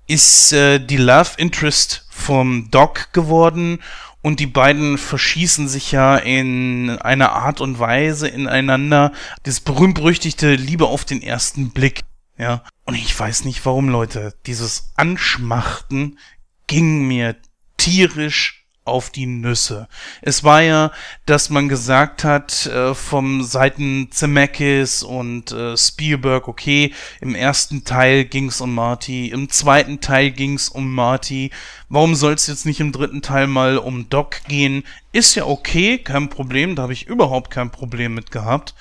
ist äh, die Love Interest vom Doc geworden und die beiden verschießen sich ja in einer Art und Weise ineinander. Das berühmt-berüchtigte Liebe auf den ersten Blick. Ja. Und ich weiß nicht warum, Leute. Dieses Anschmachten ging mir tierisch auf die Nüsse. Es war ja, dass man gesagt hat äh, vom Seiten Zemeckis und äh, Spielberg, okay, im ersten Teil ging's um Marty, im zweiten Teil ging's um Marty. Warum soll es jetzt nicht im dritten Teil mal um Doc gehen? Ist ja okay, kein Problem, da habe ich überhaupt kein Problem mit gehabt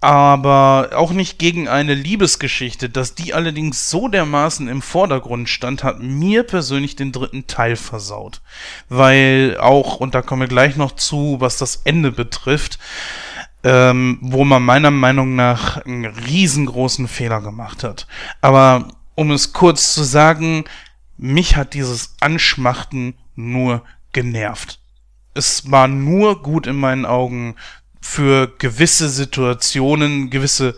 aber auch nicht gegen eine Liebesgeschichte. Dass die allerdings so dermaßen im Vordergrund stand, hat mir persönlich den dritten Teil versaut. Weil auch, und da kommen wir gleich noch zu, was das Ende betrifft, ähm, wo man meiner Meinung nach einen riesengroßen Fehler gemacht hat. Aber um es kurz zu sagen, mich hat dieses Anschmachten nur genervt. Es war nur gut in meinen Augen für gewisse Situationen, gewisse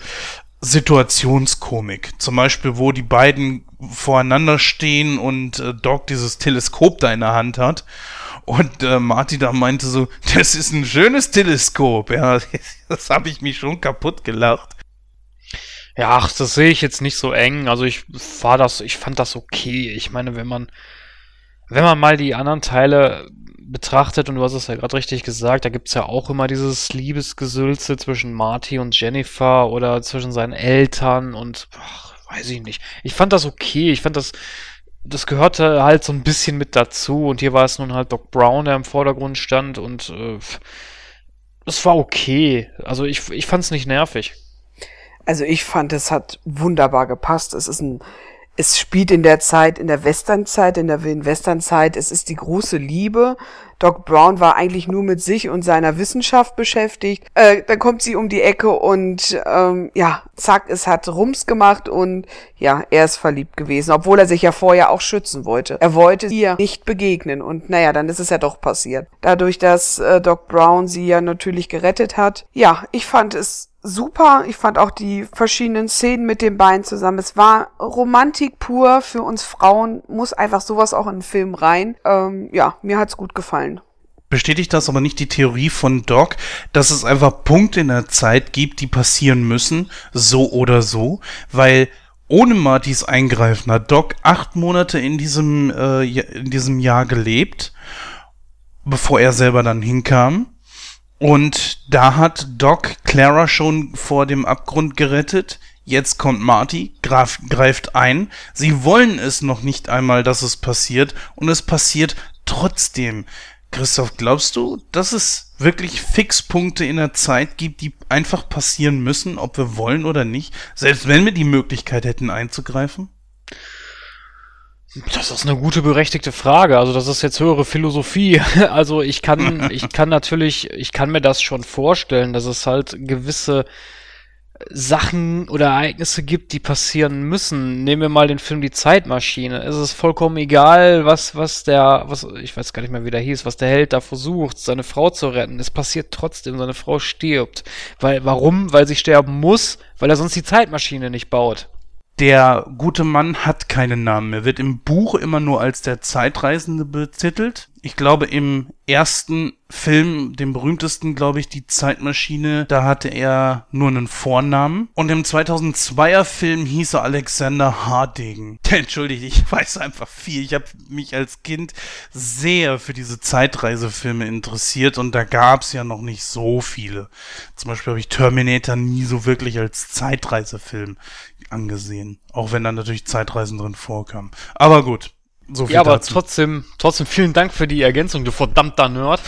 Situationskomik. Zum Beispiel, wo die beiden voreinander stehen und äh, Doc dieses Teleskop da in der Hand hat Und äh, Marty da meinte so, das ist ein schönes Teleskop. Ja, das habe ich mich schon kaputt gelacht. Ja, ach, das sehe ich jetzt nicht so eng. Also ich war das, ich fand das okay. Ich meine, wenn man, wenn man mal die anderen Teile betrachtet, und du hast es ja gerade richtig gesagt, da gibt's ja auch immer dieses Liebesgesülze zwischen Marty und Jennifer oder zwischen seinen Eltern und ach, weiß ich nicht. Ich fand das okay. Ich fand das, das gehörte halt so ein bisschen mit dazu. Und hier war es nun halt Doc Brown, der im Vordergrund stand und äh, es war okay. Also ich, ich fand es nicht nervig. Also ich fand, es hat wunderbar gepasst. Es ist ein, es spielt in der Zeit, in der Westernzeit, in der Westernzeit. Es ist die große Liebe. Doc Brown war eigentlich nur mit sich und seiner Wissenschaft beschäftigt. Äh, dann kommt sie um die Ecke und ähm, ja, zack, es hat Rums gemacht und ja, er ist verliebt gewesen, obwohl er sich ja vorher auch schützen wollte. Er wollte ihr nicht begegnen und naja, dann ist es ja doch passiert. Dadurch, dass äh, Doc Brown sie ja natürlich gerettet hat. Ja, ich fand es super. Ich fand auch die verschiedenen Szenen mit den beiden zusammen. Es war Romantik pur für uns Frauen. Muss einfach sowas auch in den Film rein. Ähm, ja, mir hat's gut gefallen. Bestätigt das aber nicht die Theorie von Doc, dass es einfach Punkte in der Zeit gibt, die passieren müssen, so oder so, weil ohne Martys Eingreifen hat Doc acht Monate in diesem, äh, in diesem Jahr gelebt, bevor er selber dann hinkam. Und da hat Doc Clara schon vor dem Abgrund gerettet. Jetzt kommt Marty, greif, greift ein. Sie wollen es noch nicht einmal, dass es passiert. Und es passiert trotzdem. Christoph, glaubst du, dass es wirklich Fixpunkte in der Zeit gibt, die einfach passieren müssen, ob wir wollen oder nicht? Selbst wenn wir die Möglichkeit hätten einzugreifen? Das ist eine gute berechtigte Frage. Also das ist jetzt höhere Philosophie. Also ich kann, ich kann natürlich, ich kann mir das schon vorstellen, dass es halt gewisse Sachen oder Ereignisse gibt, die passieren müssen. Nehmen wir mal den Film Die Zeitmaschine. Es ist vollkommen egal, was, was der, was, ich weiß gar nicht mehr, wie der hieß, was der Held da versucht, seine Frau zu retten. Es passiert trotzdem, seine Frau stirbt. Weil, warum? Weil sie sterben muss, weil er sonst die Zeitmaschine nicht baut. Der gute Mann hat keinen Namen. Er wird im Buch immer nur als der Zeitreisende betitelt. Ich glaube, im ersten Film, dem berühmtesten, glaube ich, die Zeitmaschine, da hatte er nur einen Vornamen. Und im 2002er Film hieß er Alexander Harding. Entschuldigt, ich weiß einfach viel. Ich habe mich als Kind sehr für diese Zeitreisefilme interessiert und da gab es ja noch nicht so viele. Zum Beispiel habe ich Terminator nie so wirklich als Zeitreisefilm angesehen. Auch wenn da natürlich Zeitreisen drin vorkamen. Aber gut. So viel ja, aber dazu. trotzdem, trotzdem vielen Dank für die Ergänzung, du verdammter Nerd.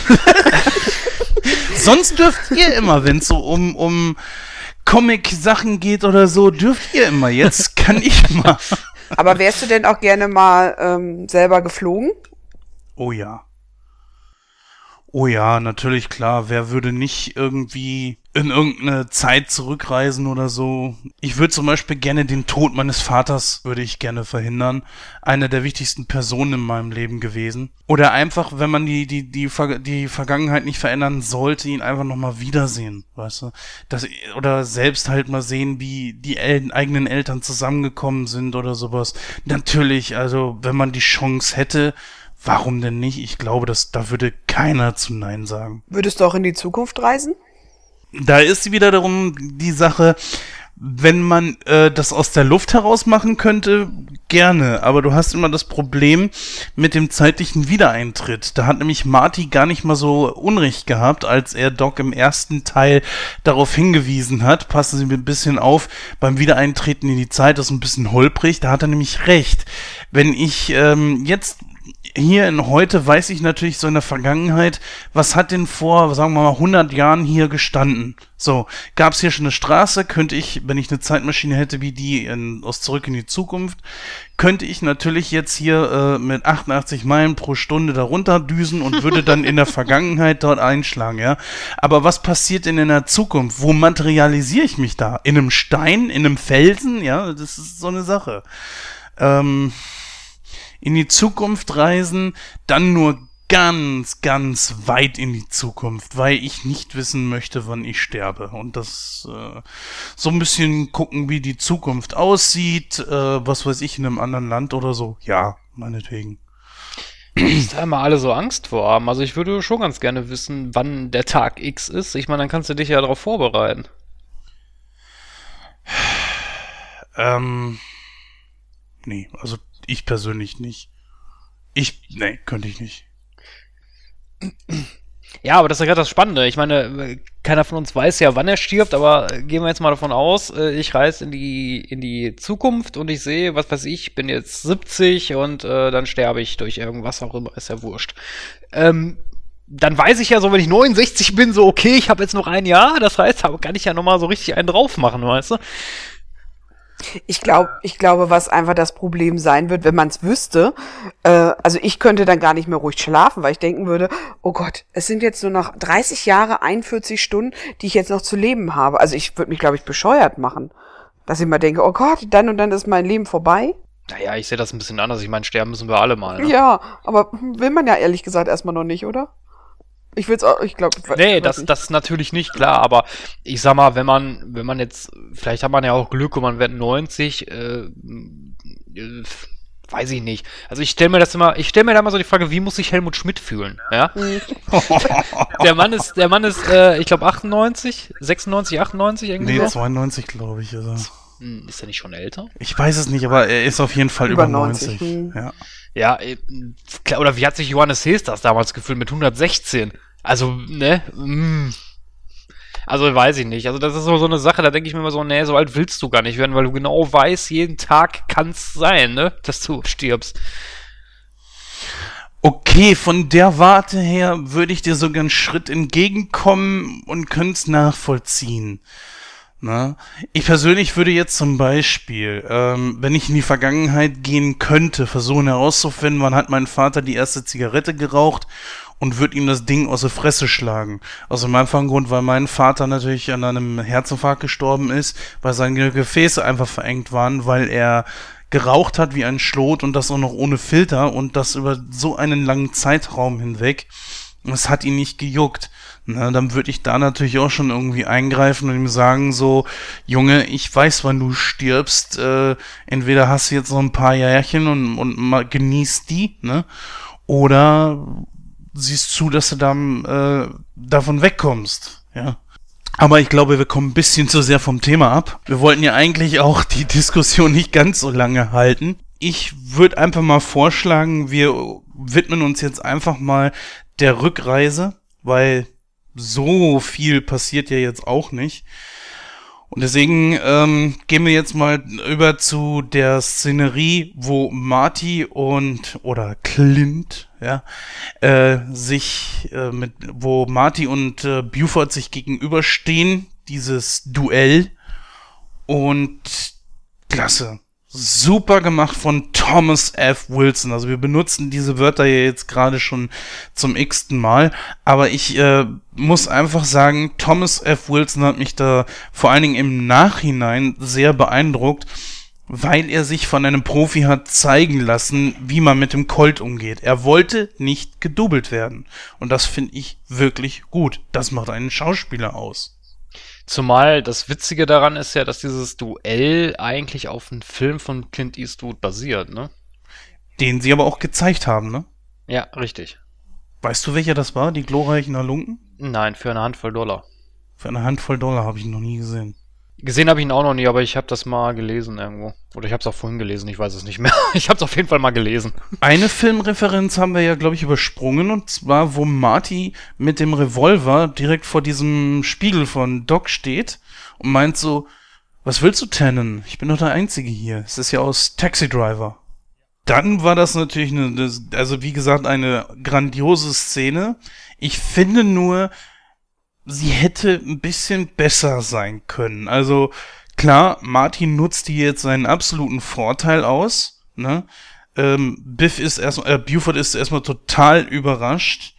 Sonst dürft ihr immer, wenn es so um, um Comic-Sachen geht oder so, dürft ihr immer. Jetzt kann ich mal. Aber wärst du denn auch gerne mal ähm, selber geflogen? Oh ja. Oh ja, natürlich klar. Wer würde nicht irgendwie in irgendeine Zeit zurückreisen oder so? Ich würde zum Beispiel gerne den Tod meines Vaters würde ich gerne verhindern. Eine der wichtigsten Personen in meinem Leben gewesen. Oder einfach, wenn man die, die, die, die Vergangenheit nicht verändern sollte, ihn einfach nochmal wiedersehen, weißt du? Das, oder selbst halt mal sehen, wie die El eigenen Eltern zusammengekommen sind oder sowas. Natürlich, also, wenn man die Chance hätte, Warum denn nicht? Ich glaube, dass da würde keiner zu Nein sagen. Würdest du auch in die Zukunft reisen? Da ist wieder darum die Sache, wenn man äh, das aus der Luft heraus machen könnte, gerne. Aber du hast immer das Problem mit dem zeitlichen Wiedereintritt. Da hat nämlich Marty gar nicht mal so Unrecht gehabt, als er Doc im ersten Teil darauf hingewiesen hat. Passen Sie mir ein bisschen auf, beim Wiedereintreten in die Zeit ist ein bisschen holprig. Da hat er nämlich recht. Wenn ich ähm, jetzt hier in heute weiß ich natürlich so in der Vergangenheit, was hat denn vor, sagen wir mal, 100 Jahren hier gestanden? So, gab es hier schon eine Straße, könnte ich, wenn ich eine Zeitmaschine hätte wie die in, aus Zurück in die Zukunft, könnte ich natürlich jetzt hier äh, mit 88 Meilen pro Stunde darunter düsen und würde dann in der Vergangenheit dort einschlagen, ja. Aber was passiert denn in der Zukunft? Wo materialisiere ich mich da? In einem Stein, in einem Felsen? Ja, das ist so eine Sache. Ähm, in die Zukunft reisen, dann nur ganz, ganz weit in die Zukunft, weil ich nicht wissen möchte, wann ich sterbe. Und das äh, so ein bisschen gucken, wie die Zukunft aussieht, äh, was weiß ich, in einem anderen Land oder so. Ja, meinetwegen. da immer alle so Angst vor haben. Also ich würde schon ganz gerne wissen, wann der Tag X ist. Ich meine, dann kannst du dich ja darauf vorbereiten. Ähm, nee, also ich persönlich nicht. Ich, nee, könnte ich nicht. Ja, aber das ist ja gerade das Spannende. Ich meine, keiner von uns weiß ja, wann er stirbt, aber gehen wir jetzt mal davon aus, äh, ich reise in die, in die Zukunft und ich sehe, was weiß ich, bin jetzt 70 und äh, dann sterbe ich durch irgendwas auch immer, ist ja wurscht. Ähm, dann weiß ich ja so, wenn ich 69 bin, so okay, ich habe jetzt noch ein Jahr, das heißt, da kann ich ja nochmal so richtig einen drauf machen, weißt du? Ich glaube, ich glaube, was einfach das Problem sein wird, wenn man es wüsste, äh, also ich könnte dann gar nicht mehr ruhig schlafen, weil ich denken würde, oh Gott, es sind jetzt nur noch 30 Jahre, 41 Stunden, die ich jetzt noch zu leben habe. Also ich würde mich, glaube ich, bescheuert machen. Dass ich mal denke, oh Gott, dann und dann ist mein Leben vorbei. Naja, ich sehe das ein bisschen anders. Ich meine, sterben müssen wir alle mal. Ne? Ja, aber will man ja ehrlich gesagt erstmal noch nicht, oder? Ich will es auch, ich glaube. Nee, das, das natürlich nicht, klar, aber ich sag mal, wenn man, wenn man jetzt, vielleicht hat man ja auch Glück und man wird 90, äh, äh, weiß ich nicht. Also ich stelle mir das immer, ich stelle mir da mal so die Frage, wie muss sich Helmut Schmidt fühlen? Ja? der Mann ist, der Mann ist, äh, ich glaube 98, 96, 98 irgendwie. Nee, so. 92 glaube ich. Also. Hm, ist er nicht schon älter? Ich weiß es nicht, aber er ist auf jeden Fall über, über 90. 90. Ja. Ja, äh, oder wie hat sich Johannes Hesters damals gefühlt mit 116? Also, ne? Mm. Also weiß ich nicht. Also das ist so, so eine Sache, da denke ich mir immer so, nee, so alt willst du gar nicht werden, weil du genau weißt, jeden Tag kann es sein, ne, dass du stirbst. Okay, von der Warte her würde ich dir sogar einen Schritt entgegenkommen und könnte es nachvollziehen. Na? Ich persönlich würde jetzt zum Beispiel, ähm, wenn ich in die Vergangenheit gehen könnte, versuchen herauszufinden, wann hat mein Vater die erste Zigarette geraucht und würde ihm das Ding aus der Fresse schlagen. Aus dem einfachen Grund, weil mein Vater natürlich an einem Herzinfarkt gestorben ist, weil seine Gefäße einfach verengt waren, weil er geraucht hat wie ein Schlot und das auch noch ohne Filter und das über so einen langen Zeitraum hinweg. Es hat ihn nicht gejuckt. Na, dann würde ich da natürlich auch schon irgendwie eingreifen und ihm sagen so, Junge, ich weiß, wann du stirbst. Äh, entweder hast du jetzt noch ein paar Jährchen und, und mal genießt die, ne? Oder siehst zu, dass du dann äh, davon wegkommst, ja. Aber ich glaube, wir kommen ein bisschen zu sehr vom Thema ab. Wir wollten ja eigentlich auch die Diskussion nicht ganz so lange halten. Ich würde einfach mal vorschlagen, wir widmen uns jetzt einfach mal der Rückreise, weil so viel passiert ja jetzt auch nicht. Und deswegen ähm, gehen wir jetzt mal über zu der Szenerie, wo Marty und oder Clint, ja, äh, sich äh, mit, wo Marty und äh, Buford sich gegenüberstehen, dieses Duell. Und klasse super gemacht von Thomas F. Wilson. Also wir benutzen diese Wörter ja jetzt gerade schon zum x-ten Mal, aber ich äh, muss einfach sagen, Thomas F. Wilson hat mich da vor allen Dingen im Nachhinein sehr beeindruckt, weil er sich von einem Profi hat zeigen lassen, wie man mit dem Colt umgeht. Er wollte nicht gedoubelt werden. Und das finde ich wirklich gut. Das macht einen Schauspieler aus. Zumal das Witzige daran ist ja, dass dieses Duell eigentlich auf einem Film von Clint Eastwood basiert, ne? Den sie aber auch gezeigt haben, ne? Ja, richtig. Weißt du, welcher das war? Die glorreichen Halunken? Nein, für eine Handvoll Dollar. Für eine Handvoll Dollar habe ich ihn noch nie gesehen. Gesehen habe ich ihn auch noch nie, aber ich habe das mal gelesen irgendwo. Oder ich habe es auch vorhin gelesen, ich weiß es nicht mehr. Ich habe es auf jeden Fall mal gelesen. Eine Filmreferenz haben wir ja, glaube ich, übersprungen. Und zwar, wo Marty mit dem Revolver direkt vor diesem Spiegel von Doc steht und meint so, was willst du, Tannen? Ich bin doch der Einzige hier. Es ist ja aus Taxi Driver. Dann war das natürlich eine, also wie gesagt, eine grandiose Szene. Ich finde nur, sie hätte ein bisschen besser sein können. Also klar, Martin nutzt hier jetzt seinen absoluten Vorteil aus. Ne? Ähm, Biff ist erstmal, äh, Buford ist erstmal total überrascht,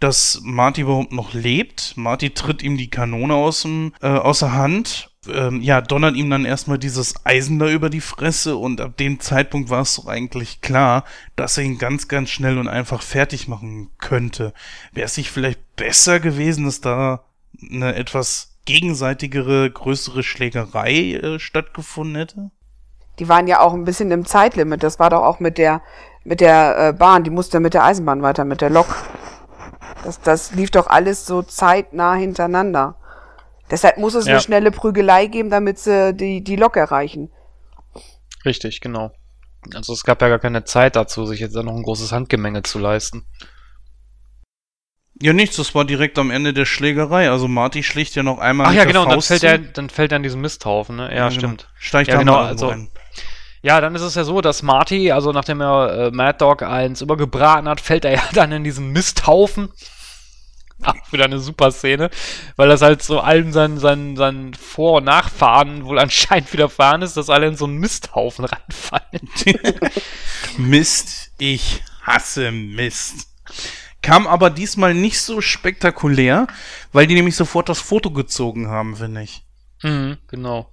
dass Marty überhaupt noch lebt. Marty tritt ihm die Kanone aus dem, äh, aus der Hand. Ähm, ja, donnert ihm dann erstmal dieses Eisen da über die Fresse und ab dem Zeitpunkt war es doch eigentlich klar, dass er ihn ganz, ganz schnell und einfach fertig machen könnte. Wäre es nicht vielleicht besser gewesen, dass da eine etwas gegenseitigere, größere Schlägerei äh, stattgefunden hätte? Die waren ja auch ein bisschen im Zeitlimit. Das war doch auch mit der mit der äh, Bahn, die musste mit der Eisenbahn weiter, mit der Lok. Das, das lief doch alles so zeitnah hintereinander. Deshalb muss es ja. eine schnelle Prügelei geben, damit sie die, die Lok erreichen. Richtig, genau. Also es gab ja gar keine Zeit dazu, sich jetzt noch ein großes Handgemenge zu leisten. Ja, nichts, das war direkt am Ende der Schlägerei. Also Marty schlägt ja noch einmal. Ach ja, genau, und dann fällt, er, dann fällt er in diesen Misthaufen, ne? Ja, ja genau. stimmt. Steigt ja, da genau, also, rein. Ja, dann ist es ja so, dass Marty, also nachdem er äh, Mad Dog eins übergebraten hat, fällt er ja dann in diesen Misthaufen. Ach, wieder eine super Szene, weil das halt so allen seinen, seinen, seinen Vor- und Nachfahren wohl anscheinend widerfahren ist, dass alle in so einen Misthaufen reinfallen. Mist, ich hasse Mist. Kam aber diesmal nicht so spektakulär, weil die nämlich sofort das Foto gezogen haben, finde ich. Mhm, genau.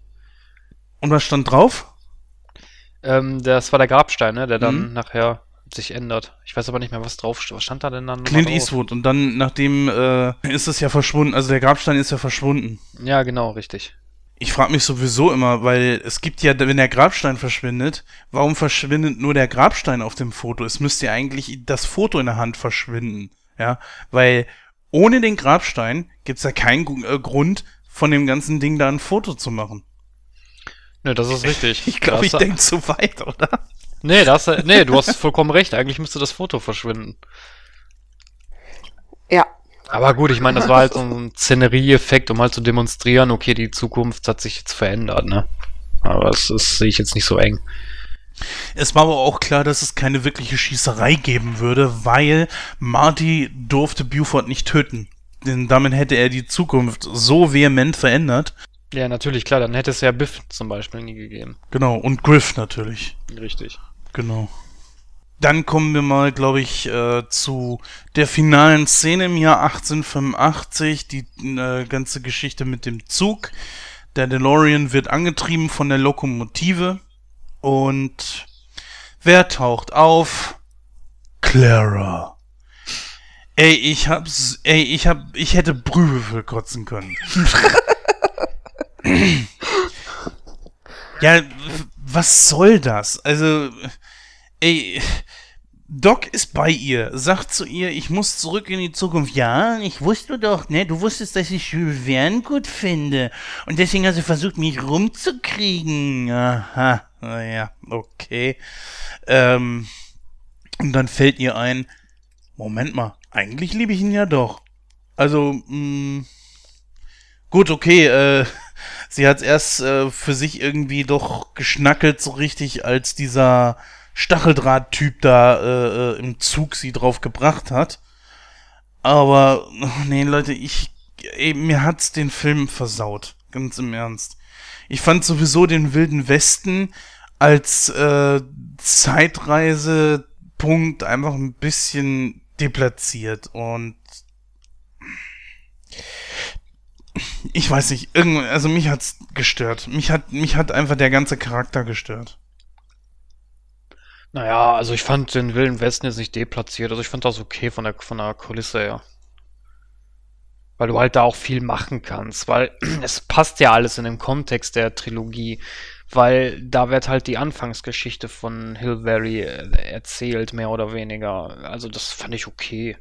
Und was stand drauf? Ähm, das war der Grabstein, ne, der dann mhm. nachher sich ändert. Ich weiß aber nicht mehr, was drauf Was stand da denn dann? Clint Eastwood. Und dann, nachdem äh, ist es ja verschwunden. Also der Grabstein ist ja verschwunden. Ja, genau, richtig. Ich frage mich sowieso immer, weil es gibt ja, wenn der Grabstein verschwindet, warum verschwindet nur der Grabstein auf dem Foto? Es müsste ja eigentlich das Foto in der Hand verschwinden. Ja, weil ohne den Grabstein gibt es ja keinen äh, Grund, von dem ganzen Ding da ein Foto zu machen. Ne, das ist richtig. Ich glaube, ich denke zu weit, oder? Nee, das, nee, du hast vollkommen recht. Eigentlich müsste das Foto verschwinden. Ja. Aber gut, ich meine, das war halt so ein Szenerie-Effekt, um halt zu demonstrieren, okay, die Zukunft hat sich jetzt verändert, ne? Aber das, das sehe ich jetzt nicht so eng. Es war aber auch klar, dass es keine wirkliche Schießerei geben würde, weil Marty durfte Buford nicht töten. Denn damit hätte er die Zukunft so vehement verändert. Ja, natürlich, klar, dann hätte es ja Biff zum Beispiel nie gegeben. Genau, und Griff natürlich. Richtig. Genau. Dann kommen wir mal, glaube ich, äh, zu der finalen Szene im Jahr 1885, die äh, ganze Geschichte mit dem Zug. Der DeLorean wird angetrieben von der Lokomotive und wer taucht auf? Clara. Ey, ich hab's, ey, ich hab, ich hätte Brühwürfel kotzen können. ja, was soll das? Also, ey, Doc ist bei ihr, sagt zu ihr, ich muss zurück in die Zukunft. Ja, ich wusste doch, ne? Du wusstest, dass ich Jules Verne gut finde. Und deswegen hast du versucht, mich rumzukriegen. Aha, naja, okay. Ähm, und dann fällt ihr ein, Moment mal, eigentlich liebe ich ihn ja doch. Also, mh, mm, gut, okay, äh, sie hat erst äh, für sich irgendwie doch geschnackelt, so richtig, als dieser Stacheldraht-Typ da äh, äh, im Zug sie drauf gebracht hat. Aber, nee, Leute, ich, ey, mir hat's den Film versaut. Ganz im Ernst. Ich fand sowieso den Wilden Westen als äh, Zeitreisepunkt einfach ein bisschen deplatziert und ich weiß nicht, irgendwie, also mich hat's gestört. Mich hat, mich hat einfach der ganze Charakter gestört. Naja, also ich fand den Wilden Westen jetzt nicht deplatziert. Also ich fand das okay von der, von der Kulisse her. Weil du halt da auch viel machen kannst. Weil es passt ja alles in den Kontext der Trilogie. Weil da wird halt die Anfangsgeschichte von Hill äh, erzählt, mehr oder weniger. Also das fand ich okay.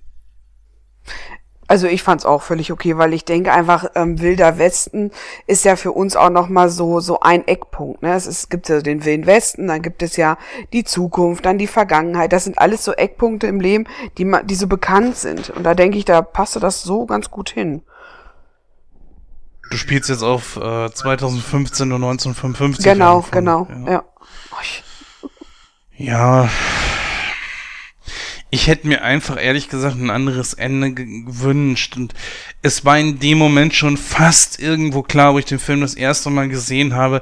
Also ich fand's auch völlig okay, weil ich denke einfach, ähm, Wilder Westen ist ja für uns auch nochmal so, so ein Eckpunkt. Ne? Es, ist, es gibt ja den Wilden Westen, dann gibt es ja die Zukunft, dann die Vergangenheit. Das sind alles so Eckpunkte im Leben, die, die so bekannt sind. Und da denke ich, da passte das so ganz gut hin. Du spielst jetzt auf äh, 2015 und 1955. Genau, genau, ja. Ja. ja. Ich hätte mir einfach ehrlich gesagt ein anderes Ende gewünscht. Und es war in dem Moment schon fast irgendwo klar, wo ich den Film das erste Mal gesehen habe,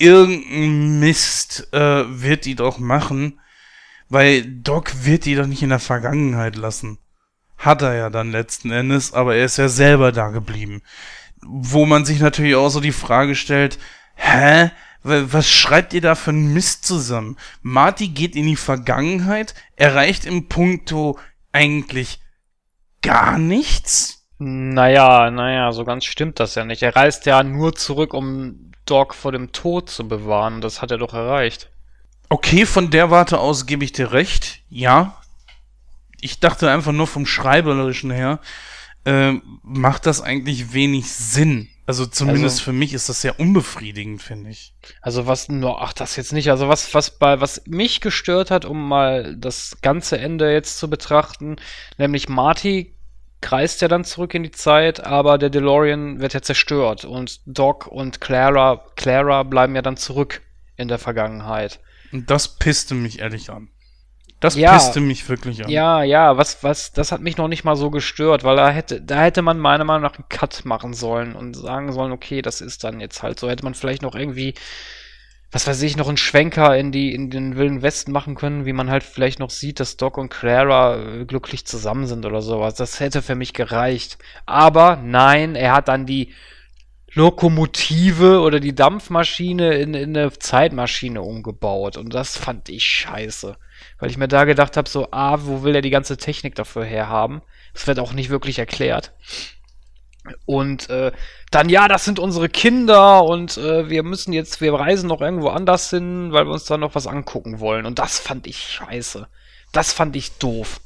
irgendein Mist äh, wird die doch machen. Weil Doc wird die doch nicht in der Vergangenheit lassen. Hat er ja dann letzten Endes, aber er ist ja selber da geblieben. Wo man sich natürlich auch so die Frage stellt, hä? Was schreibt ihr da für einen Mist zusammen? Marty geht in die Vergangenheit, erreicht im Punkto eigentlich gar nichts? Naja, naja, so ganz stimmt das ja nicht. Er reist ja nur zurück, um Doc vor dem Tod zu bewahren. Das hat er doch erreicht. Okay, von der Warte aus gebe ich dir recht. Ja. Ich dachte einfach nur vom Schreiberischen her, äh, macht das eigentlich wenig Sinn. Also zumindest also, für mich ist das sehr unbefriedigend, finde ich. Also was nur, ach das jetzt nicht, also was, was bei, was mich gestört hat, um mal das ganze Ende jetzt zu betrachten, nämlich Marty kreist ja dann zurück in die Zeit, aber der DeLorean wird ja zerstört und Doc und Clara, Clara bleiben ja dann zurück in der Vergangenheit. Und das pisste mich ehrlich an. Das ja, pisste mich wirklich an. Ja, ja, was, was, das hat mich noch nicht mal so gestört, weil da hätte, da hätte man meiner Meinung nach einen Cut machen sollen und sagen sollen, okay, das ist dann jetzt halt so. Hätte man vielleicht noch irgendwie, was weiß ich, noch einen Schwenker in die, in den Wilden Westen machen können, wie man halt vielleicht noch sieht, dass Doc und Clara äh, glücklich zusammen sind oder sowas. Das hätte für mich gereicht. Aber nein, er hat dann die Lokomotive oder die Dampfmaschine in, in eine Zeitmaschine umgebaut und das fand ich scheiße. Weil ich mir da gedacht habe, so, ah, wo will er die ganze Technik dafür herhaben? Das wird auch nicht wirklich erklärt. Und äh, dann, ja, das sind unsere Kinder und äh, wir müssen jetzt, wir reisen noch irgendwo anders hin, weil wir uns da noch was angucken wollen. Und das fand ich scheiße. Das fand ich doof.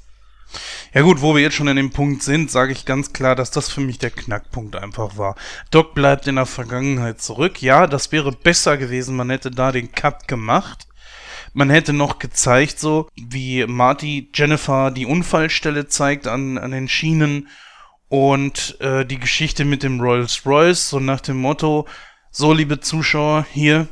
Ja gut, wo wir jetzt schon an dem Punkt sind, sage ich ganz klar, dass das für mich der Knackpunkt einfach war. Doc bleibt in der Vergangenheit zurück. Ja, das wäre besser gewesen, man hätte da den Cut gemacht. Man hätte noch gezeigt, so wie Marty Jennifer die Unfallstelle zeigt an, an den Schienen und äh, die Geschichte mit dem Rolls Royce, so nach dem Motto, so liebe Zuschauer, hier,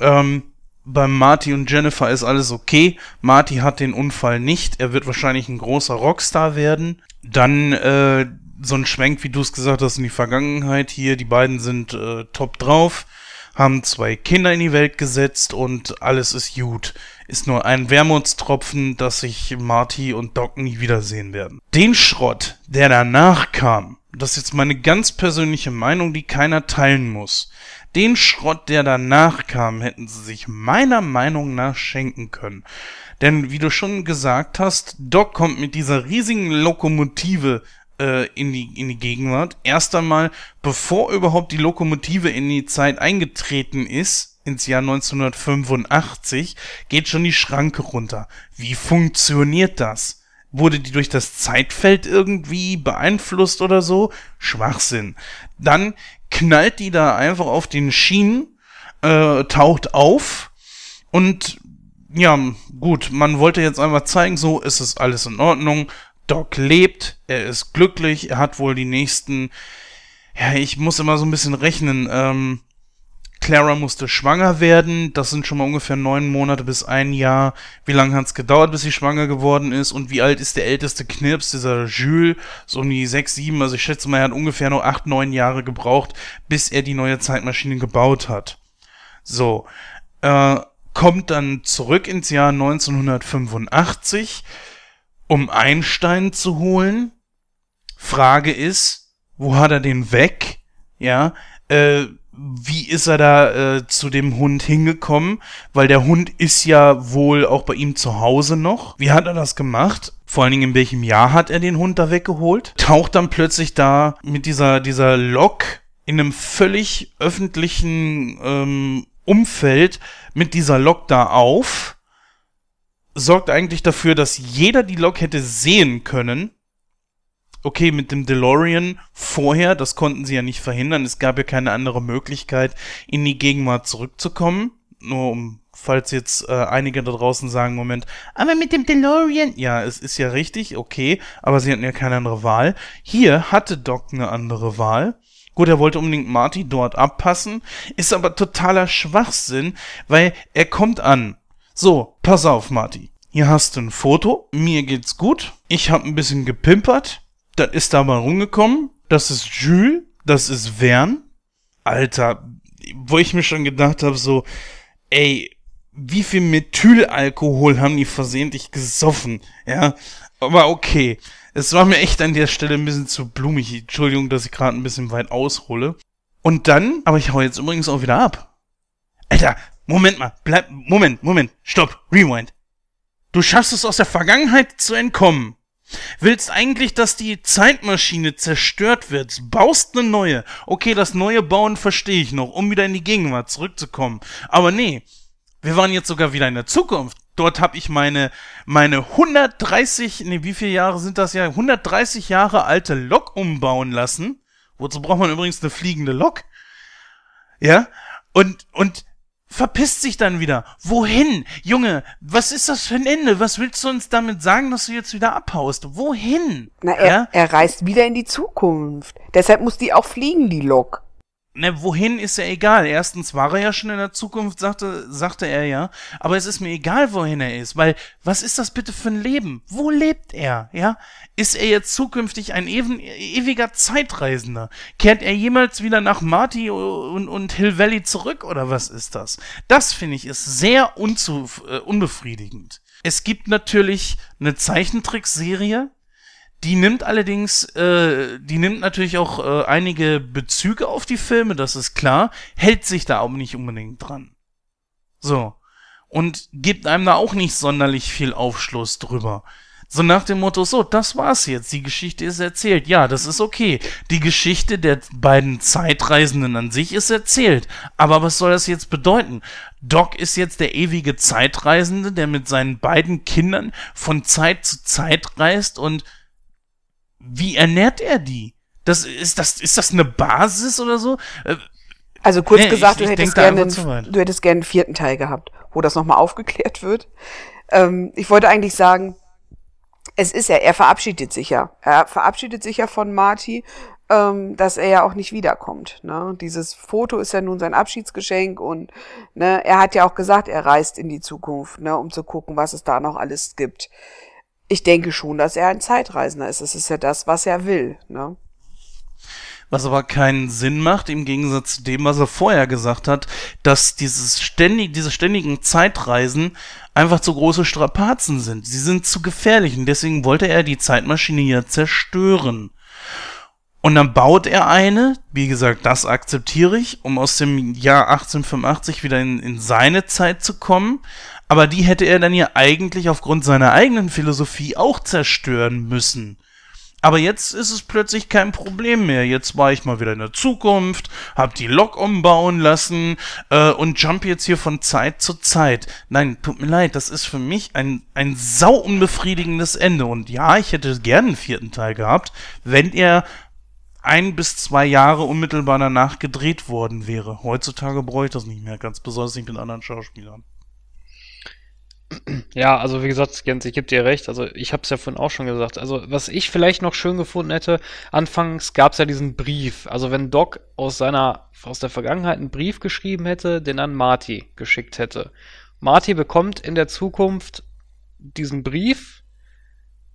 ähm, beim Marty und Jennifer ist alles okay. Marty hat den Unfall nicht. Er wird wahrscheinlich ein großer Rockstar werden. Dann äh, so ein Schwenk, wie du es gesagt hast, in die Vergangenheit hier. Die beiden sind äh, top drauf haben zwei Kinder in die Welt gesetzt und alles ist gut. Ist nur ein Wermutstropfen, dass sich Marty und Doc nie wiedersehen werden. Den Schrott, der danach kam, das ist jetzt meine ganz persönliche Meinung, die keiner teilen muss. Den Schrott, der danach kam, hätten sie sich meiner Meinung nach schenken können. Denn wie du schon gesagt hast, Doc kommt mit dieser riesigen Lokomotive äh, in, die, in die Gegenwart. Erst einmal, bevor überhaupt die Lokomotive in die Zeit eingetreten ist, ins Jahr 1985, geht schon die Schranke runter. Wie funktioniert das? Wurde die durch das Zeitfeld irgendwie beeinflusst oder so? Schwachsinn. Dann knallt die da einfach auf den Schienen, äh, taucht auf und ja, gut, man wollte jetzt einfach zeigen, so ist es alles in Ordnung. Doc lebt, er ist glücklich, er hat wohl die nächsten, ja, ich muss immer so ein bisschen rechnen, ähm, Clara musste schwanger werden, das sind schon mal ungefähr neun Monate bis ein Jahr. Wie lange hat es gedauert, bis sie schwanger geworden ist? Und wie alt ist der älteste Knirps, dieser Jules? So um die sechs, sieben, also ich schätze mal, er hat ungefähr noch acht, neun Jahre gebraucht, bis er die neue Zeitmaschine gebaut hat. So, äh, kommt dann zurück ins Jahr 1985 um Einstein zu holen. Frage ist, wo hat er den weg? Ja, äh, wie ist er da äh, zu dem Hund hingekommen? Weil der Hund ist ja wohl auch bei ihm zu Hause noch. Wie hat er das gemacht? Vor allen Dingen in welchem Jahr hat er den Hund da weggeholt? Taucht dann plötzlich da mit dieser, dieser Lok in einem völlig öffentlichen ähm, Umfeld mit dieser Lok da auf sorgt eigentlich dafür, dass jeder die Lok hätte sehen können. Okay, mit dem DeLorean vorher, das konnten sie ja nicht verhindern. Es gab ja keine andere Möglichkeit, in die Gegenwart zurückzukommen. Nur um, falls jetzt äh, einige da draußen sagen, Moment, aber mit dem DeLorean, ja, es ist ja richtig, okay, aber sie hatten ja keine andere Wahl. Hier hatte Doc eine andere Wahl. Gut, er wollte unbedingt Marty dort abpassen, ist aber totaler Schwachsinn, weil er kommt an so, pass auf, Marty. Hier hast du ein Foto. Mir geht's gut. Ich hab ein bisschen gepimpert. Das ist da mal rumgekommen. Das ist Jules. Das ist Vern. Alter, wo ich mir schon gedacht habe, so, ey, wie viel Methylalkohol haben die versehentlich gesoffen? Ja, aber okay. Es war mir echt an der Stelle ein bisschen zu blumig. Entschuldigung, dass ich gerade ein bisschen weit aushole. Und dann, aber ich hau jetzt übrigens auch wieder ab. Alter, Moment mal, bleib, Moment, Moment, stopp, rewind. Du schaffst es aus der Vergangenheit zu entkommen. Willst eigentlich, dass die Zeitmaschine zerstört wird, baust eine neue. Okay, das neue Bauen verstehe ich noch, um wieder in die Gegenwart zurückzukommen. Aber nee, Wir waren jetzt sogar wieder in der Zukunft. Dort habe ich meine, meine 130, nee, wie viele Jahre sind das ja? 130 Jahre alte Lok umbauen lassen. Wozu braucht man übrigens eine fliegende Lok? Ja? Und, und verpisst sich dann wieder. Wohin? Junge, was ist das für ein Ende? Was willst du uns damit sagen, dass du jetzt wieder abhaust? Wohin? Na, er, ja? er reist wieder in die Zukunft. Deshalb muss die auch fliegen, die Lok. Ne, wohin ist ja egal. Erstens war er ja schon in der Zukunft, sagte, sagte er ja. Aber es ist mir egal, wohin er ist, weil was ist das bitte für ein Leben? Wo lebt er? Ja? Ist er jetzt zukünftig ein even, ewiger Zeitreisender? Kehrt er jemals wieder nach Marty und, und Hill Valley zurück oder was ist das? Das finde ich ist sehr unzu, äh, unbefriedigend. Es gibt natürlich eine Zeichentrickserie, die nimmt allerdings, äh, die nimmt natürlich auch äh, einige Bezüge auf die Filme, das ist klar, hält sich da aber nicht unbedingt dran. So. Und gibt einem da auch nicht sonderlich viel Aufschluss drüber. So nach dem Motto, so, das war's jetzt, die Geschichte ist erzählt. Ja, das ist okay. Die Geschichte der beiden Zeitreisenden an sich ist erzählt. Aber was soll das jetzt bedeuten? Doc ist jetzt der ewige Zeitreisende, der mit seinen beiden Kindern von Zeit zu Zeit reist und wie ernährt er die? Das, ist, das, ist das eine Basis oder so? Äh, also kurz nee, gesagt, ich, du, hättest gerne einen, du hättest gerne einen vierten Teil gehabt, wo das nochmal aufgeklärt wird. Ähm, ich wollte eigentlich sagen, es ist ja, er verabschiedet sich ja. Er verabschiedet sich ja von Marty, ähm, dass er ja auch nicht wiederkommt. Ne? Dieses Foto ist ja nun sein Abschiedsgeschenk und ne, er hat ja auch gesagt, er reist in die Zukunft, ne, um zu gucken, was es da noch alles gibt ich denke schon, dass er ein Zeitreisender ist. Das ist ja das, was er will. Ne? Was aber keinen Sinn macht, im Gegensatz zu dem, was er vorher gesagt hat, dass dieses ständig, diese ständigen Zeitreisen einfach zu große Strapazen sind. Sie sind zu gefährlich und deswegen wollte er die Zeitmaschine hier zerstören. Und dann baut er eine, wie gesagt, das akzeptiere ich, um aus dem Jahr 1885 wieder in, in seine Zeit zu kommen aber die hätte er dann ja eigentlich aufgrund seiner eigenen Philosophie auch zerstören müssen. Aber jetzt ist es plötzlich kein Problem mehr. Jetzt war ich mal wieder in der Zukunft, hab die Lok umbauen lassen äh, und jump jetzt hier von Zeit zu Zeit. Nein, tut mir leid, das ist für mich ein, ein sau unbefriedigendes Ende. Und ja, ich hätte gerne einen vierten Teil gehabt, wenn er ein bis zwei Jahre unmittelbar danach gedreht worden wäre. Heutzutage bräuchte ich das nicht mehr, ganz besonders nicht mit anderen Schauspielern. Ja, also wie gesagt, Jens, ich gebe dir recht. Also ich habe es ja vorhin auch schon gesagt. Also was ich vielleicht noch schön gefunden hätte, anfangs gab es ja diesen Brief. Also wenn Doc aus seiner, aus der Vergangenheit einen Brief geschrieben hätte, den an Marty geschickt hätte. Marty bekommt in der Zukunft diesen Brief,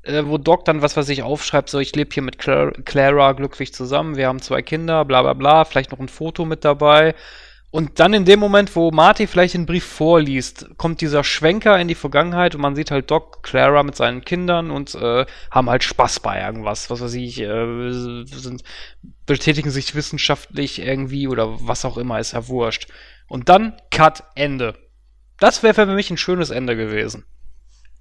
äh, wo Doc dann, was weiß ich, aufschreibt, so ich lebe hier mit Clara, Clara glücklich zusammen, wir haben zwei Kinder, bla bla bla, vielleicht noch ein Foto mit dabei. Und dann in dem Moment, wo Marty vielleicht den Brief vorliest, kommt dieser Schwenker in die Vergangenheit und man sieht halt Doc, Clara mit seinen Kindern und äh, haben halt Spaß bei irgendwas. Was weiß ich, äh, sind, betätigen sich wissenschaftlich irgendwie oder was auch immer, ist ja wurscht. Und dann Cut, Ende. Das wäre für mich ein schönes Ende gewesen.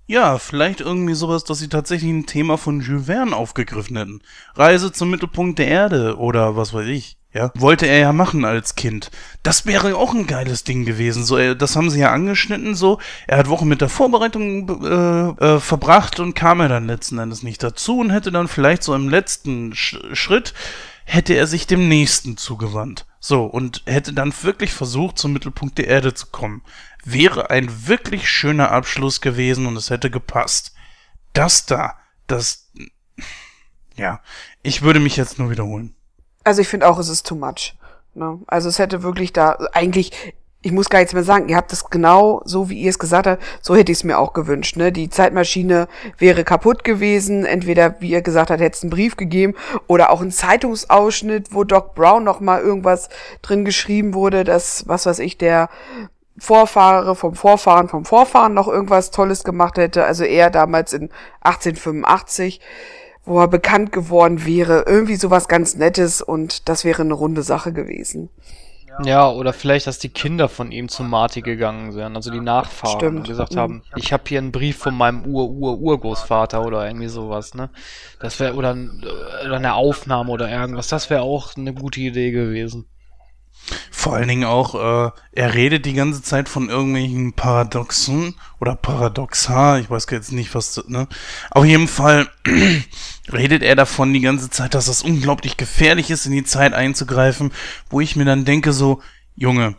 Ja, vielleicht irgendwie sowas, dass sie tatsächlich ein Thema von Jules Verne aufgegriffen hätten. Reise zum Mittelpunkt der Erde oder was weiß ich. Ja, wollte er ja machen als Kind. Das wäre auch ein geiles Ding gewesen. So, äh, das haben sie ja angeschnitten. So, er hat Wochen mit der Vorbereitung äh, äh, verbracht und kam er dann letzten Endes nicht dazu und hätte dann vielleicht so im letzten Sch Schritt hätte er sich dem nächsten zugewandt. So und hätte dann wirklich versucht, zum Mittelpunkt der Erde zu kommen. Wäre ein wirklich schöner Abschluss gewesen und es hätte gepasst. Das da, das, ja, ich würde mich jetzt nur wiederholen. Also ich finde auch, es ist too much. Ne? Also es hätte wirklich da, eigentlich, ich muss gar nichts mehr sagen, ihr habt es genau so, wie ihr es gesagt habt, so hätte ich es mir auch gewünscht. Ne? Die Zeitmaschine wäre kaputt gewesen, entweder, wie ihr gesagt habt, hätte es einen Brief gegeben oder auch ein Zeitungsausschnitt, wo Doc Brown noch mal irgendwas drin geschrieben wurde, dass, was weiß ich, der Vorfahre vom Vorfahren vom Vorfahren noch irgendwas Tolles gemacht hätte, also er damals in 1885 wo er bekannt geworden wäre. Irgendwie sowas ganz Nettes und das wäre eine runde Sache gewesen. Ja, oder vielleicht, dass die Kinder von ihm zu Marty gegangen wären, also die Nachfahren, Stimmt. und gesagt haben, ich habe hier einen Brief von meinem Ur-Ur-Urgroßvater oder irgendwie sowas, ne? Das wäre, oder, oder eine Aufnahme oder irgendwas, das wäre auch eine gute Idee gewesen. Vor allen Dingen auch, äh, er redet die ganze Zeit von irgendwelchen Paradoxen oder Paradoxa, ich weiß jetzt nicht, was, ne? Auf jeden Fall redet er davon die ganze Zeit, dass das unglaublich gefährlich ist, in die Zeit einzugreifen, wo ich mir dann denke so, Junge,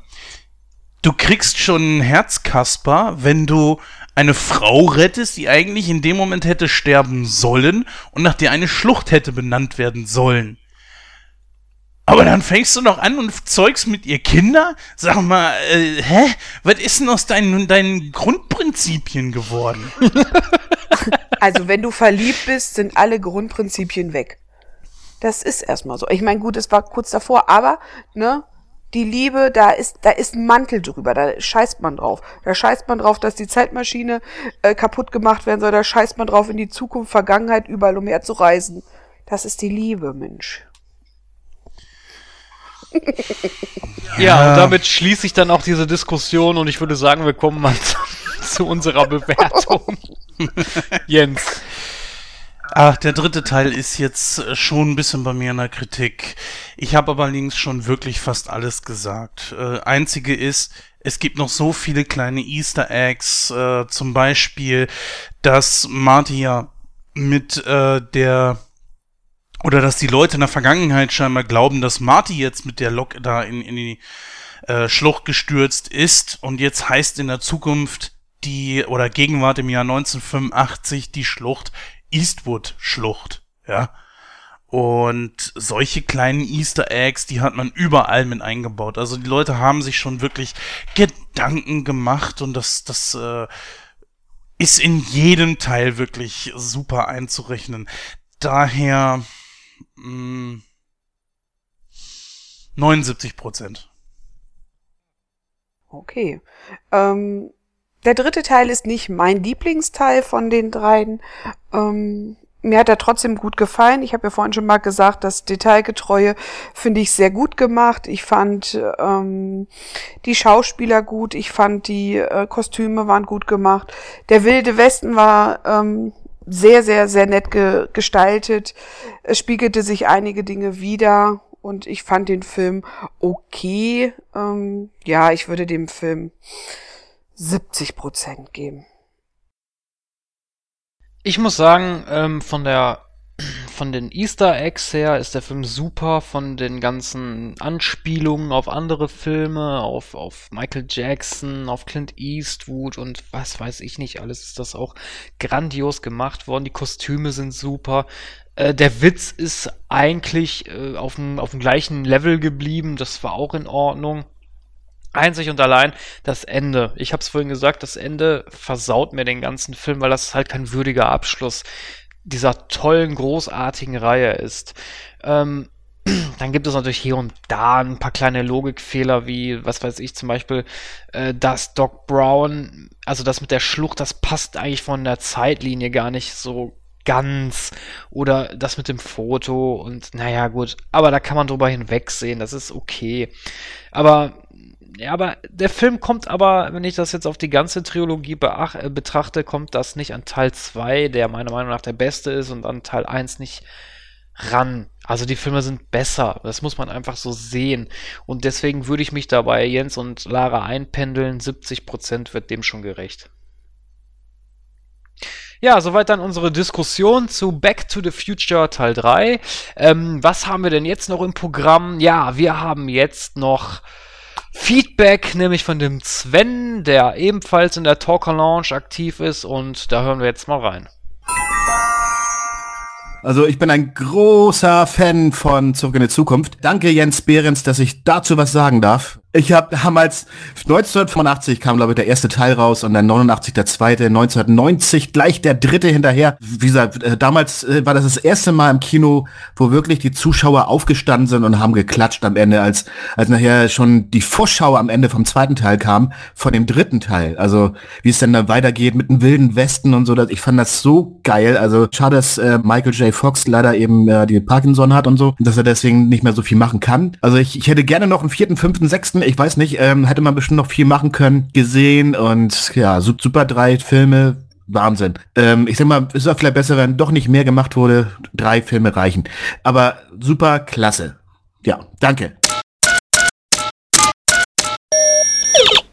du kriegst schon einen Herzkasper, wenn du eine Frau rettest, die eigentlich in dem Moment hätte sterben sollen und nach der eine Schlucht hätte benannt werden sollen. Aber dann fängst du noch an und zeugst mit ihr Kinder? Sag mal, äh, hä? Was ist denn aus deinen, deinen Grundprinzipien geworden? Also, wenn du verliebt bist, sind alle Grundprinzipien weg. Das ist erstmal so. Ich meine, gut, es war kurz davor, aber, ne, die Liebe, da ist, da ist ein Mantel drüber, da scheißt man drauf. Da scheißt man drauf, dass die Zeitmaschine äh, kaputt gemacht werden soll, da scheißt man drauf, in die Zukunft, Vergangenheit, überall umherzureisen. Das ist die Liebe, Mensch. ja, und damit schließe ich dann auch diese Diskussion und ich würde sagen, wir kommen mal zu, zu unserer Bewertung. Jens. Ach, der dritte Teil ist jetzt schon ein bisschen bei mir in der Kritik. Ich habe aber links schon wirklich fast alles gesagt. Äh, einzige ist, es gibt noch so viele kleine Easter Eggs, äh, zum Beispiel, dass Marty ja mit äh, der oder dass die Leute in der Vergangenheit scheinbar glauben, dass Marty jetzt mit der Lok da in, in die äh, Schlucht gestürzt ist und jetzt heißt in der Zukunft die oder Gegenwart im Jahr 1985 die Schlucht Eastwood Schlucht, ja. Und solche kleinen Easter Eggs, die hat man überall mit eingebaut. Also die Leute haben sich schon wirklich Gedanken gemacht und das, das äh, ist in jedem Teil wirklich super einzurechnen. Daher 79 Prozent. Okay. Ähm, der dritte Teil ist nicht mein Lieblingsteil von den dreien. Ähm, mir hat er trotzdem gut gefallen. Ich habe ja vorhin schon mal gesagt, das Detailgetreue finde ich sehr gut gemacht. Ich fand ähm, die Schauspieler gut. Ich fand die äh, Kostüme waren gut gemacht. Der wilde Westen war ähm, sehr, sehr, sehr nett ge gestaltet. Es spiegelte sich einige Dinge wieder und ich fand den Film okay. Ähm, ja, ich würde dem Film 70 Prozent geben. Ich muss sagen, ähm, von der von den Easter Eggs her ist der Film super, von den ganzen Anspielungen auf andere Filme, auf, auf Michael Jackson, auf Clint Eastwood und was weiß ich nicht, alles ist das auch grandios gemacht worden. Die Kostüme sind super. Äh, der Witz ist eigentlich äh, auf dem auf dem gleichen Level geblieben, das war auch in Ordnung. Einzig und allein das Ende. Ich habe es vorhin gesagt, das Ende versaut mir den ganzen Film, weil das ist halt kein würdiger Abschluss dieser tollen, großartigen Reihe ist. Ähm, dann gibt es natürlich hier und da ein paar kleine Logikfehler, wie, was weiß ich, zum Beispiel, äh, dass Doc Brown, also das mit der Schlucht, das passt eigentlich von der Zeitlinie gar nicht so ganz. Oder das mit dem Foto und naja, gut. Aber da kann man drüber hinwegsehen, das ist okay. Aber ja, aber der Film kommt aber, wenn ich das jetzt auf die ganze Trilogie äh, betrachte, kommt das nicht an Teil 2, der meiner Meinung nach der beste ist, und an Teil 1 nicht ran. Also die Filme sind besser, das muss man einfach so sehen. Und deswegen würde ich mich dabei Jens und Lara einpendeln. 70% wird dem schon gerecht. Ja, soweit dann unsere Diskussion zu Back to the Future Teil 3. Ähm, was haben wir denn jetzt noch im Programm? Ja, wir haben jetzt noch Feedback, nämlich von dem Sven, der ebenfalls in der Talker Lounge aktiv ist und da hören wir jetzt mal rein. Also ich bin ein großer Fan von Zurück in die Zukunft. Danke Jens Behrens, dass ich dazu was sagen darf. Ich habe damals 1985 kam glaube ich der erste Teil raus und dann 89 der zweite, 1990 gleich der dritte hinterher. Wie gesagt, äh, damals äh, war das das erste Mal im Kino, wo wirklich die Zuschauer aufgestanden sind und haben geklatscht am Ende, als als nachher schon die Vorschau am Ende vom zweiten Teil kam von dem dritten Teil. Also wie es dann da weitergeht mit dem wilden Westen und so. Dass, ich fand das so geil. Also schade, dass äh, Michael J. Fox leider eben äh, die Parkinson hat und so, dass er deswegen nicht mehr so viel machen kann. Also ich, ich hätte gerne noch einen vierten, fünften, sechsten ich weiß nicht, ähm, hätte man bestimmt noch viel machen können, gesehen und ja, super drei Filme, Wahnsinn. Ähm, ich sag mal, es ist auch vielleicht besser, wenn doch nicht mehr gemacht wurde. Drei Filme reichen. Aber super klasse. Ja, danke.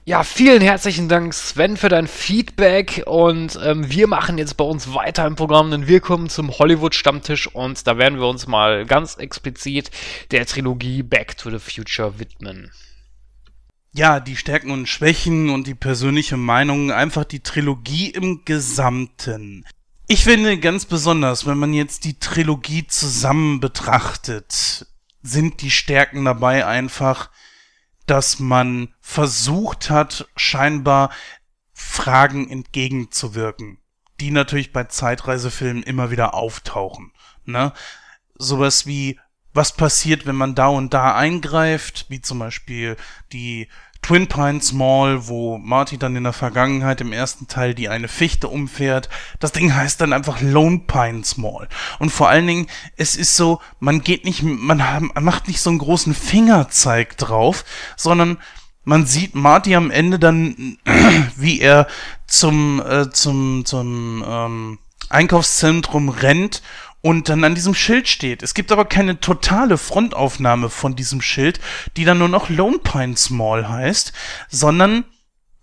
Ja, vielen herzlichen Dank, Sven, für dein Feedback. Und ähm, wir machen jetzt bei uns weiter im Programm, denn wir kommen zum Hollywood-Stammtisch und da werden wir uns mal ganz explizit der Trilogie Back to the Future widmen. Ja, die Stärken und Schwächen und die persönliche Meinung, einfach die Trilogie im Gesamten. Ich finde ganz besonders, wenn man jetzt die Trilogie zusammen betrachtet, sind die Stärken dabei einfach, dass man versucht hat, scheinbar Fragen entgegenzuwirken, die natürlich bei Zeitreisefilmen immer wieder auftauchen. Ne? Sowas wie, was passiert, wenn man da und da eingreift, wie zum Beispiel die Twin Pines Mall, wo Marty dann in der Vergangenheit im ersten Teil die eine Fichte umfährt. Das Ding heißt dann einfach Lone Pines Mall. Und vor allen Dingen, es ist so, man geht nicht, man, macht nicht so einen großen Fingerzeig drauf, sondern man sieht Marty am Ende dann, wie er zum, äh, zum, zum ähm, Einkaufszentrum rennt und dann an diesem Schild steht. Es gibt aber keine totale Frontaufnahme von diesem Schild, die dann nur noch Lone Pines Mall heißt, sondern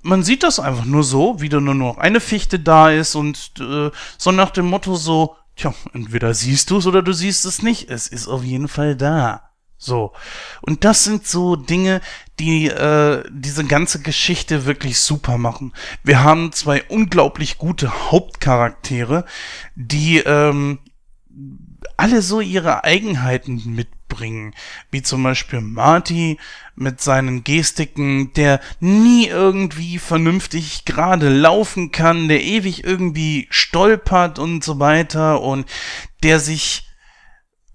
man sieht das einfach nur so, wie da nur noch eine Fichte da ist und äh, so nach dem Motto so, tja, entweder siehst du es oder du siehst es nicht. Es ist auf jeden Fall da. So. Und das sind so Dinge, die äh, diese ganze Geschichte wirklich super machen. Wir haben zwei unglaublich gute Hauptcharaktere, die ähm, alle so ihre Eigenheiten mitbringen, wie zum Beispiel Marty mit seinen Gestiken, der nie irgendwie vernünftig gerade laufen kann, der ewig irgendwie stolpert und so weiter und der sich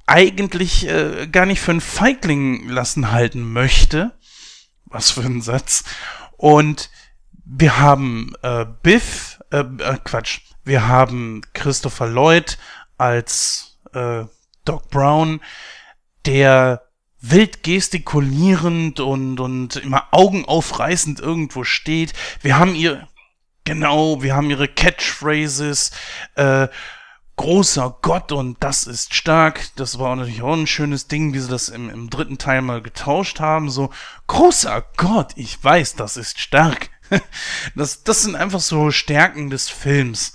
eigentlich äh, gar nicht für einen Feigling lassen halten möchte. Was für ein Satz. Und wir haben äh, Biff, äh, äh, Quatsch, wir haben Christopher Lloyd als äh, Doc Brown, der wild gestikulierend und, und immer augenaufreißend irgendwo steht. Wir haben ihr, genau, wir haben ihre Catchphrases, äh, großer Gott und das ist stark. Das war natürlich auch ein schönes Ding, wie sie das im, im dritten Teil mal getauscht haben. So, großer Gott, ich weiß, das ist stark. das, das sind einfach so Stärken des Films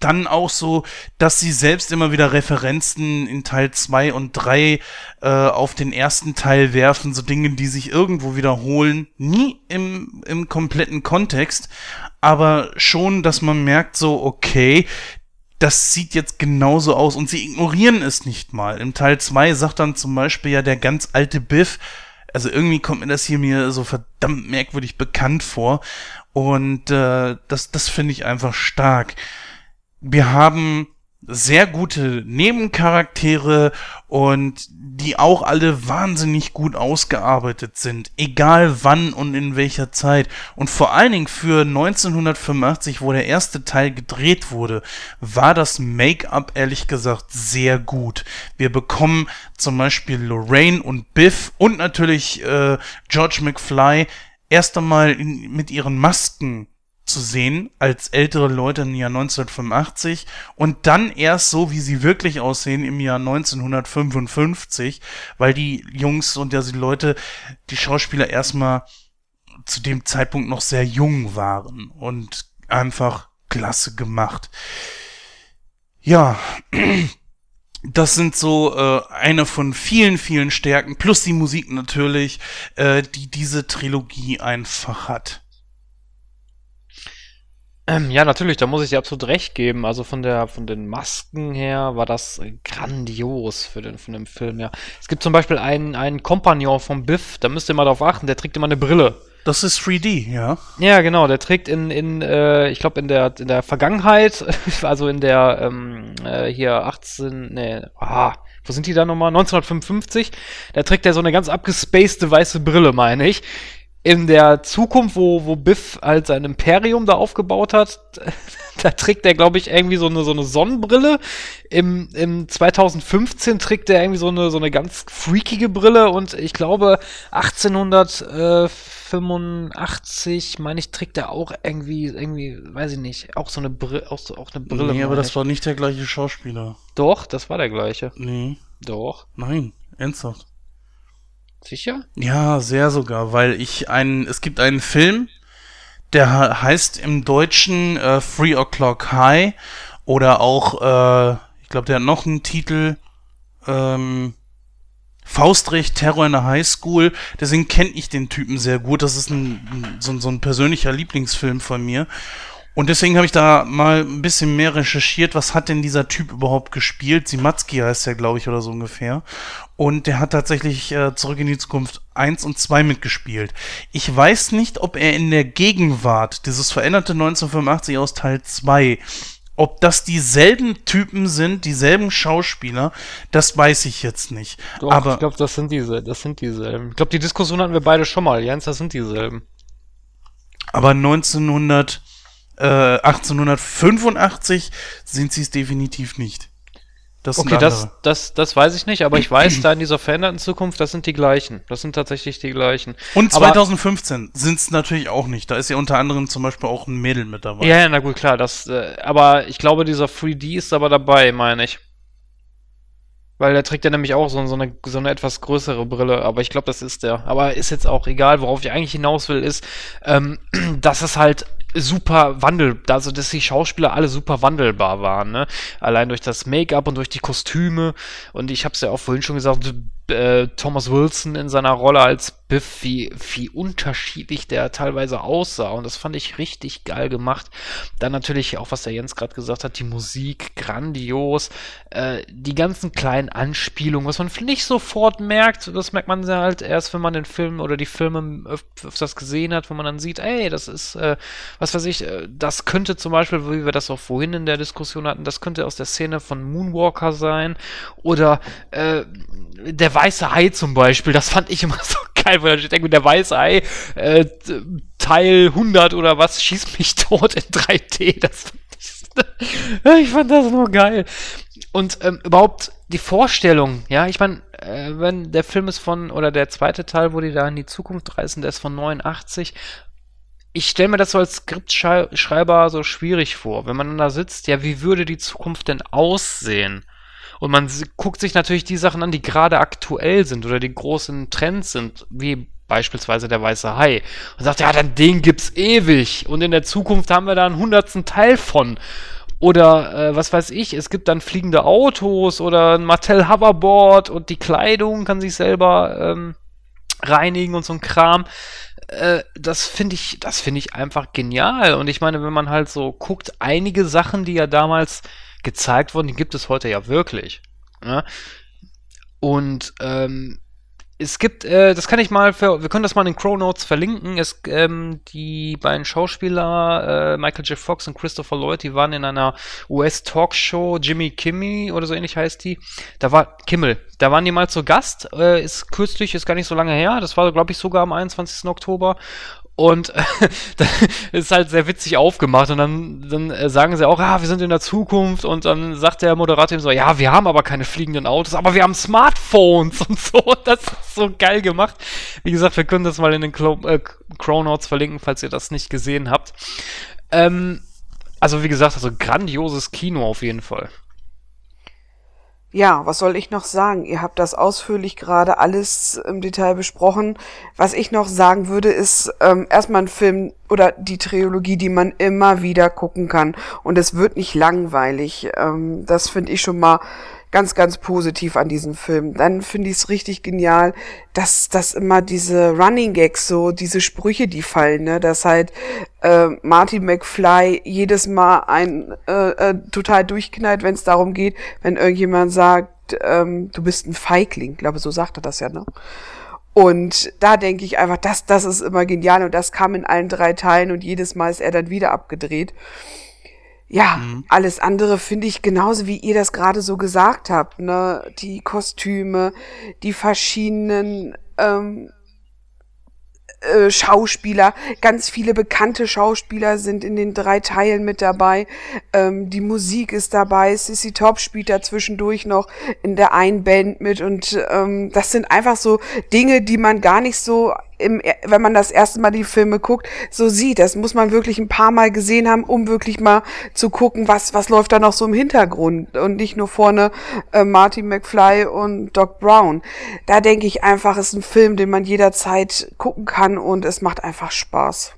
dann auch so, dass sie selbst immer wieder Referenzen in Teil 2 und 3 äh, auf den ersten Teil werfen, so Dinge, die sich irgendwo wiederholen. Nie im, im kompletten Kontext, aber schon, dass man merkt, so, okay, das sieht jetzt genauso aus und sie ignorieren es nicht mal. Im Teil 2 sagt dann zum Beispiel ja der ganz alte Biff, also irgendwie kommt mir das hier mir so verdammt merkwürdig bekannt vor und äh, das, das finde ich einfach stark wir haben sehr gute Nebencharaktere und die auch alle wahnsinnig gut ausgearbeitet sind, egal wann und in welcher Zeit. Und vor allen Dingen für 1985, wo der erste Teil gedreht wurde, war das Make-up ehrlich gesagt sehr gut. Wir bekommen zum Beispiel Lorraine und Biff und natürlich äh, George McFly erst einmal in, mit ihren Masken zu sehen als ältere Leute im Jahr 1985 und dann erst so, wie sie wirklich aussehen im Jahr 1955, weil die Jungs und ja, die Leute, die Schauspieler erstmal zu dem Zeitpunkt noch sehr jung waren und einfach klasse gemacht. Ja, das sind so äh, eine von vielen, vielen Stärken, plus die Musik natürlich, äh, die diese Trilogie einfach hat. Ähm, ja, natürlich, da muss ich dir absolut recht geben. Also von der, von den Masken her war das grandios für den, von dem Film, ja. Es gibt zum Beispiel einen, einen Kompagnon vom Biff, da müsst ihr mal drauf achten, der trägt immer eine Brille. Das ist 3D, ja. Ja, genau, der trägt in, in äh, ich glaube in der, in der Vergangenheit, also in der, ähm, äh, hier 18, nee, ah, wo sind die da nochmal? 1955, da trägt er so eine ganz abgespacede weiße Brille, meine ich in der Zukunft, wo, wo Biff halt sein Imperium da aufgebaut hat, da trägt er, glaube ich, irgendwie so eine, so eine Sonnenbrille. Im, Im 2015 trägt er irgendwie so eine, so eine ganz freakige Brille und ich glaube 1885, meine ich, trägt er auch irgendwie, irgendwie, weiß ich nicht, auch so eine Brille, auch, so, auch eine Brille. Nee, aber das war nicht der gleiche Schauspieler. Doch, das war der gleiche. Nee. Doch. Nein, ernsthaft. Sicher? Ja, sehr sogar, weil ich einen, es gibt einen Film, Der heißt im Deutschen äh, Three O'Clock High oder auch, äh, ich glaube, der hat noch einen Titel, ähm, Faustrecht, Terror in der Highschool. Deswegen kenne ich den Typen sehr gut. Das ist ein, so, so ein persönlicher Lieblingsfilm von mir. Und deswegen habe ich da mal ein bisschen mehr recherchiert, was hat denn dieser Typ überhaupt gespielt? Simatzki heißt der, glaube ich, oder so ungefähr. Und der hat tatsächlich äh, Zurück in die Zukunft 1 und 2 mitgespielt. Ich weiß nicht, ob er in der Gegenwart, dieses veränderte 1985 aus Teil 2, ob das dieselben Typen sind, dieselben Schauspieler, das weiß ich jetzt nicht. Doch, Aber ich glaube, das sind diese, das sind dieselben. Ich glaube, die Diskussion hatten wir beide schon mal, Jens, das sind dieselben. Aber 1900 äh, 1885 sind sie es definitiv nicht. Das okay, das, das, das weiß ich nicht, aber ich weiß, da in dieser veränderten Zukunft, das sind die gleichen. Das sind tatsächlich die gleichen. Und 2015 sind es natürlich auch nicht. Da ist ja unter anderem zum Beispiel auch ein Mädel mit dabei. Ja, na gut, klar. Das, äh, aber ich glaube, dieser 3D ist aber dabei, meine ich. Weil der trägt ja nämlich auch so, so, eine, so eine etwas größere Brille, aber ich glaube, das ist der. Aber ist jetzt auch egal, worauf ich eigentlich hinaus will, ist, ähm, dass es halt super wandel, also dass die Schauspieler alle super wandelbar waren, ne? Allein durch das Make-up und durch die Kostüme. Und ich habe es ja auch vorhin schon gesagt, äh, Thomas Wilson in seiner Rolle als Biff, wie, wie unterschiedlich der teilweise aussah. Und das fand ich richtig geil gemacht. Dann natürlich auch, was der Jens gerade gesagt hat, die Musik, grandios. Äh, die ganzen kleinen Anspielungen, was man nicht sofort merkt, das merkt man halt erst, wenn man den Film oder die Filme öf öfters gesehen hat, wo man dann sieht, ey, das ist, äh, was weiß ich, äh, das könnte zum Beispiel, wie wir das auch vorhin in der Diskussion hatten, das könnte aus der Szene von Moonwalker sein. Oder äh, der weiße Hai zum Beispiel, das fand ich immer so geil, weil ich denke, der weiße Hai, äh, Teil 100 oder was, schießt mich tot in 3D. Das fand ich, ich fand das nur geil. Und ähm, überhaupt die Vorstellung, ja, ich meine, äh, wenn der Film ist von, oder der zweite Teil, wo die da in die Zukunft reisen, der ist von 89. Ich stelle mir das so als Skriptschreiber so schwierig vor, wenn man da sitzt, ja, wie würde die Zukunft denn aussehen? Und man guckt sich natürlich die Sachen an, die gerade aktuell sind oder die großen Trends sind, wie beispielsweise der weiße Hai. Und sagt, ja, dann den gibt's ewig. Und in der Zukunft haben wir da einen hundertsten Teil von. Oder äh, was weiß ich, es gibt dann fliegende Autos oder ein Mattel Hoverboard und die Kleidung kann sich selber ähm, reinigen und so ein Kram. Äh, das finde ich, das finde ich einfach genial. Und ich meine, wenn man halt so guckt, einige Sachen, die ja damals gezeigt worden, die gibt es heute ja wirklich. Ne? Und ähm, es gibt, äh, das kann ich mal, für, wir können das mal in den Crow Notes verlinken. Es, ähm, die beiden Schauspieler, äh, Michael J. Fox und Christopher Lloyd, die waren in einer US-Talkshow, Jimmy Kimmy oder so ähnlich heißt die. Da war Kimmel, da waren die mal zu Gast, äh, ist kürzlich, ist gar nicht so lange her. Das war, glaube ich, sogar am 21. Oktober. Und äh, ist halt sehr witzig aufgemacht. Und dann, dann äh, sagen sie auch, ah, wir sind in der Zukunft. Und dann sagt der Moderator ihm so, ja, wir haben aber keine fliegenden Autos, aber wir haben Smartphones und so. Das ist so geil gemacht. Wie gesagt, wir können das mal in den Clo äh, verlinken, falls ihr das nicht gesehen habt. Ähm, also wie gesagt, also grandioses Kino auf jeden Fall. Ja, was soll ich noch sagen? Ihr habt das ausführlich gerade alles im Detail besprochen. Was ich noch sagen würde, ist ähm, erstmal ein Film oder die Trilogie, die man immer wieder gucken kann. Und es wird nicht langweilig. Ähm, das finde ich schon mal ganz, ganz positiv an diesem Film. Dann finde ich es richtig genial, dass, dass immer diese Running Gags, so diese Sprüche, die fallen, ne, dass halt äh, Martin McFly jedes Mal ein äh, äh, total durchknallt, wenn es darum geht, wenn irgendjemand sagt, ähm, du bist ein Feigling. Ich glaube, so sagt er das ja, ne? Und da denke ich einfach, das, das ist immer genial und das kam in allen drei Teilen und jedes Mal ist er dann wieder abgedreht. Ja, mhm. alles andere finde ich genauso, wie ihr das gerade so gesagt habt, ne? Die Kostüme, die verschiedenen ähm, äh, Schauspieler, ganz viele bekannte Schauspieler sind in den drei Teilen mit dabei. Ähm, die Musik ist dabei, Sissy Top spielt da zwischendurch noch in der einen Band mit und ähm, das sind einfach so Dinge, die man gar nicht so im, wenn man das erste Mal die Filme guckt, so sieht. Das muss man wirklich ein paar Mal gesehen haben, um wirklich mal zu gucken, was, was läuft da noch so im Hintergrund und nicht nur vorne äh, Marty McFly und Doc Brown. Da denke ich einfach, ist ein Film, den man jederzeit gucken kann und es macht einfach Spaß.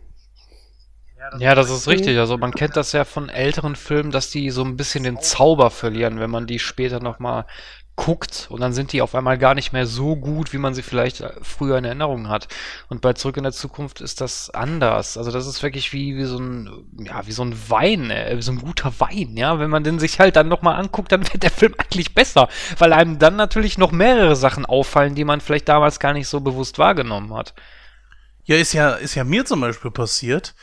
Ja, das ist richtig. Also man kennt das ja von älteren Filmen, dass die so ein bisschen den Zauber verlieren, wenn man die später nochmal guckt und dann sind die auf einmal gar nicht mehr so gut, wie man sie vielleicht äh, früher in Erinnerung hat. Und bei Zurück in der Zukunft ist das anders. Also das ist wirklich wie, wie so ein, ja, wie so ein Wein, äh, wie so ein guter Wein, ja. Wenn man den sich halt dann nochmal anguckt, dann wird der Film eigentlich besser, weil einem dann natürlich noch mehrere Sachen auffallen, die man vielleicht damals gar nicht so bewusst wahrgenommen hat. Ja, ist ja, ist ja mir zum Beispiel passiert.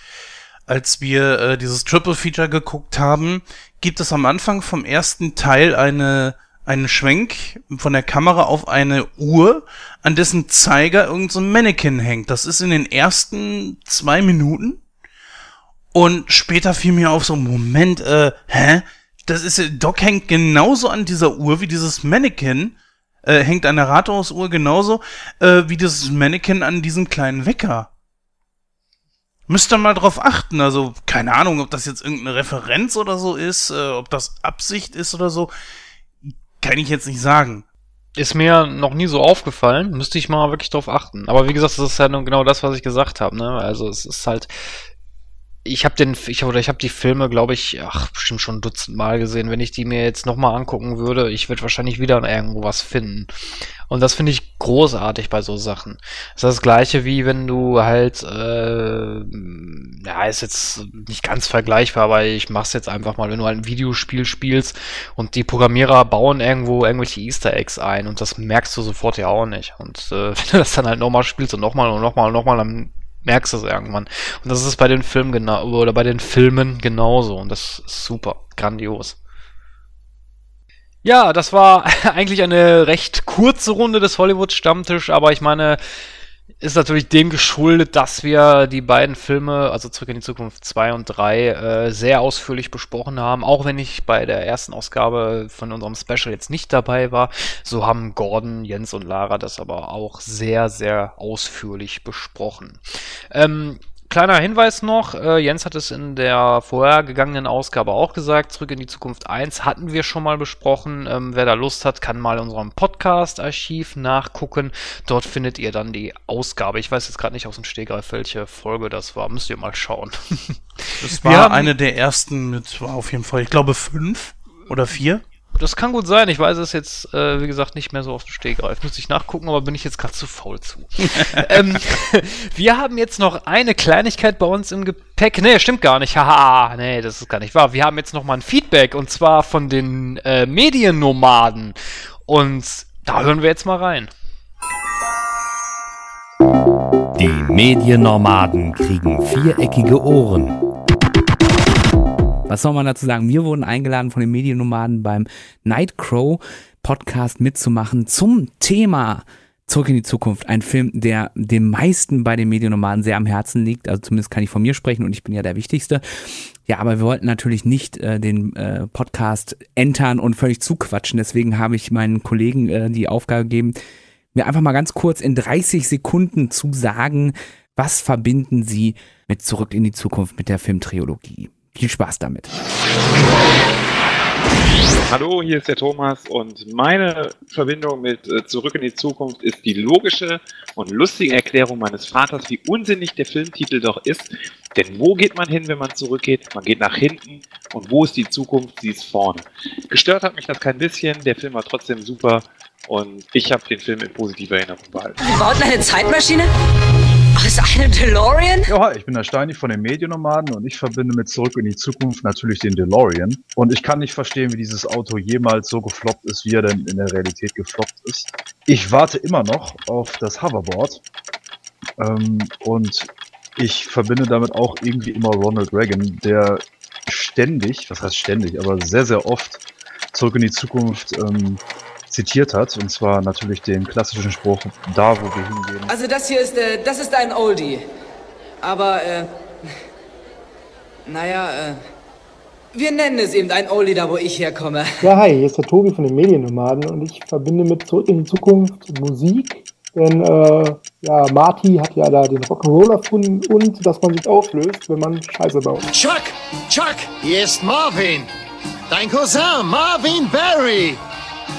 Als wir äh, dieses Triple Feature geguckt haben, gibt es am Anfang vom ersten Teil eine einen Schwenk von der Kamera auf eine Uhr, an dessen Zeiger irgendein so Mannequin hängt. Das ist in den ersten zwei Minuten. Und später fiel mir auf so, Moment, äh, hä? Das ist, Doc hängt genauso an dieser Uhr wie dieses Mannequin. Äh, hängt an der Rathausuhr genauso, äh, wie dieses Mannequin an diesem kleinen Wecker. Müsst ihr mal drauf achten. Also, keine Ahnung, ob das jetzt irgendeine Referenz oder so ist, äh, ob das Absicht ist oder so. Kann ich jetzt nicht sagen. Ist mir noch nie so aufgefallen, müsste ich mal wirklich drauf achten. Aber wie gesagt, das ist ja halt genau das, was ich gesagt habe. Ne? Also es ist halt, ich habe den, ich oder ich habe die Filme, glaube ich, ach, bestimmt schon ein Dutzend Mal gesehen. Wenn ich die mir jetzt nochmal angucken würde, ich würde wahrscheinlich wieder irgendwo was finden. Und das finde ich großartig bei so Sachen. Das ist das gleiche wie wenn du halt, äh, ja, ist jetzt nicht ganz vergleichbar, aber ich mach's jetzt einfach mal, wenn du halt ein Videospiel spielst und die Programmierer bauen irgendwo irgendwelche Easter Eggs ein und das merkst du sofort ja auch nicht. Und äh, wenn du das dann halt nochmal spielst und nochmal und nochmal und nochmal, dann merkst du es irgendwann. Und das ist bei den Filmen genau oder bei den Filmen genauso und das ist super, grandios. Ja, das war eigentlich eine recht kurze Runde des Hollywood-Stammtisch, aber ich meine, ist natürlich dem geschuldet, dass wir die beiden Filme, also Zurück in die Zukunft 2 und 3, äh, sehr ausführlich besprochen haben. Auch wenn ich bei der ersten Ausgabe von unserem Special jetzt nicht dabei war, so haben Gordon, Jens und Lara das aber auch sehr, sehr ausführlich besprochen. Ähm, Kleiner Hinweis noch, äh, Jens hat es in der vorhergegangenen Ausgabe auch gesagt, Zurück in die Zukunft 1 hatten wir schon mal besprochen. Ähm, wer da Lust hat, kann mal in unserem Podcast-Archiv nachgucken. Dort findet ihr dann die Ausgabe. Ich weiß jetzt gerade nicht aus dem Stegreif, welche Folge das war. Müsst ihr mal schauen. Das war eine der ersten mit, war auf jeden Fall, ich glaube, fünf oder vier. Das kann gut sein. Ich weiß es jetzt, äh, wie gesagt, nicht mehr so auf den Stegreif. Muss ich nachgucken, aber bin ich jetzt gerade zu faul zu. ähm, wir haben jetzt noch eine Kleinigkeit bei uns im Gepäck. Nee, stimmt gar nicht. Haha, nee, das ist gar nicht wahr. Wir haben jetzt noch mal ein Feedback und zwar von den äh, Mediennomaden. Und da hören wir jetzt mal rein. Die Mediennomaden kriegen viereckige Ohren. Was soll man dazu sagen? Wir wurden eingeladen von den Mediennomaden beim Nightcrow Podcast mitzumachen zum Thema Zurück in die Zukunft. Ein Film, der den meisten bei den Mediennomaden sehr am Herzen liegt. Also zumindest kann ich von mir sprechen und ich bin ja der Wichtigste. Ja, aber wir wollten natürlich nicht äh, den äh, Podcast entern und völlig zuquatschen. Deswegen habe ich meinen Kollegen äh, die Aufgabe gegeben, mir einfach mal ganz kurz in 30 Sekunden zu sagen, was verbinden Sie mit Zurück in die Zukunft mit der Filmtrilogie? Viel Spaß damit. Hallo, hier ist der Thomas und meine Verbindung mit äh, Zurück in die Zukunft ist die logische und lustige Erklärung meines Vaters, wie unsinnig der Filmtitel doch ist. Denn wo geht man hin, wenn man zurückgeht? Man geht nach hinten und wo ist die Zukunft? Sie ist vorne. Gestört hat mich das kein bisschen, der Film war trotzdem super und ich habe den Film in positiver Erinnerung behalten. Wir bauten eine Zeitmaschine? Aus einem DeLorean? Ja, hi, ich bin der Steini von den Mediennomaden und ich verbinde mit Zurück in die Zukunft natürlich den DeLorean. Und ich kann nicht verstehen, wie dieses Auto jemals so gefloppt ist, wie er denn in der Realität gefloppt ist. Ich warte immer noch auf das Hoverboard. Ähm, und ich verbinde damit auch irgendwie immer Ronald Reagan, der ständig, was heißt ständig, aber sehr, sehr oft Zurück in die Zukunft ähm, zitiert hat. Und zwar natürlich den klassischen Spruch, da wo wir hingehen. Also das hier ist, äh, das ist ein Oldie. Aber, äh, naja, äh, wir nennen es eben ein Oldie, da wo ich herkomme. Ja, hi, hier ist der Tobi von den Mediennomaden und ich verbinde mit Zurück in die Zukunft Musik. Denn, äh, ja, Marty hat ja da den Rock'n'Roll erfunden und dass man sich auflöst, wenn man Scheiße baut. Chuck! Chuck! Hier ist Marvin! Dein Cousin, Marvin Barry!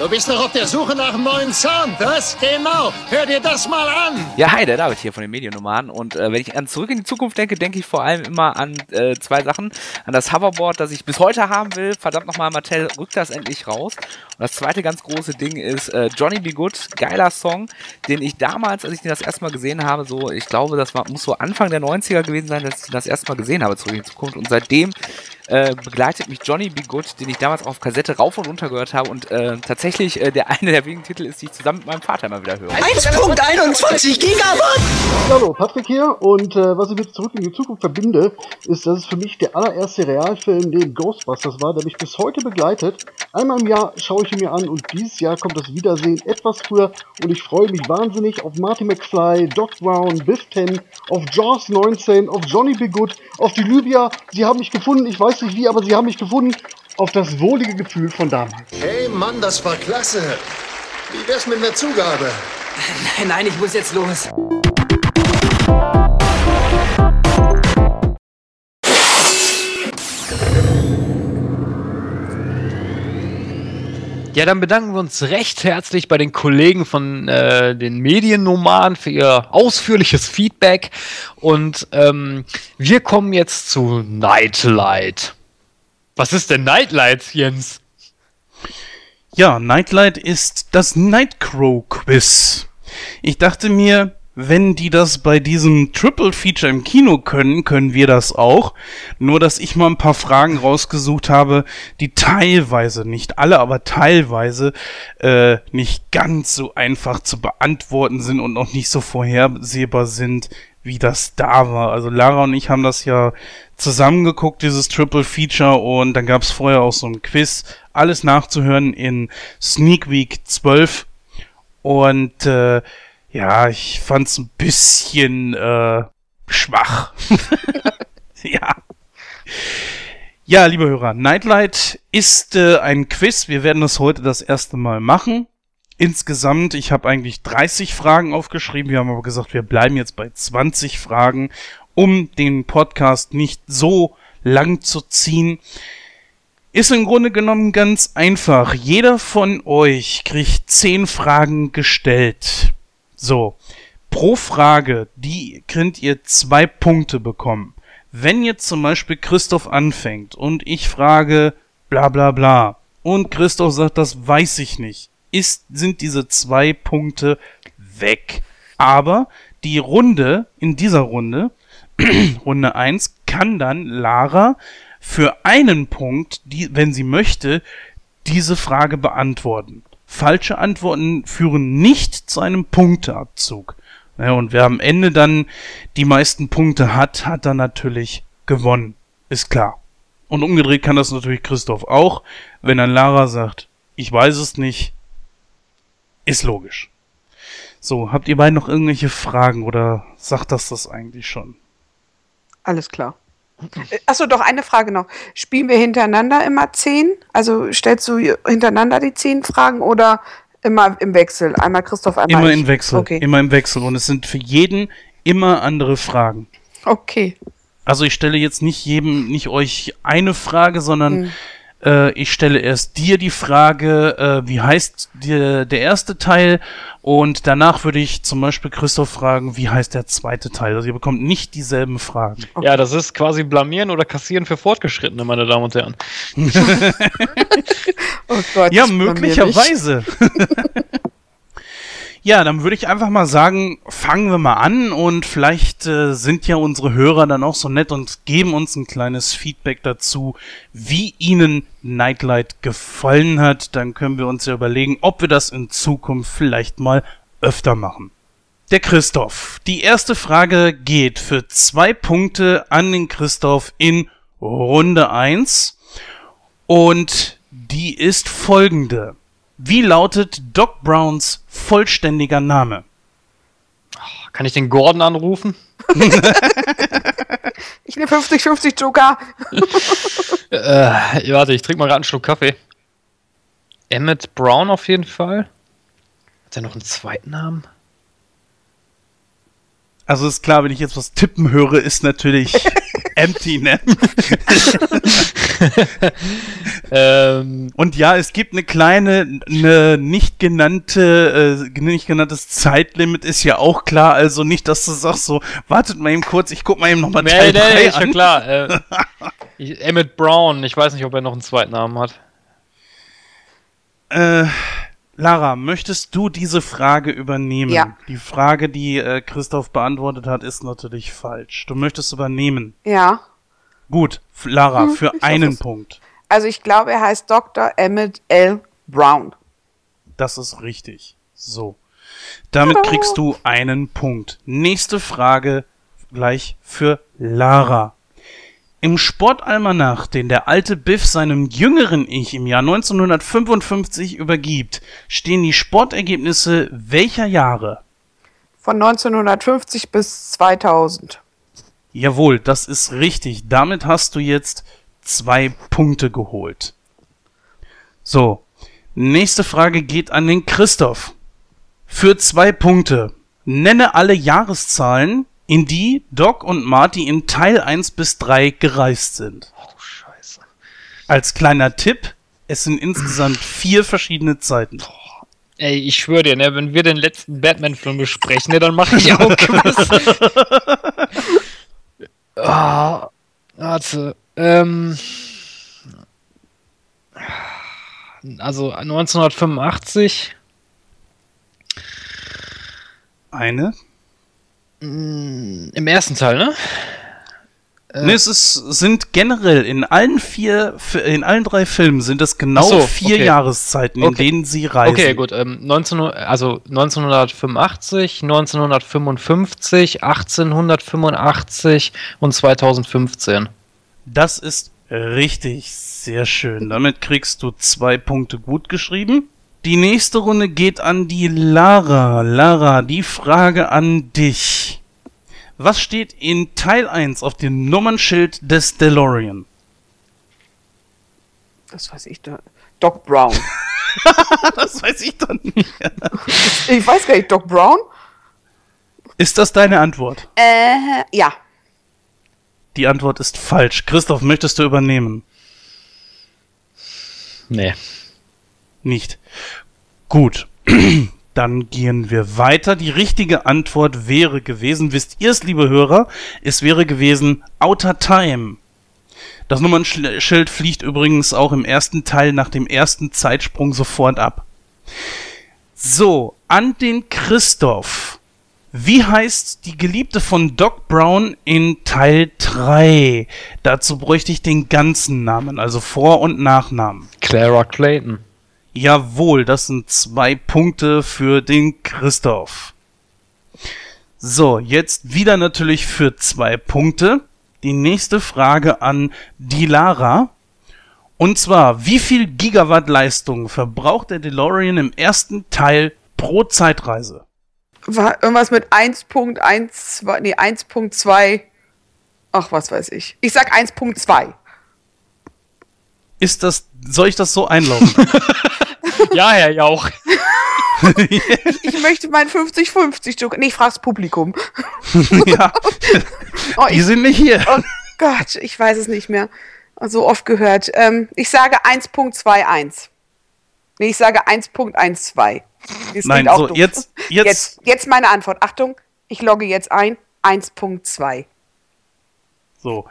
Du bist doch auf der Suche nach einem neuen Sound, was? Genau. Hör dir das mal an. Ja, hi, der David hier von den Mediennomaden. Und äh, wenn ich an Zurück in die Zukunft denke, denke ich vor allem immer an äh, zwei Sachen. An das Hoverboard, das ich bis heute haben will. Verdammt nochmal, Mattel rückt das endlich raus. Und das zweite ganz große Ding ist äh, Johnny Be Good, geiler Song, den ich damals, als ich den das erste Mal gesehen habe, so, ich glaube, das war, muss so Anfang der 90er gewesen sein, dass ich den das erste Mal gesehen habe, Zurück in die Zukunft. Und seitdem äh, begleitet mich Johnny Be Good, den ich damals auf Kassette rauf und runter gehört habe und äh, tatsächlich äh, der eine der wenigen Titel ist, die ich zusammen mit meinem Vater immer wieder höre. 1.21 Gigawatt! Hallo, Patrick hier und äh, was ich mit Zurück in die Zukunft verbinde, ist, dass es für mich der allererste Realfilm neben Ghostbusters war, der mich bis heute begleitet. Einmal im Jahr schaue ich ihn mir an und dieses Jahr kommt das Wiedersehen etwas früher und ich freue mich wahnsinnig auf Marty McFly, Doc Brown, Biff 10, auf Jaws 19, auf Johnny B. Good, auf die Libya. Sie haben mich gefunden, ich weiß nicht wie, aber sie haben mich gefunden auf das wohlige Gefühl von damals. Hey Mann, das war klasse. Wie wär's mit einer Zugabe? Nein, nein, ich muss jetzt los. Ja, dann bedanken wir uns recht herzlich bei den Kollegen von äh, den Mediennomaden für ihr ausführliches Feedback. Und ähm, wir kommen jetzt zu Nightlight. Was ist denn Nightlight, Jens? Ja, Nightlight ist das Nightcrow-Quiz. Ich dachte mir, wenn die das bei diesem Triple Feature im Kino können, können wir das auch. Nur, dass ich mal ein paar Fragen rausgesucht habe, die teilweise, nicht alle, aber teilweise äh, nicht ganz so einfach zu beantworten sind und noch nicht so vorhersehbar sind, wie das da war. Also Lara und ich haben das ja zusammengeguckt, dieses Triple Feature, und dann gab es vorher auch so ein Quiz. Alles nachzuhören in Sneak Week 12. Und äh, ja, ich fand's ein bisschen äh, schwach. ja. Ja, liebe Hörer, Nightlight ist äh, ein Quiz. Wir werden das heute das erste Mal machen. Insgesamt, ich habe eigentlich 30 Fragen aufgeschrieben. Wir haben aber gesagt, wir bleiben jetzt bei 20 Fragen, um den Podcast nicht so lang zu ziehen. Ist im Grunde genommen ganz einfach. Jeder von euch kriegt 10 Fragen gestellt. So, pro Frage, die könnt ihr zwei Punkte bekommen. Wenn jetzt zum Beispiel Christoph anfängt und ich frage bla bla bla und Christoph sagt, das weiß ich nicht, ist, sind diese zwei Punkte weg. Aber die Runde, in dieser Runde, Runde 1, kann dann Lara für einen Punkt, die, wenn sie möchte, diese Frage beantworten. Falsche Antworten führen nicht zu einem Punkteabzug. Ja, und wer am Ende dann die meisten Punkte hat, hat dann natürlich gewonnen. Ist klar. Und umgedreht kann das natürlich Christoph auch. Wenn dann Lara sagt, ich weiß es nicht, ist logisch. So, habt ihr beiden noch irgendwelche Fragen oder sagt das das eigentlich schon? Alles klar. Achso, doch eine Frage noch. Spielen wir hintereinander immer zehn? Also stellst du hintereinander die zehn Fragen oder immer im Wechsel? Einmal Christoph, einmal Immer ich. im Wechsel. Okay. Immer im Wechsel. Und es sind für jeden immer andere Fragen. Okay. Also ich stelle jetzt nicht jedem, nicht euch eine Frage, sondern Hm. Äh, ich stelle erst dir die Frage, äh, wie heißt der, der erste Teil? Und danach würde ich zum Beispiel Christoph fragen, wie heißt der zweite Teil? Also ihr bekommt nicht dieselben Fragen. Ja, das ist quasi blamieren oder kassieren für Fortgeschrittene, meine Damen und Herren. Oh Gott. ja, möglicherweise. ja, dann würde ich einfach mal sagen, fangen wir mal an und vielleicht äh, sind ja unsere Hörer dann auch so nett und geben uns ein kleines Feedback dazu, wie ihnen Nightlight gefallen hat. Dann können wir uns ja überlegen, ob wir das in Zukunft vielleicht mal öfter machen. Der Christoph. Die erste Frage geht für zwei Punkte an den Christoph in Runde 1. Und die ist folgende. Wie lautet Doc Browns vollständiger Name? Kann ich den Gordon anrufen? Ich nehme 50-50 Joker. äh, warte, ich trinke mal gerade einen Schluck Kaffee. Emmett Brown auf jeden Fall. Hat er noch einen zweiten Namen? Also ist klar, wenn ich jetzt was tippen höre, ist natürlich empty, ne? ähm, und ja, es gibt eine kleine, eine nicht genannte, äh, nicht genanntes Zeitlimit, ist ja auch klar. Also nicht, dass du sagst so, wartet mal eben kurz, ich guck mal eben nochmal nee, Teil nee, 3 nee, an. schon klar. Äh, ich, Emmett Brown, ich weiß nicht, ob er noch einen zweiten Namen hat. Äh, Lara, möchtest du diese Frage übernehmen? Ja. Die Frage, die äh, Christoph beantwortet hat, ist natürlich falsch. Du möchtest übernehmen. Ja. Gut, Lara, hm, für einen Punkt. Also ich glaube, er heißt Dr. Emmett L. Brown. Das ist richtig. So. Damit Hallo. kriegst du einen Punkt. Nächste Frage gleich für Lara. Im Sportalmanach, den der alte Biff seinem jüngeren Ich im Jahr 1955 übergibt, stehen die Sportergebnisse welcher Jahre? Von 1950 bis 2000. Jawohl, das ist richtig. Damit hast du jetzt zwei Punkte geholt. So, nächste Frage geht an den Christoph. Für zwei Punkte. Nenne alle Jahreszahlen, in die Doc und Marty in Teil 1 bis 3 gereist sind. Oh, scheiße. Als kleiner Tipp, es sind insgesamt vier verschiedene Zeiten. Boah. Ey, ich schwöre dir, ne, wenn wir den letzten Batman-Film besprechen, ne, dann mache ich auch Quiz. oh, warte. Ähm, also 1985. Eine. Mm, Im ersten Teil, ne? Äh, ne, es ist, sind generell in allen vier, in allen drei Filmen sind es genau so, vier okay. Jahreszeiten, in okay. denen sie reisen. Okay, gut. Ähm, 19, also 1985, 1955, 1885 und 2015. Das ist richtig. Sehr schön. Damit kriegst du zwei Punkte gut geschrieben. Die nächste Runde geht an die Lara. Lara, die Frage an dich. Was steht in Teil 1 auf dem Nummernschild des DeLorean? Das weiß ich da. Doc Brown. das weiß ich doch nicht. ich weiß gar nicht, Doc Brown? Ist das deine Antwort? Äh, ja. Die Antwort ist falsch. Christoph, möchtest du übernehmen? Nee. Nicht. Gut. Dann gehen wir weiter. Die richtige Antwort wäre gewesen, wisst ihr es, liebe Hörer, es wäre gewesen Outer Time. Das Nummernschild fliegt übrigens auch im ersten Teil nach dem ersten Zeitsprung sofort ab. So, an den Christoph. Wie heißt die Geliebte von Doc Brown in Teil 3? Dazu bräuchte ich den ganzen Namen, also Vor- und Nachnamen. Clara Clayton. Jawohl, das sind zwei Punkte für den Christoph. So, jetzt wieder natürlich für zwei Punkte. Die nächste Frage an die Lara. Und zwar, wie viel Gigawatt Leistung verbraucht der DeLorean im ersten Teil pro Zeitreise? War irgendwas mit 1.12, nee, 1.2. Ach, was weiß ich. Ich sag 1.2. Ist das, soll ich das so einlaufen? ja, Herr Jauch. ich, ich möchte mein 50-50 Stück. Nee, ich frag's Publikum. ja. Oh, Die ich, sind nicht hier. Oh Gott, ich weiß es nicht mehr. So oft gehört. Ähm, ich sage 1.21. Nee, ich sage 1.12. Nein, so, jetzt, jetzt, jetzt. Jetzt meine Antwort. Achtung, ich logge jetzt ein. 1.2. So.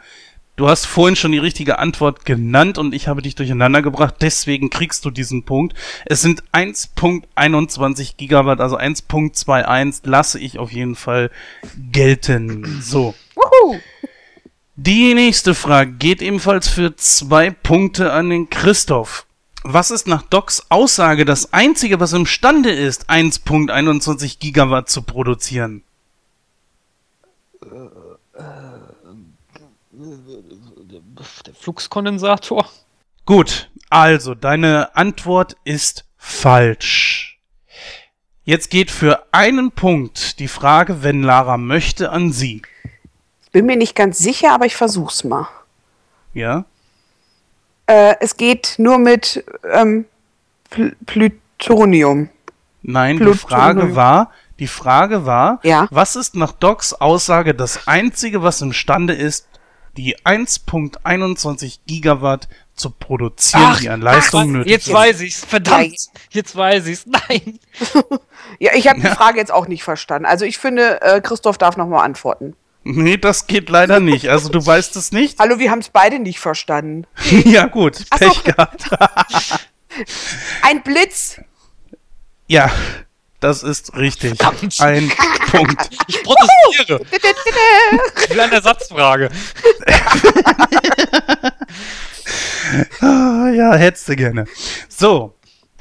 Du hast vorhin schon die richtige Antwort genannt und ich habe dich durcheinander gebracht, deswegen kriegst du diesen Punkt. Es sind 1.21 Gigawatt, also 1.21 lasse ich auf jeden Fall gelten. So. Wuhu. Die nächste Frage geht ebenfalls für zwei Punkte an den Christoph. Was ist nach Docs Aussage das einzige, was imstande ist, 1.21 Gigawatt zu produzieren? Äh, äh der Fluxkondensator. Gut, also deine Antwort ist falsch. Jetzt geht für einen Punkt die Frage, wenn Lara möchte, an Sie. Bin mir nicht ganz sicher, aber ich versuch's mal. Ja? Äh, es geht nur mit ähm, Pl Plutonium. Nein, Plutonium. die Frage war, die Frage war, ja? was ist nach Docs Aussage das einzige, was imstande ist, die 1.21 Gigawatt zu produzieren, ach, die an Leistung ach, nötig Jetzt weiß ich's, verdammt, jetzt weiß ich's, nein. ja, ich habe die Frage jetzt auch nicht verstanden. Also ich finde, äh, Christoph darf nochmal antworten. Nee, das geht leider nicht. Also du weißt es nicht. Hallo, wir haben es beide nicht verstanden. ja gut, Ach Pech so. gehabt. Ein Blitz. Ja, das ist richtig. Verdammt. Ein Punkt. Ich protestiere. ich will eine Ersatzfrage. ah, ja, hättest du gerne. So,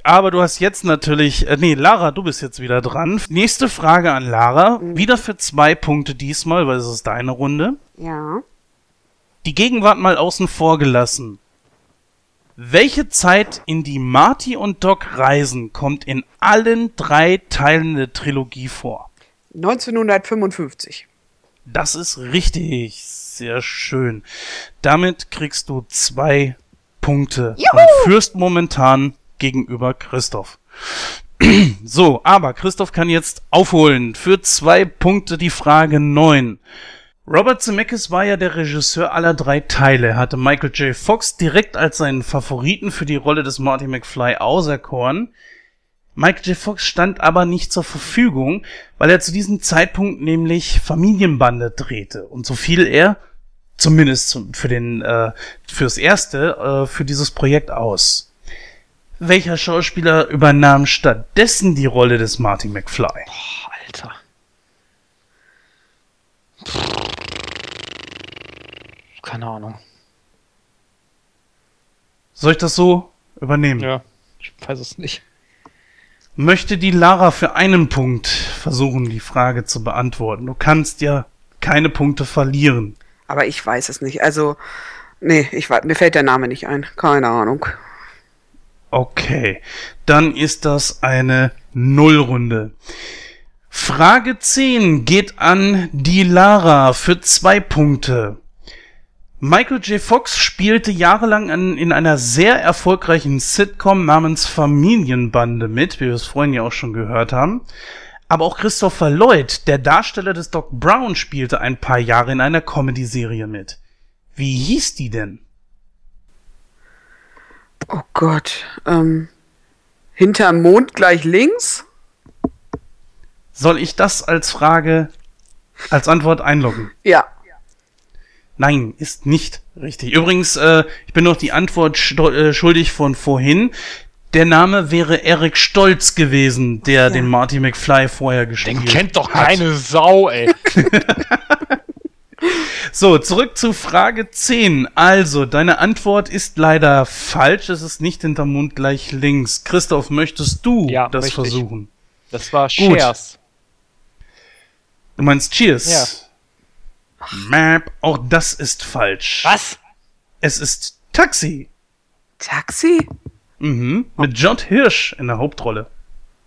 aber du hast jetzt natürlich, äh, nee, Lara, du bist jetzt wieder dran. Nächste Frage an Lara. Mhm. Wieder für zwei Punkte diesmal, weil es ist deine Runde. Ja. Die Gegenwart mal außen vor gelassen. Welche Zeit, in die Marty und Doc reisen, kommt in allen drei Teilen der Trilogie vor? 1955. Das ist richtig. Sehr schön. Damit kriegst du zwei Punkte Juhu! und führst momentan gegenüber Christoph. so, aber Christoph kann jetzt aufholen. Für zwei Punkte die Frage 9. Robert Zemeckis war ja der Regisseur aller drei Teile. Er hatte Michael J. Fox direkt als seinen Favoriten für die Rolle des Marty McFly auserkoren. Michael J. Fox stand aber nicht zur Verfügung, weil er zu diesem Zeitpunkt nämlich Familienbande drehte. Und so fiel er, zumindest für den, äh, fürs erste, äh, für dieses Projekt aus. Welcher Schauspieler übernahm stattdessen die Rolle des Marty McFly? Boah, Alter. Keine Ahnung. Soll ich das so übernehmen? Ja, ich weiß es nicht. Möchte die Lara für einen Punkt versuchen, die Frage zu beantworten? Du kannst ja keine Punkte verlieren. Aber ich weiß es nicht. Also, nee, ich, mir fällt der Name nicht ein. Keine Ahnung. Okay, dann ist das eine Nullrunde. Frage 10 geht an die Lara für zwei Punkte. Michael J. Fox spielte jahrelang an, in einer sehr erfolgreichen Sitcom namens Familienbande mit, wie wir es vorhin ja auch schon gehört haben. Aber auch Christopher Lloyd, der Darsteller des Doc Brown, spielte ein paar Jahre in einer Comedy-Serie mit. Wie hieß die denn? Oh Gott. Ähm, hinterm Mond gleich links? Soll ich das als Frage, als Antwort einloggen? Ja. Nein, ist nicht richtig. Übrigens, äh, ich bin noch die Antwort äh, schuldig von vorhin. Der Name wäre Eric Stolz gewesen, der ja. den Marty McFly vorher gespielt hat. Den kennt doch keine Sau, ey. So, zurück zu Frage 10. Also, deine Antwort ist leider falsch. Es ist nicht hinterm Mund gleich links. Christoph, möchtest du ja, das versuchen? Ich. Das war Cheers. Du meinst Cheers? Ja. Map, auch das ist falsch. Was? Es ist Taxi. Taxi? Mhm, mit Judd Hirsch in der Hauptrolle.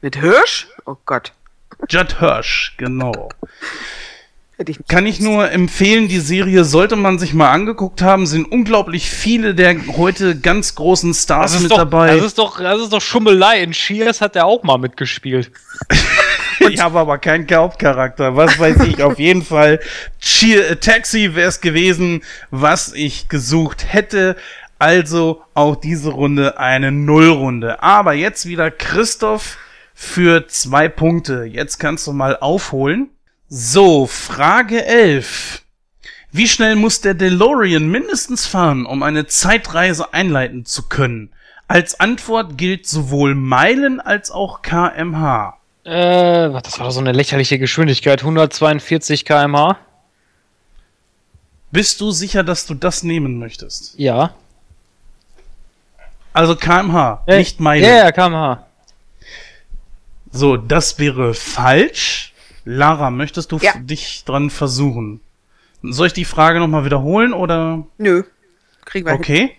Mit Hirsch? Oh Gott. Judd Hirsch, genau. Ich Kann ich nur empfehlen, die Serie sollte man sich mal angeguckt haben. Sind unglaublich viele der heute ganz großen Stars mit doch, dabei. Das ist doch, das ist doch Schummelei. In Cheers hat er auch mal mitgespielt. ich habe aber keinen Hauptcharakter. Was weiß ich? Auf jeden Fall Cheer, Taxi wäre es gewesen, was ich gesucht hätte. Also auch diese Runde eine Nullrunde. Aber jetzt wieder Christoph für zwei Punkte. Jetzt kannst du mal aufholen. So, Frage 11. Wie schnell muss der DeLorean mindestens fahren, um eine Zeitreise einleiten zu können? Als Antwort gilt sowohl Meilen als auch kmh. Äh, das war doch so eine lächerliche Geschwindigkeit. 142 kmh. Bist du sicher, dass du das nehmen möchtest? Ja. Also kmh, äh, nicht Meilen. Ja, ja, kmh. So, das wäre falsch. Lara, möchtest du ja. dich dran versuchen? Soll ich die Frage nochmal wiederholen oder? Nö, kriegen wir Okay. Hin.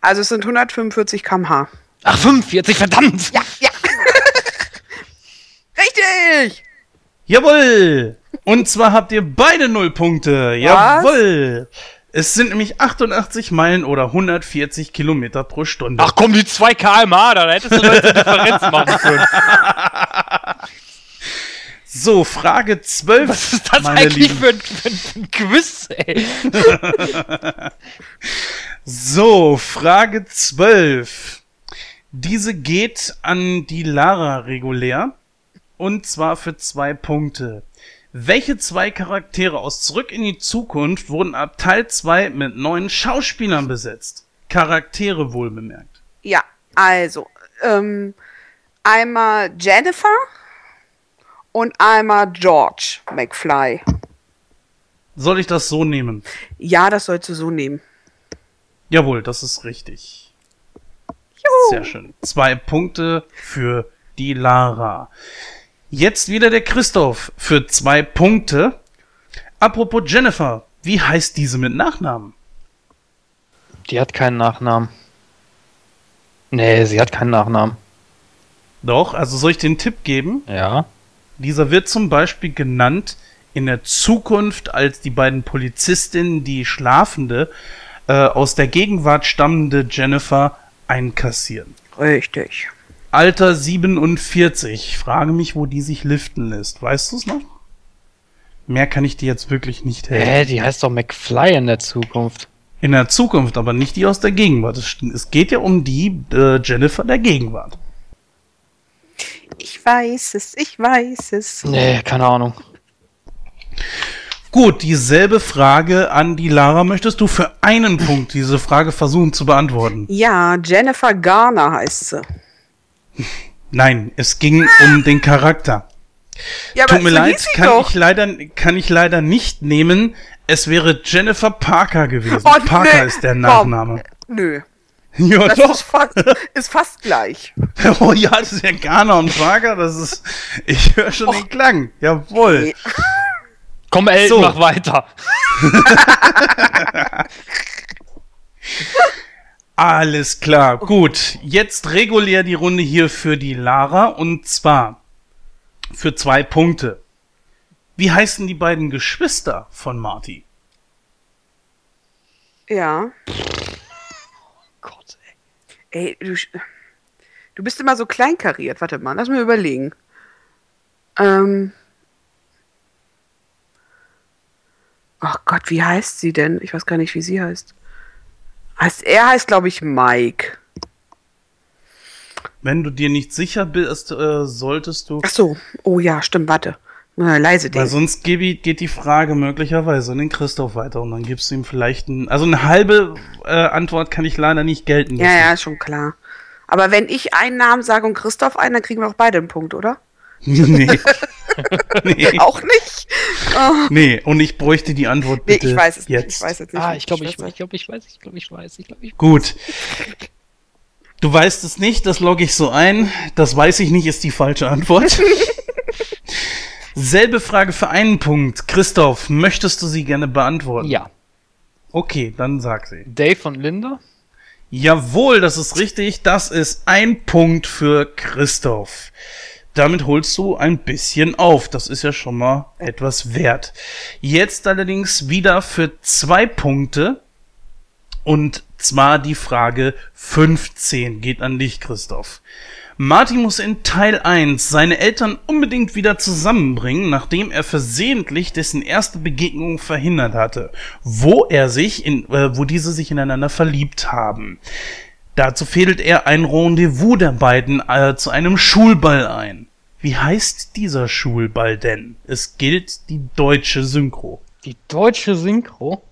Also es sind 145 km/h. Ach, 45, verdammt! Ja, ja. Richtig! Jawohl! Und zwar habt ihr beide Nullpunkte. Jawohl! Es sind nämlich 88 Meilen oder 140 Kilometer pro Stunde. Ach komm, die 2 km/h, da hättest du Leute Differenz machen können. So, Frage 12. Was ist das eigentlich für ein, für ein Quiz, ey? so, Frage 12. Diese geht an die Lara regulär. Und zwar für zwei Punkte. Welche zwei Charaktere aus Zurück in die Zukunft wurden ab Teil 2 mit neuen Schauspielern besetzt? Charaktere wohl bemerkt. Ja, also, ähm, einmal Jennifer und einmal George McFly. Soll ich das so nehmen? Ja, das sollst du so nehmen. Jawohl, das ist richtig. Juhu. Sehr schön. Zwei Punkte für die Lara. Jetzt wieder der Christoph für zwei Punkte. Apropos Jennifer, wie heißt diese mit Nachnamen? Die hat keinen Nachnamen. Nee, sie hat keinen Nachnamen. Doch, also soll ich den Tipp geben? Ja. Dieser wird zum Beispiel genannt in der Zukunft, als die beiden Polizistinnen die Schlafende äh, aus der Gegenwart stammende Jennifer einkassieren. Richtig. Alter 47. Ich frage mich, wo die sich liften lässt. Weißt du es noch? Mehr kann ich dir jetzt wirklich nicht helfen. Hä, die heißt doch McFly in der Zukunft. In der Zukunft, aber nicht die aus der Gegenwart. Es, es geht ja um die äh, Jennifer der Gegenwart. Ich weiß es, ich weiß es. Nee, keine Ahnung. Gut, dieselbe Frage an die Lara. Möchtest du für einen Punkt diese Frage versuchen zu beantworten? Ja, Jennifer Garner heißt sie. Nein, es ging um den Charakter. Ja, Tut aber mir so leid, kann doch. ich, leider, kann ich leider nicht nehmen. Es wäre Jennifer Parker gewesen. Oh, Parker nee, ist der komm. Nachname. Nö. Ja, das doch. Ist fast, ist fast gleich. Oh ja, das ist ja Garner und Parker. Das ist. Ich höre schon den Klang. Jawohl. Nee. Komm, Elton, So. mach weiter. Alles klar. Gut. Jetzt regulär die Runde hier für die Lara. Und zwar für zwei Punkte. Wie heißen die beiden Geschwister von Marty? Ja. Gott, Ey, du, sch- du bist immer so kleinkariert. Warte mal, lass mir überlegen. Ähm. Ach Gott, wie heißt sie denn? Ich weiß gar nicht, wie sie heißt. Heißt er heißt, glaube ich, Mike. Wenn du dir nicht sicher bist, äh, solltest du. Ach so. Oh ja, stimmt, warte. Na, leise Weil denken. sonst geht, die Frage möglicherweise an den Christoph weiter und dann gibst du ihm vielleicht ein. Also eine halbe äh, Antwort kann ich leider nicht gelten lassen. Ja, ja, ist schon klar. Aber wenn ich einen Namen sage und Christoph einen, dann kriegen wir auch beide einen Punkt, oder? Nee. nee. Auch nicht? Oh. Nee, und ich bräuchte die Antwort Nee, bitte ich weiß es nicht. jetzt. Ich weiß jetzt nicht. Ah, ich glaube, ich, ich, glaub, ich weiß, ich glaube, ich weiß, ich glaube, ich Gut. Du weißt es nicht, das logge ich so ein. Das weiß ich nicht, ist die falsche Antwort. Selbe Frage für einen Punkt. Christoph, möchtest du sie gerne beantworten? Ja. Okay, dann sag sie. Dave und Linda? Jawohl, das ist richtig. Das ist ein Punkt für Christoph. Damit holst du ein bisschen auf. Das ist ja schon mal etwas wert. Jetzt allerdings wieder für zwei Punkte. Und zwar die Frage 15 geht an dich, Christoph. Marty muss in Teil 1 seine Eltern unbedingt wieder zusammenbringen, nachdem er versehentlich dessen erste Begegnung verhindert hatte, wo er sich in, äh, wo diese sich ineinander verliebt haben. Dazu fädelt er ein Rendezvous der beiden äh, zu einem Schulball ein. Wie heißt dieser Schulball denn? Es gilt die deutsche Synchro. Die deutsche Synchro?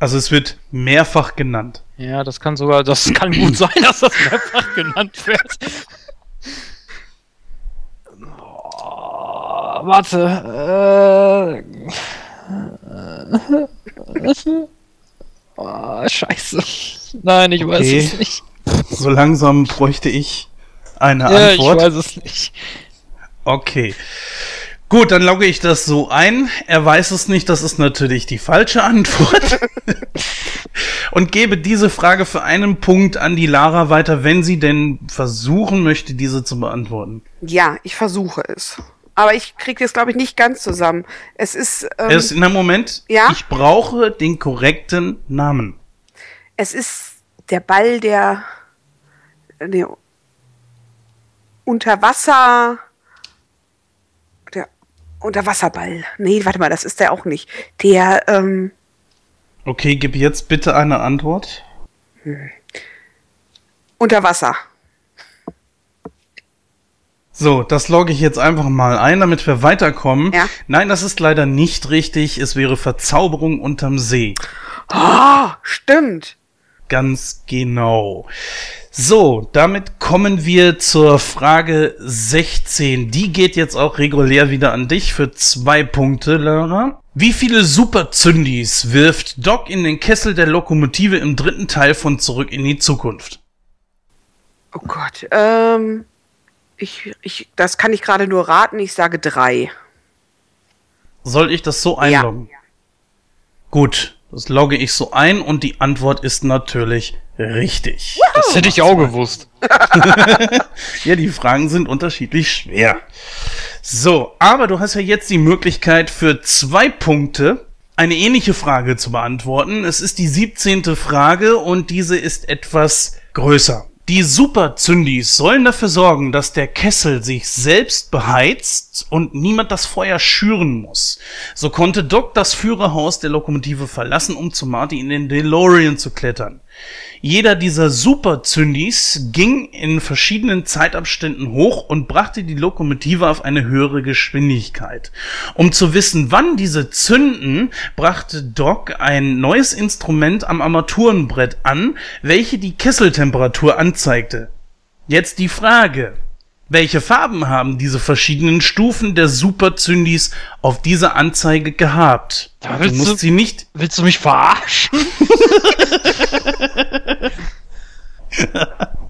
Also es wird mehrfach genannt. Ja, das kann sogar, das kann gut sein, dass das mehrfach genannt wird. Warte. Äh, oh, scheiße. Nein, ich weiß Okay. es nicht. So langsam bräuchte ich eine Ja, ich Antwort. weiß es nicht. Okay. Gut, dann logge ich das so ein. Er weiß es nicht, das ist natürlich die falsche Antwort. Und gebe diese Frage für einen Punkt an die Lara weiter, wenn sie denn versuchen möchte, diese zu beantworten. Ja, ich versuche es. Aber ich kriege das, glaube ich, nicht ganz zusammen. Es ist. Ähm, Es, in einem Moment, ja? ich brauche den korrekten Namen. Es ist der Ball, der, der Unterwasser. Der Unterwasserball. Nee, warte mal, das ist der auch nicht. Der, ähm. Okay, gib jetzt bitte eine Antwort. Hm. Unter Wasser. So, das logge ich jetzt einfach mal ein, damit wir weiterkommen. Ja. Nein, das ist leider nicht richtig. Es wäre Verzauberung unterm See. Ah, oh, stimmt. Ganz genau. So, damit kommen wir zur Frage 16. Die geht jetzt auch regulär wieder an dich für zwei Punkte, Lara. Wie viele Superzündis wirft Doc in den Kessel der Lokomotive im dritten Teil von Zurück in die Zukunft? Oh Gott, ähm, ich, ich, das kann ich gerade nur raten. Ich sage drei. Soll ich das so einloggen? Ja. Gut, das logge ich so ein und die Antwort ist natürlich richtig. Wow. Das hätte ich auch gewusst. ja, die Fragen sind unterschiedlich schwer. So, aber du hast ja jetzt die Möglichkeit für zwei Punkte eine ähnliche Frage zu beantworten. Es ist die 17. Frage und diese ist etwas größer. Die Superzündis sollen dafür sorgen, dass der Kessel sich selbst beheizt und niemand das Feuer schüren muss. So konnte Doc das Führerhaus der Lokomotive verlassen, um zu Marty in den DeLorean zu klettern. Jeder dieser Superzündis ging in verschiedenen Zeitabständen hoch und brachte die Lokomotive auf eine höhere Geschwindigkeit. Um zu wissen, wann diese zünden, brachte Doc ein neues Instrument am Armaturenbrett an, welche die Kesseltemperatur anzeigte. Jetzt die Frage. Welche Farben haben diese verschiedenen Stufen der Superzündis auf dieser Anzeige gehabt? Da du musst du, sie nicht. Willst du mich verarschen?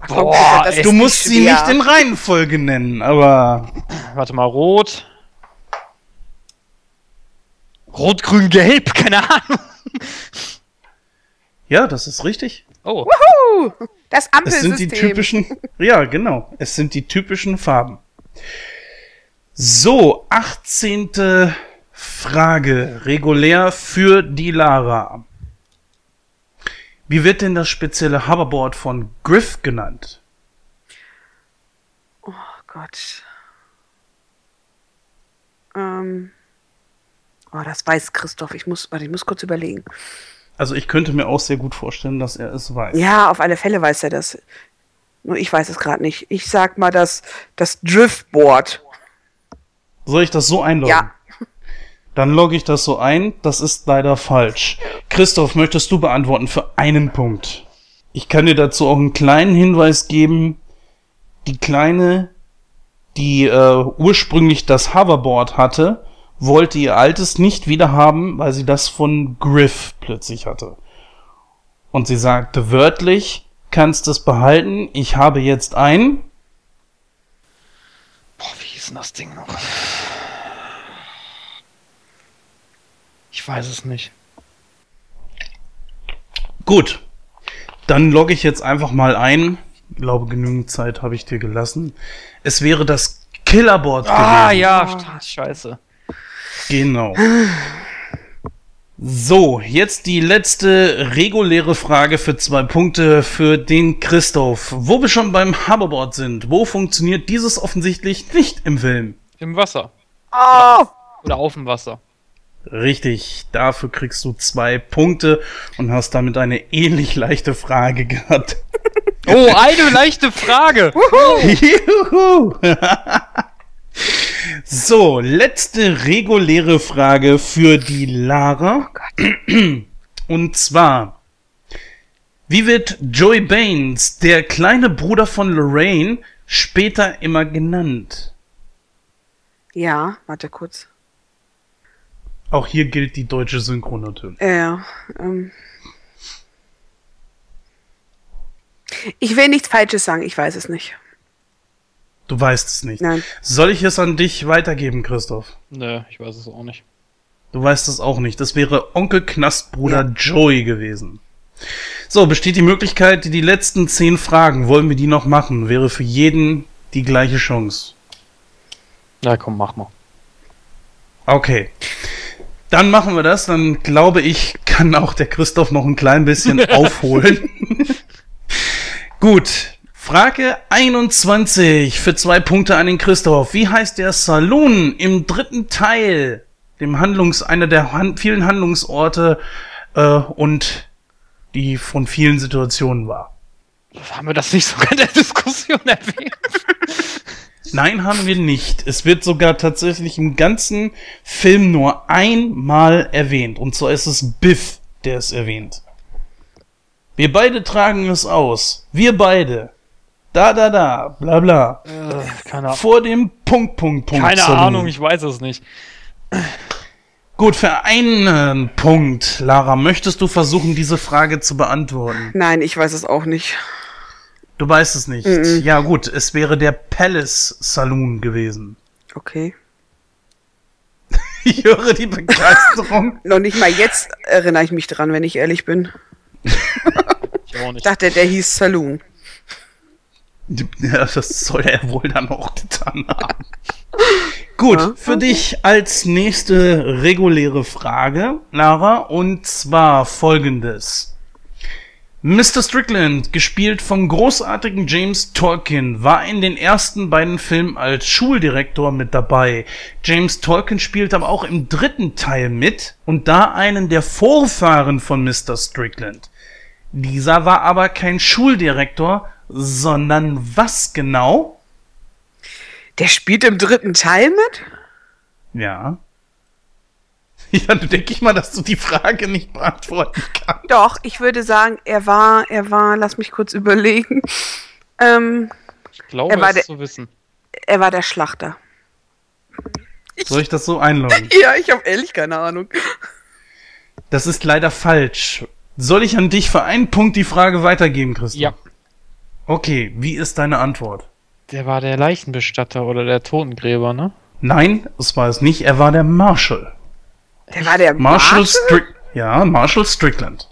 Boah, du musst sie nicht in Reihenfolge nennen, aber. Warte mal, rot. Rot, grün, gelb, keine Ahnung. Ja, das ist richtig. Oh. Wuhu! Das Ampelsystem. Es sind die typischen, ja, genau. Es sind die typischen Farben. So, 18. Frage. Regulär für die Lara. Wie wird denn das spezielle Hoverboard von Griff genannt? Oh Gott. Ähm. Oh, das weiß Christoph. Ich muss, warte, ich muss kurz überlegen. Also ich könnte mir auch sehr gut vorstellen, dass er es weiß. Ja, auf alle Fälle weiß er das. Nur ich weiß es gerade nicht. Ich sag mal das, das Driftboard. Soll ich das so einloggen? Ja. Dann logge ich das so ein. Das ist leider falsch. Christoph, möchtest du beantworten für einen Punkt? Ich kann dir dazu auch einen kleinen Hinweis geben. Die kleine, die äh, ursprünglich das Hoverboard hatte, wollte ihr altes nicht wieder haben, weil sie das von Griff plötzlich hatte. Und sie sagte wörtlich, kannst es behalten, ich habe jetzt ein. Boah, wie hieß denn das Ding noch? Ich weiß es nicht. Gut. Dann logge ich jetzt einfach mal ein. Ich glaube, genügend Zeit habe ich dir gelassen. Es wäre das Killerboard ah, gewesen. Ah, ja, scheiße. Genau. So, jetzt die letzte reguläre Frage für zwei Punkte für den Christoph. Wo wir schon beim Hoverboard sind, wo funktioniert dieses offensichtlich nicht im Film? Im Wasser. Oh! Oder auf dem Wasser. Richtig, dafür kriegst du zwei Punkte und hast damit eine ähnlich leichte Frage gehabt. Oh, eine leichte Frage! Juhu! So, letzte reguläre Frage für die Lara. Oh Und zwar, wie wird Joey Baines, der kleine Bruder von Lorraine, später immer genannt? Ja, warte kurz. Auch hier gilt die deutsche Synchron natürlich. Ja, ähm. Ich will nichts Falsches sagen, ich weiß es nicht. Du weißt es nicht. Nein. Soll ich es an dich weitergeben, Christoph? Nö, ich weiß es auch nicht. Du weißt es auch nicht. Das wäre Onkel Knastbruder ja. Joey gewesen. So, besteht die Möglichkeit, die letzten zehn Fragen, wollen wir die noch machen? Wäre für jeden die gleiche Chance. Na komm, mach mal. Okay. Dann machen wir das. Dann glaube ich, kann auch der Christoph noch ein klein bisschen aufholen. Gut. Frage 21 für zwei Punkte an den Christoph. Wie heißt der Saloon im dritten Teil? Dem Handlungs, einer der hand vielen Handlungsorte äh, und die von vielen Situationen war. Haben wir das nicht sogar in der Diskussion erwähnt? Nein, haben wir nicht. Es wird sogar tatsächlich im ganzen Film nur einmal erwähnt. Und zwar ist es Biff, der es erwähnt. Wir beide tragen es aus. Wir beide. Da, da, da, bla, bla. Äh, keine Ahnung. Vor dem Punkt, Punkt, Punkt. Keine Ahnung, ich weiß es nicht. Gut, für einen Punkt, Lara, möchtest du versuchen, diese Frage zu beantworten? Nein, ich weiß es auch nicht. Du weißt es nicht. Mm -mm. Ja, gut, es wäre der Palace Saloon gewesen. Okay. Ich höre die Begeisterung. Noch nicht mal jetzt erinnere ich mich dran, wenn ich ehrlich bin. ich auch nicht. dachte, der hieß Saloon. Ja, das soll er wohl dann auch getan haben. Gut, Ja, für dich als nächste reguläre Frage, Lara, und zwar folgendes. Mr. Strickland, gespielt vom großartigen James Tolkien, war in den ersten beiden Filmen als Schuldirektor mit dabei. James Tolkien spielt aber auch im dritten Teil mit und da einen der Vorfahren von Mr. Strickland. Dieser war aber kein Schuldirektor, sondern was genau? Der spielt im dritten Teil mit? Ja. Ja, dann denke ich mal, dass du die Frage nicht beantworten kannst. Doch, ich würde sagen, er war, er war, lass mich kurz überlegen. Ähm, Ich glaube, Er war es der- zu wissen. er war der Schlachter. Soll ich das so einloggen? Ja, ich habe ehrlich keine Ahnung. Das ist leider falsch. Soll ich an dich für einen Punkt die Frage weitergeben, Christoph? Ja. Okay, wie ist deine Antwort? Der war der Leichenbestatter oder der Totengräber, ne? Nein, es war es nicht. Er war der Marshall. Der war der Marshall Marshall? Strick. Ja, Marshall Strickland.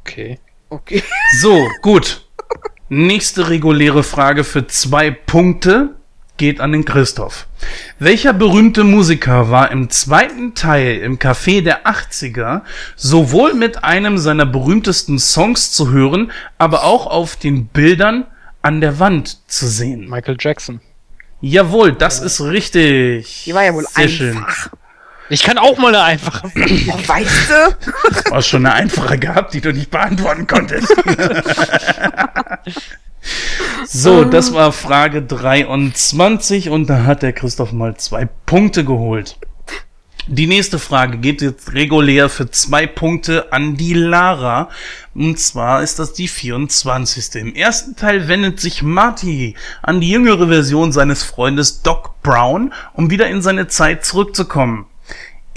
Okay. Okay. So, gut. Nächste reguläre Frage für zwei Punkte geht an den Christoph. Welcher berühmte Musiker war im zweiten Teil im Café der 80er sowohl mit einem seiner berühmtesten Songs zu hören, aber auch auf den Bildern an der Wand zu sehen? Michael Jackson. Jawohl, das ist richtig. Die war ja wohl Sehr schön. Ich kann auch mal eine einfache. Weißt du? Du hast schon eine einfache gehabt, die du nicht beantworten konntest. so, das war Frage 23 und da hat der Christoph mal zwei Punkte geholt. Die nächste Frage geht jetzt regulär für zwei Punkte an die Lara. Und zwar ist das die 24. Im ersten Teil wendet sich Marty an die jüngere Version seines Freundes Doc Brown, um wieder in seine Zeit zurückzukommen.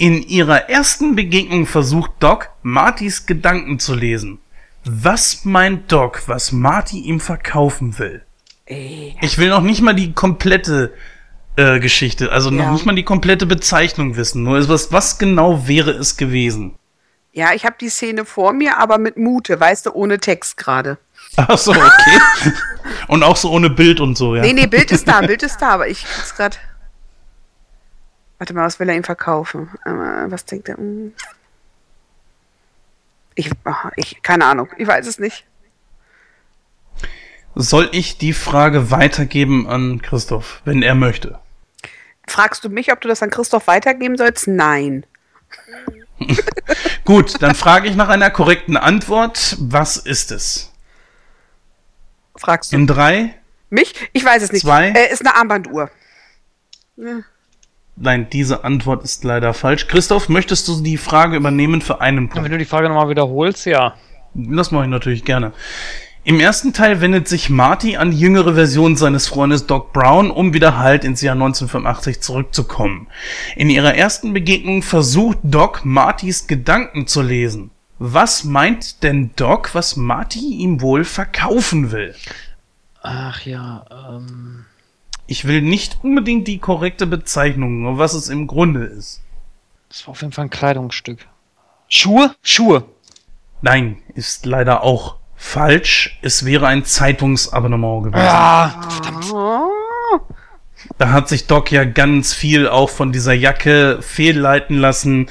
In ihrer ersten Begegnung versucht Doc, Martys Gedanken zu lesen. Was meint Doc, was Marty ihm verkaufen will? Ich will noch nicht mal die komplette äh, Geschichte, also noch Ja. nicht mal die komplette Bezeichnung wissen. Nur was, was genau wäre es gewesen? Ja, ich habe die Szene vor mir, aber mit Mute, weißt du, ohne Text gerade. Ach so, okay. und auch so ohne Bild und so, ja. Nee, nee, Bild ist da, Bild ist da, aber ich krieg's grad. Warte mal, was will er ihm verkaufen? Was denkt er? Hm. Ich, ich, keine Ahnung, ich weiß es nicht. Soll ich die Frage weitergeben an Christoph, wenn er möchte? Fragst du mich, ob du das an Christoph weitergeben sollst? Nein. Gut, dann frage ich nach einer korrekten Antwort. Was ist es? Fragst du In drei? mich? Ich weiß es nicht. Zwei? Äh, ist eine Armbanduhr. Ja. Nein, diese Antwort ist leider falsch. Christoph, möchtest du die Frage übernehmen für einen Punkt? Wenn du die Frage nochmal wiederholst, ja. Das mache ich natürlich gerne. Im ersten Teil wendet sich Marty an die jüngere Version seines Freundes Doc Brown, um wieder halt ins Jahr 1985 zurückzukommen. In ihrer ersten Begegnung versucht Doc, Martys Gedanken zu lesen. Was meint denn Doc, was Marty ihm wohl verkaufen will? Ach ja, ähm. Ich will nicht unbedingt die korrekte Bezeichnung, was es im Grunde ist. Das war auf jeden Fall ein Kleidungsstück. Schuhe? Schuhe. Nein, ist leider auch falsch. Es wäre ein Zeitungsabonnement gewesen. Ah, verdammt. Da hat sich Doc ja ganz viel auch von dieser Jacke fehlleiten lassen.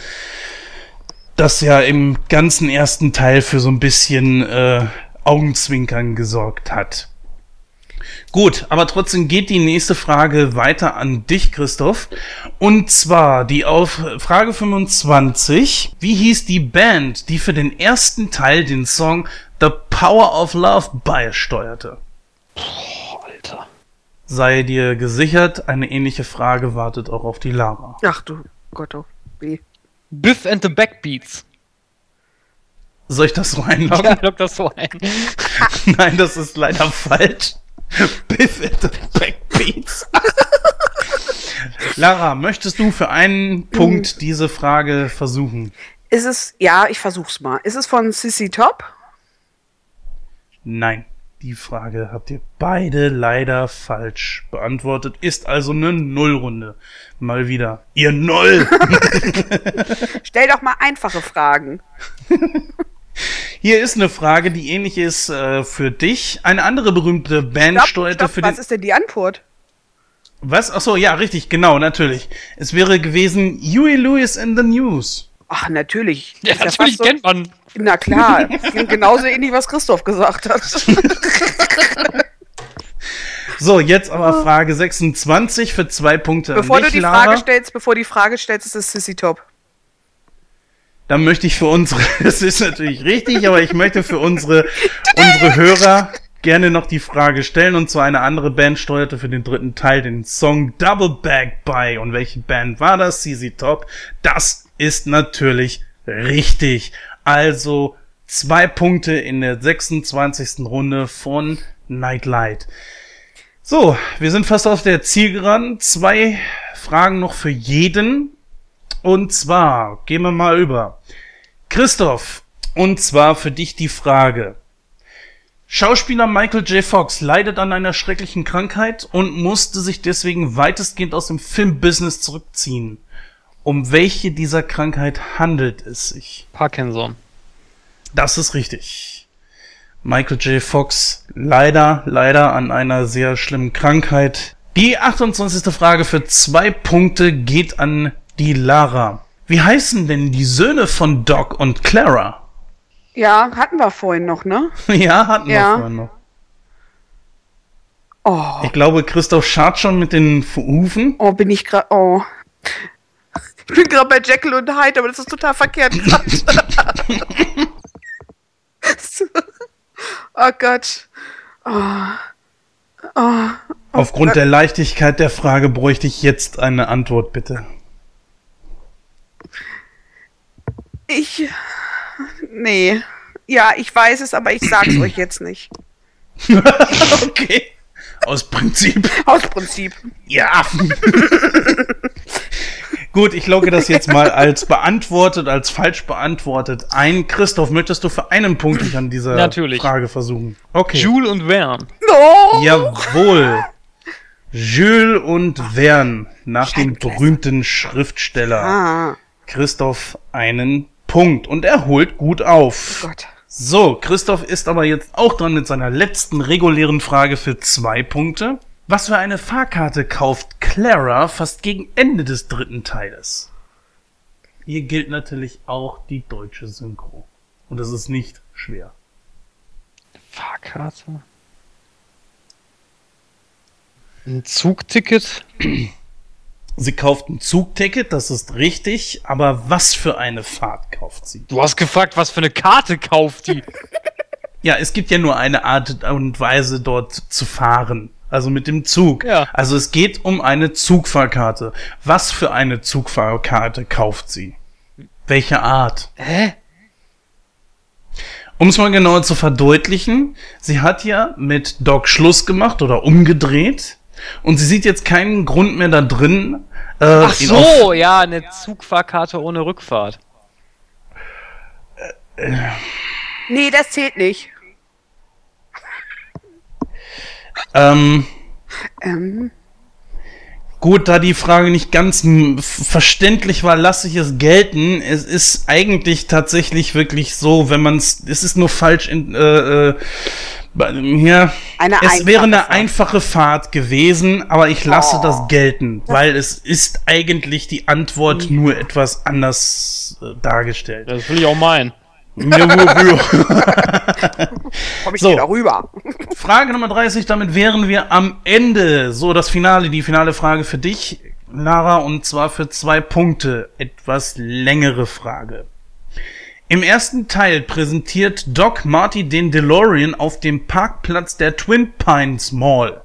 das ja im ganzen ersten Teil für so ein bisschen äh, Augenzwinkern gesorgt hat. Gut, aber trotzdem geht die nächste Frage weiter an dich, Christoph. Und zwar die auf Frage 25. Wie hieß die Band, die für den ersten Teil den Song The Power of Love beisteuerte? Boah, Alter. Sei dir gesichert, eine ähnliche Frage wartet auch auf die Lara. Ach du Gott, oh weh. Biff and the Backbeats. Soll ich das so einloggen? Ja, log das so ein. Nein, das ist leider falsch. Biff and the Backbeats. Lara, möchtest du für einen Punkt diese Frage versuchen? Ist es, ja, ich versuch's mal. Ist es von Sissy Top? Nein. Die Frage habt ihr beide leider falsch beantwortet. Ist also eine Nullrunde. Mal wieder. Ihr Null! Stell doch mal einfache Fragen. Hier ist eine Frage, die ähnlich ist äh, für dich. Eine andere berühmte Band stopp, steuerte stopp, für Was ist denn die Antwort? Was? Achso, ja, richtig, genau, natürlich. Es wäre gewesen Huey Lewis in the News. Ach, natürlich. Ja, ist natürlich ja kennt man. Na klar, genauso ähnlich, was Christoph gesagt hat. so, jetzt aber Frage 26 für zwei Punkte. Bevor dich, du die Lara. Frage stellst, bevor die Frage stellst, ist es Sissy Top. Dann möchte ich für unsere, das ist natürlich richtig, aber ich möchte für unsere, unsere Hörer gerne noch die Frage stellen und zwar eine andere Band steuerte für den dritten Teil den Song Double Back bei. Und welche Band war das? CZ Top. Das ist natürlich richtig. Also zwei Punkte in der 26. Runde von Nightlight. So, wir sind fast auf der Zielgeraden. Zwei Fragen noch für jeden. Und zwar gehen wir mal über. Christoph, und zwar für dich die Frage. Schauspieler Michael J. Fox leidet an einer schrecklichen Krankheit und musste sich deswegen weitestgehend aus dem Filmbusiness zurückziehen. Um welche dieser Krankheit handelt es sich? Parkinson. Das ist richtig. Michael J. Fox leider, leider an einer sehr schlimmen Krankheit. Die 28. Frage für zwei Punkte geht an die Lara. Wie heißen denn die Söhne von Doc und Clara? Ja, hatten wir vorhin noch, ne? ja, hatten ja. wir vorhin noch. Oh. Ich glaube, Christoph schart schon mit den Hufen. Oh, bin ich gerade. Oh. Ich bin gerade bei Jekyll und Hyde, aber das ist total verkehrt oh Gott. Oh. Oh. Oh Aufgrund Gott. der Leichtigkeit der Frage bräuchte ich jetzt eine Antwort, bitte. Ich. Nee. Ja, ich weiß es, aber ich sag's euch jetzt nicht. okay. Aus Prinzip. Aus Prinzip. Ja. Gut, ich logge das jetzt mal als beantwortet, als falsch beantwortet ein. Christoph, möchtest du für einen Punkt dich an dieser Natürlich. Frage versuchen? Okay. Jules und Verne. No! Jawohl. Jules und Verne, nach dem berühmten Schriftsteller. Ah. Christoph einen Punkt und er holt gut auf. Oh Gott. So, Christoph ist aber jetzt auch dran mit seiner letzten regulären Frage für zwei Punkte. Was für eine Fahrkarte kauft Clara fast gegen Ende des dritten Teiles? Hier gilt natürlich auch die deutsche Synchro. Und das ist nicht schwer. Fahrkarte? Ein Zugticket? Sie kauft ein Zugticket, das ist richtig, aber was für eine Fahrt kauft sie? Du hast gefragt, was für eine Karte kauft die? ja, es gibt ja nur eine Art und Weise, dort zu fahren. Also mit dem Zug. Ja. Also es geht um eine Zugfahrkarte. Was für eine Zugfahrkarte kauft sie? Welche Art? Hä? Um es mal genauer zu verdeutlichen, sie hat ja mit Doc Schluss gemacht oder umgedreht und sie sieht jetzt keinen Grund mehr da drin. Äh, Ach so, ja, eine Zugfahrkarte ohne Rückfahrt. Äh, nee, das zählt nicht. Ähm, ähm. Gut, da die Frage nicht ganz verständlich war, lasse ich es gelten. Es ist eigentlich tatsächlich wirklich so, wenn man es, es ist nur falsch in, äh, äh, Ja, eine es wäre eine Fahrt. einfache Fahrt gewesen, aber ich lasse oh. das gelten, weil es ist eigentlich die Antwort mhm. nur etwas anders äh, dargestellt. Das will ich auch meinen. Komm ich so. wieder rüber. Frage Nummer 30, damit wären wir am Ende. So, das Finale, die finale Frage für dich, Lara, und zwar für zwei Punkte. Etwas längere Frage. Im ersten Teil präsentiert Doc Marty den DeLorean auf dem Parkplatz der Twin Pines Mall.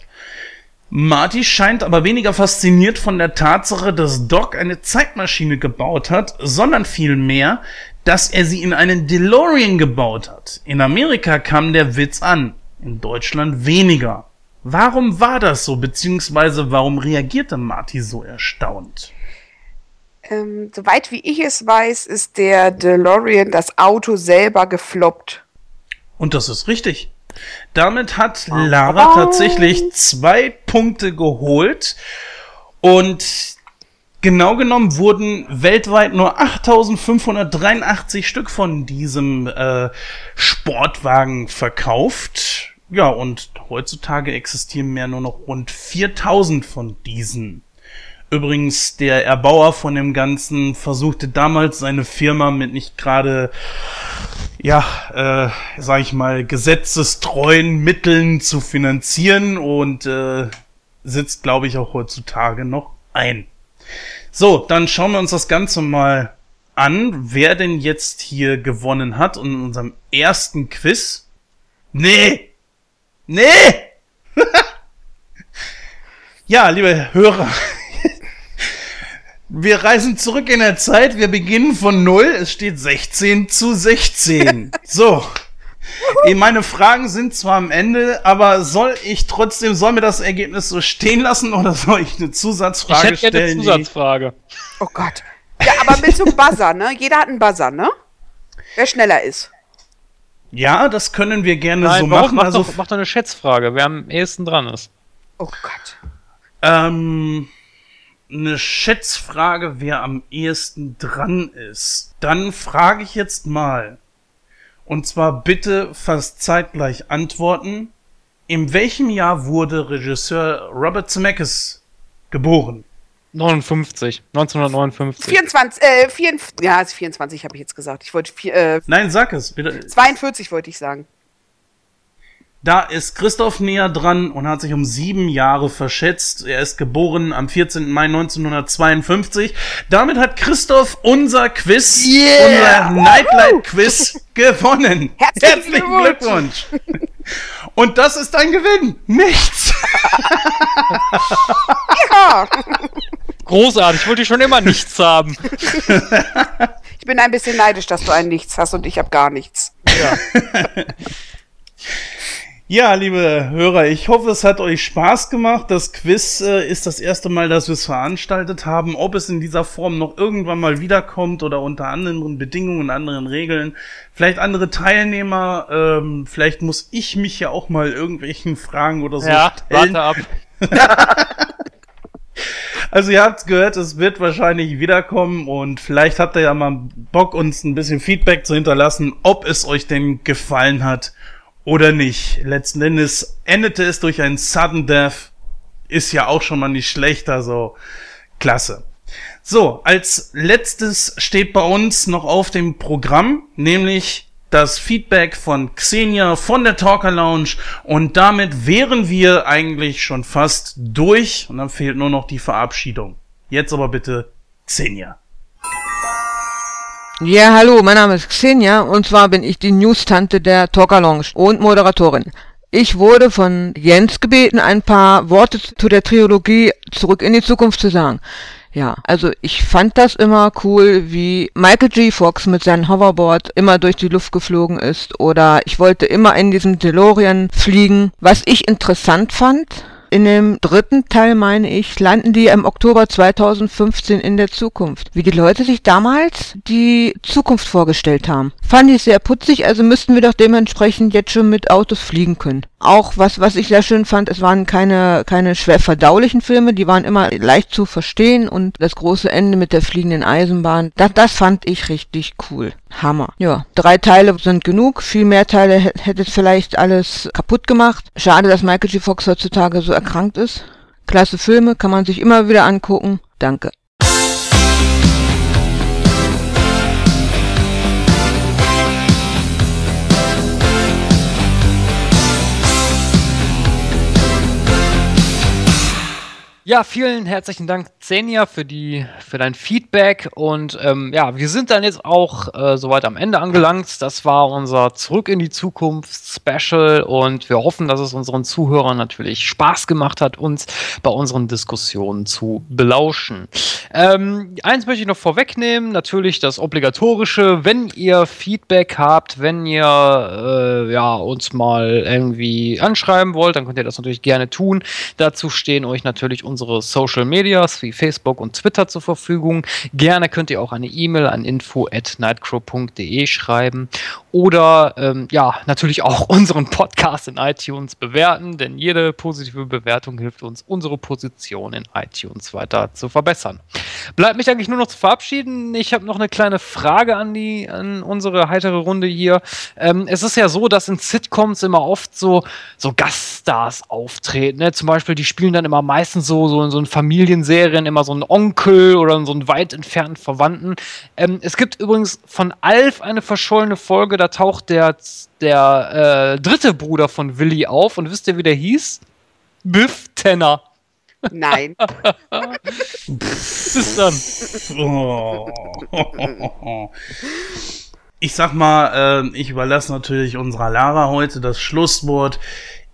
Marty scheint aber weniger fasziniert von der Tatsache, dass Doc eine Zeitmaschine gebaut hat, sondern vielmehr, dass er sie in einen DeLorean gebaut hat. In Amerika kam der Witz an, in Deutschland weniger. Warum war das so, beziehungsweise warum reagierte Marty so erstaunt? Ähm, soweit wie ich es weiß, ist der DeLorean das Auto selber gefloppt. Und das ist richtig. Damit hat Lara oh. tatsächlich zwei Punkte geholt. Und genau genommen wurden weltweit nur 8583 Stück von diesem äh, Sportwagen verkauft. Ja, und heutzutage existieren mehr nur noch rund 4000 von diesen. Übrigens, der Erbauer von dem Ganzen versuchte damals seine Firma mit nicht gerade, ja, äh, sag ich mal, gesetzestreuen Mitteln zu finanzieren und äh, sitzt, glaube ich, auch heutzutage noch ein. So, dann schauen wir uns das Ganze mal an, wer denn jetzt hier gewonnen hat in unserem ersten Quiz. Nee! Nee! ja, liebe Hörer, wir reisen zurück in der Zeit. Wir beginnen von null. Es steht 16 zu 16. so. Meine Fragen sind zwar am Ende, aber soll ich trotzdem, soll mir das Ergebnis so stehen lassen oder soll ich eine Zusatzfrage ich hätte stellen? Eine Zusatzfrage. Oh Gott. Ja, aber mit so einem Buzzer, ne? Jeder hat einen Buzzer, ne? Wer schneller ist. Ja, das können wir gerne Nein, so machen. Mach, also, doch, mach doch eine Schätzfrage, wer am ehesten dran ist. Oh Gott. Ähm eine Schätzfrage, wer am ehesten dran ist. Dann frage ich jetzt mal. Und zwar bitte fast zeitgleich antworten. In welchem Jahr wurde Regisseur Robert Zemeckis geboren? 59, 1959. 24, äh, 24, ja, 24 habe ich jetzt gesagt. Ich wollte, äh, Nein, sag es, bitte. 42 wollte ich sagen. Da ist Christoph näher dran und hat sich um sieben Jahre verschätzt. Er ist geboren am 14. Mai 1952. Damit hat Christoph unser Quiz, yeah! unser Nightlight-Quiz gewonnen. Herzlichen, Herzlichen Glückwunsch. Glückwunsch. Und das ist ein Gewinn. Nichts. ja. Großartig. Ich wollte schon immer nichts haben. Ich bin ein bisschen neidisch, dass du ein Nichts hast und ich habe gar nichts. Ja. Ja, liebe Hörer, ich hoffe, es hat euch Spaß gemacht. Das Quiz äh, ist das erste Mal, dass wir es veranstaltet haben. Ob es in dieser Form noch irgendwann mal wiederkommt oder unter anderen Bedingungen, anderen Regeln, vielleicht andere Teilnehmer, ähm, vielleicht muss ich mich ja auch mal irgendwelchen Fragen oder so ja, stellen. Warte ab. Also ihr habt's gehört, es wird wahrscheinlich wiederkommen und vielleicht habt ihr ja mal Bock, uns ein bisschen Feedback zu hinterlassen, ob es euch denn gefallen hat oder nicht. Letzten Endes endete es durch ein Sudden Death. Ist ja auch schon mal nicht schlecht, also klasse. So, als letztes steht bei uns noch auf dem Programm, nämlich das Feedback von Xenia von der Talker Lounge und damit wären wir eigentlich schon fast durch und dann fehlt nur noch die Verabschiedung. Jetzt aber bitte Xenia. Ja, hallo, mein Name ist Xenia und zwar bin ich die News-Tante der Talker Lounge und Moderatorin. Ich wurde von Jens gebeten, ein paar Worte zu der Trilogie Zurück in die Zukunft zu sagen. Ja, also ich fand das immer cool, wie Michael G. Fox mit seinem Hoverboard immer durch die Luft geflogen ist oder ich wollte immer in diesem DeLorean fliegen. Was ich interessant fand, in dem dritten Teil, meine ich, landen die im Oktober 2015 in der Zukunft. Wie die Leute sich damals die Zukunft vorgestellt haben. Fand ich sehr putzig, also müssten wir doch dementsprechend jetzt schon mit Autos fliegen können. Auch was, was ich sehr schön fand, es waren keine, keine schwer verdaulichen Filme, die waren immer leicht zu verstehen und das große Ende mit der fliegenden Eisenbahn, das, das fand ich richtig cool. Hammer. Ja, drei Teile sind genug, viel mehr Teile hätte es vielleicht alles kaputt gemacht. Schade, dass Michael G. Fox heutzutage so erkrankt ist. Klasse Filme, kann man sich immer wieder angucken. Danke. Ja, vielen herzlichen Dank, Xenia, für die, für dein Feedback. Und ähm, ja, wir sind dann jetzt auch äh, soweit am Ende angelangt. Das war unser Zurück in die Zukunft Special und wir hoffen, dass es unseren Zuhörern natürlich Spaß gemacht hat, uns bei unseren Diskussionen zu belauschen. Ähm, eins möchte ich noch vorwegnehmen, natürlich das obligatorische, wenn ihr Feedback habt, wenn ihr äh, ja, uns mal irgendwie anschreiben wollt, dann könnt ihr das natürlich gerne tun. Dazu stehen euch natürlich unsere Social Medias wie Facebook und Twitter zur Verfügung. Gerne könnt ihr auch eine E-Mail an info@nightcrow.de schreiben oder ähm, ja, natürlich auch unseren Podcast in iTunes bewerten, denn jede positive Bewertung hilft uns, unsere Position in iTunes weiter zu verbessern. Bleibt mich eigentlich nur noch zu verabschieden. Ich habe noch eine kleine Frage an die an unsere heitere Runde hier. Ähm, es ist ja so, dass in Sitcoms immer oft so so Gaststars auftreten. Ne? Zum Beispiel, die spielen dann immer meistens so so in so Familienserien immer so einen Onkel oder so einen weit entfernten Verwandten. Ähm, es gibt übrigens von Alf eine verschollene Folge. Da taucht der der äh, dritte Bruder von Willy auf und wisst ihr, wie der hieß? Biff Tenner. Nein. Bis dann. Ich sag mal, äh, ich überlasse natürlich unserer Lara heute das Schlusswort.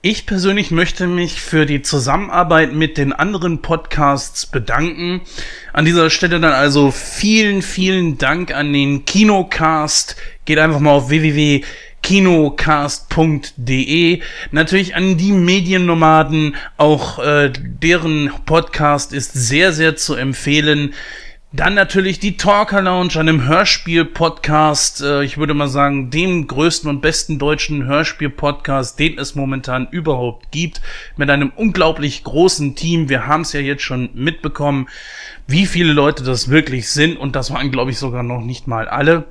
Ich persönlich möchte mich für die Zusammenarbeit mit den anderen Podcasts bedanken. An dieser Stelle dann also vielen, vielen Dank an den Kinocast. Geht einfach mal auf www kinocast.de. Natürlich an die Mediennomaden, auch äh, deren Podcast ist sehr, sehr zu empfehlen. Dann natürlich die Talker Lounge, einem Hörspiel-Podcast. Äh, ich würde mal sagen, dem größten und besten deutschen Hörspiel-Podcast, den es momentan überhaupt gibt. Mit einem unglaublich großen Team. Wir haben es ja jetzt schon mitbekommen, wie viele Leute das wirklich sind. Und das waren, glaube ich, sogar noch nicht mal alle.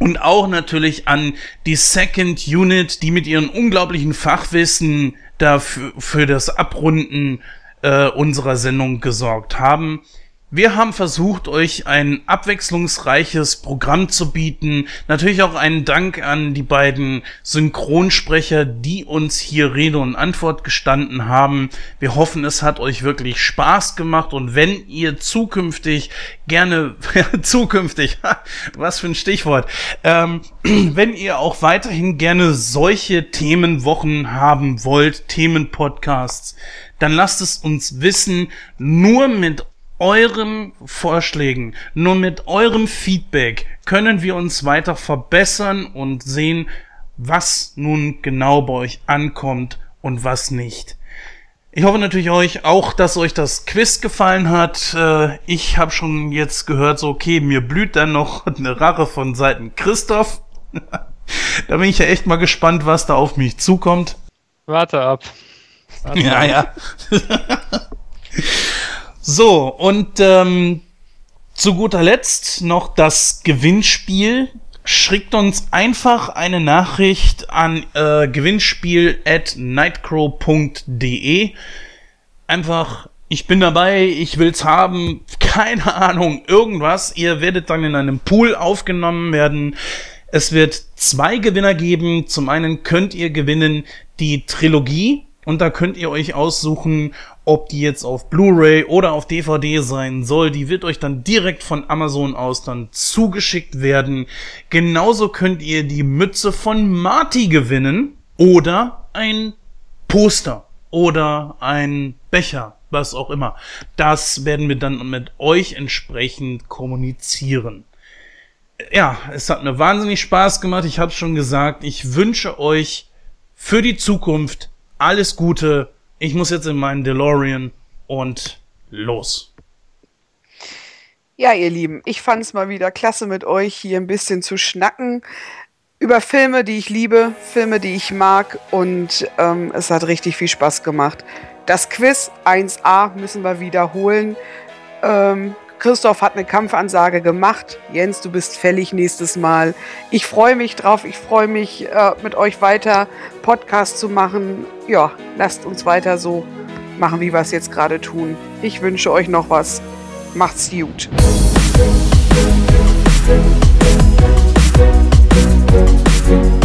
Und auch natürlich an die Second Unit, die mit ihren unglaublichen Fachwissen dafür für das Abrunden äh, unserer Sendung gesorgt haben. Wir haben versucht, euch ein abwechslungsreiches Programm zu bieten. Natürlich auch einen Dank an die beiden Synchronsprecher, die uns hier Rede und Antwort gestanden haben. Wir hoffen, es hat euch wirklich Spaß gemacht und wenn ihr zukünftig gerne, zukünftig, was für ein Stichwort, ähm, wenn ihr auch weiterhin gerne solche Themenwochen haben wollt, Themenpodcasts, dann lasst es uns wissen. Nur mit euren Vorschlägen, nur mit eurem Feedback können wir uns weiter verbessern und sehen, was nun genau bei euch ankommt und was nicht. Ich hoffe natürlich euch auch, dass euch das Quiz gefallen hat. Äh, ich habe schon jetzt gehört, so okay, mir blüht dann noch eine Rache von Seiten Christoph. da bin ich ja echt mal gespannt, was da auf mich zukommt. Warte ab. Warte ja, ab. ja. So, und ähm, zu guter Letzt noch das Gewinnspiel. Schickt uns einfach eine Nachricht an äh, gewinnspiel at nightcrow.de. Einfach, ich bin dabei, ich will's haben, keine Ahnung, irgendwas. Ihr werdet dann in einem Pool aufgenommen werden. Es wird zwei Gewinner geben. Zum einen könnt ihr gewinnen die Trilogie und da könnt ihr euch aussuchen, ob die jetzt auf Blu-ray oder auf DVD sein soll. Die wird euch dann direkt von Amazon aus dann zugeschickt werden. Genauso könnt ihr die Mütze von Marty gewinnen oder ein Poster oder ein Becher, was auch immer. Das werden wir dann mit euch entsprechend kommunizieren. Ja, es hat mir wahnsinnig Spaß gemacht. Ich habe schon gesagt, ich wünsche euch für die Zukunft alles Gute ich muss jetzt in meinen DeLorean und los. Ja, ihr Lieben, ich fand es mal wieder klasse mit euch hier ein bisschen zu schnacken. über Filme, die ich liebe, Filme, die ich mag und ähm, es hat richtig viel Spaß gemacht. Das Quiz 1a müssen wir wiederholen. Ähm, Christoph hat eine Kampfansage gemacht. Jens, du bist fällig nächstes Mal. Ich freue mich drauf. Ich freue mich, äh, mit euch weiter Podcast zu machen. Ja, lasst uns weiter so machen, wie wir es jetzt gerade tun. Ich wünsche euch noch was. Macht's gut. You.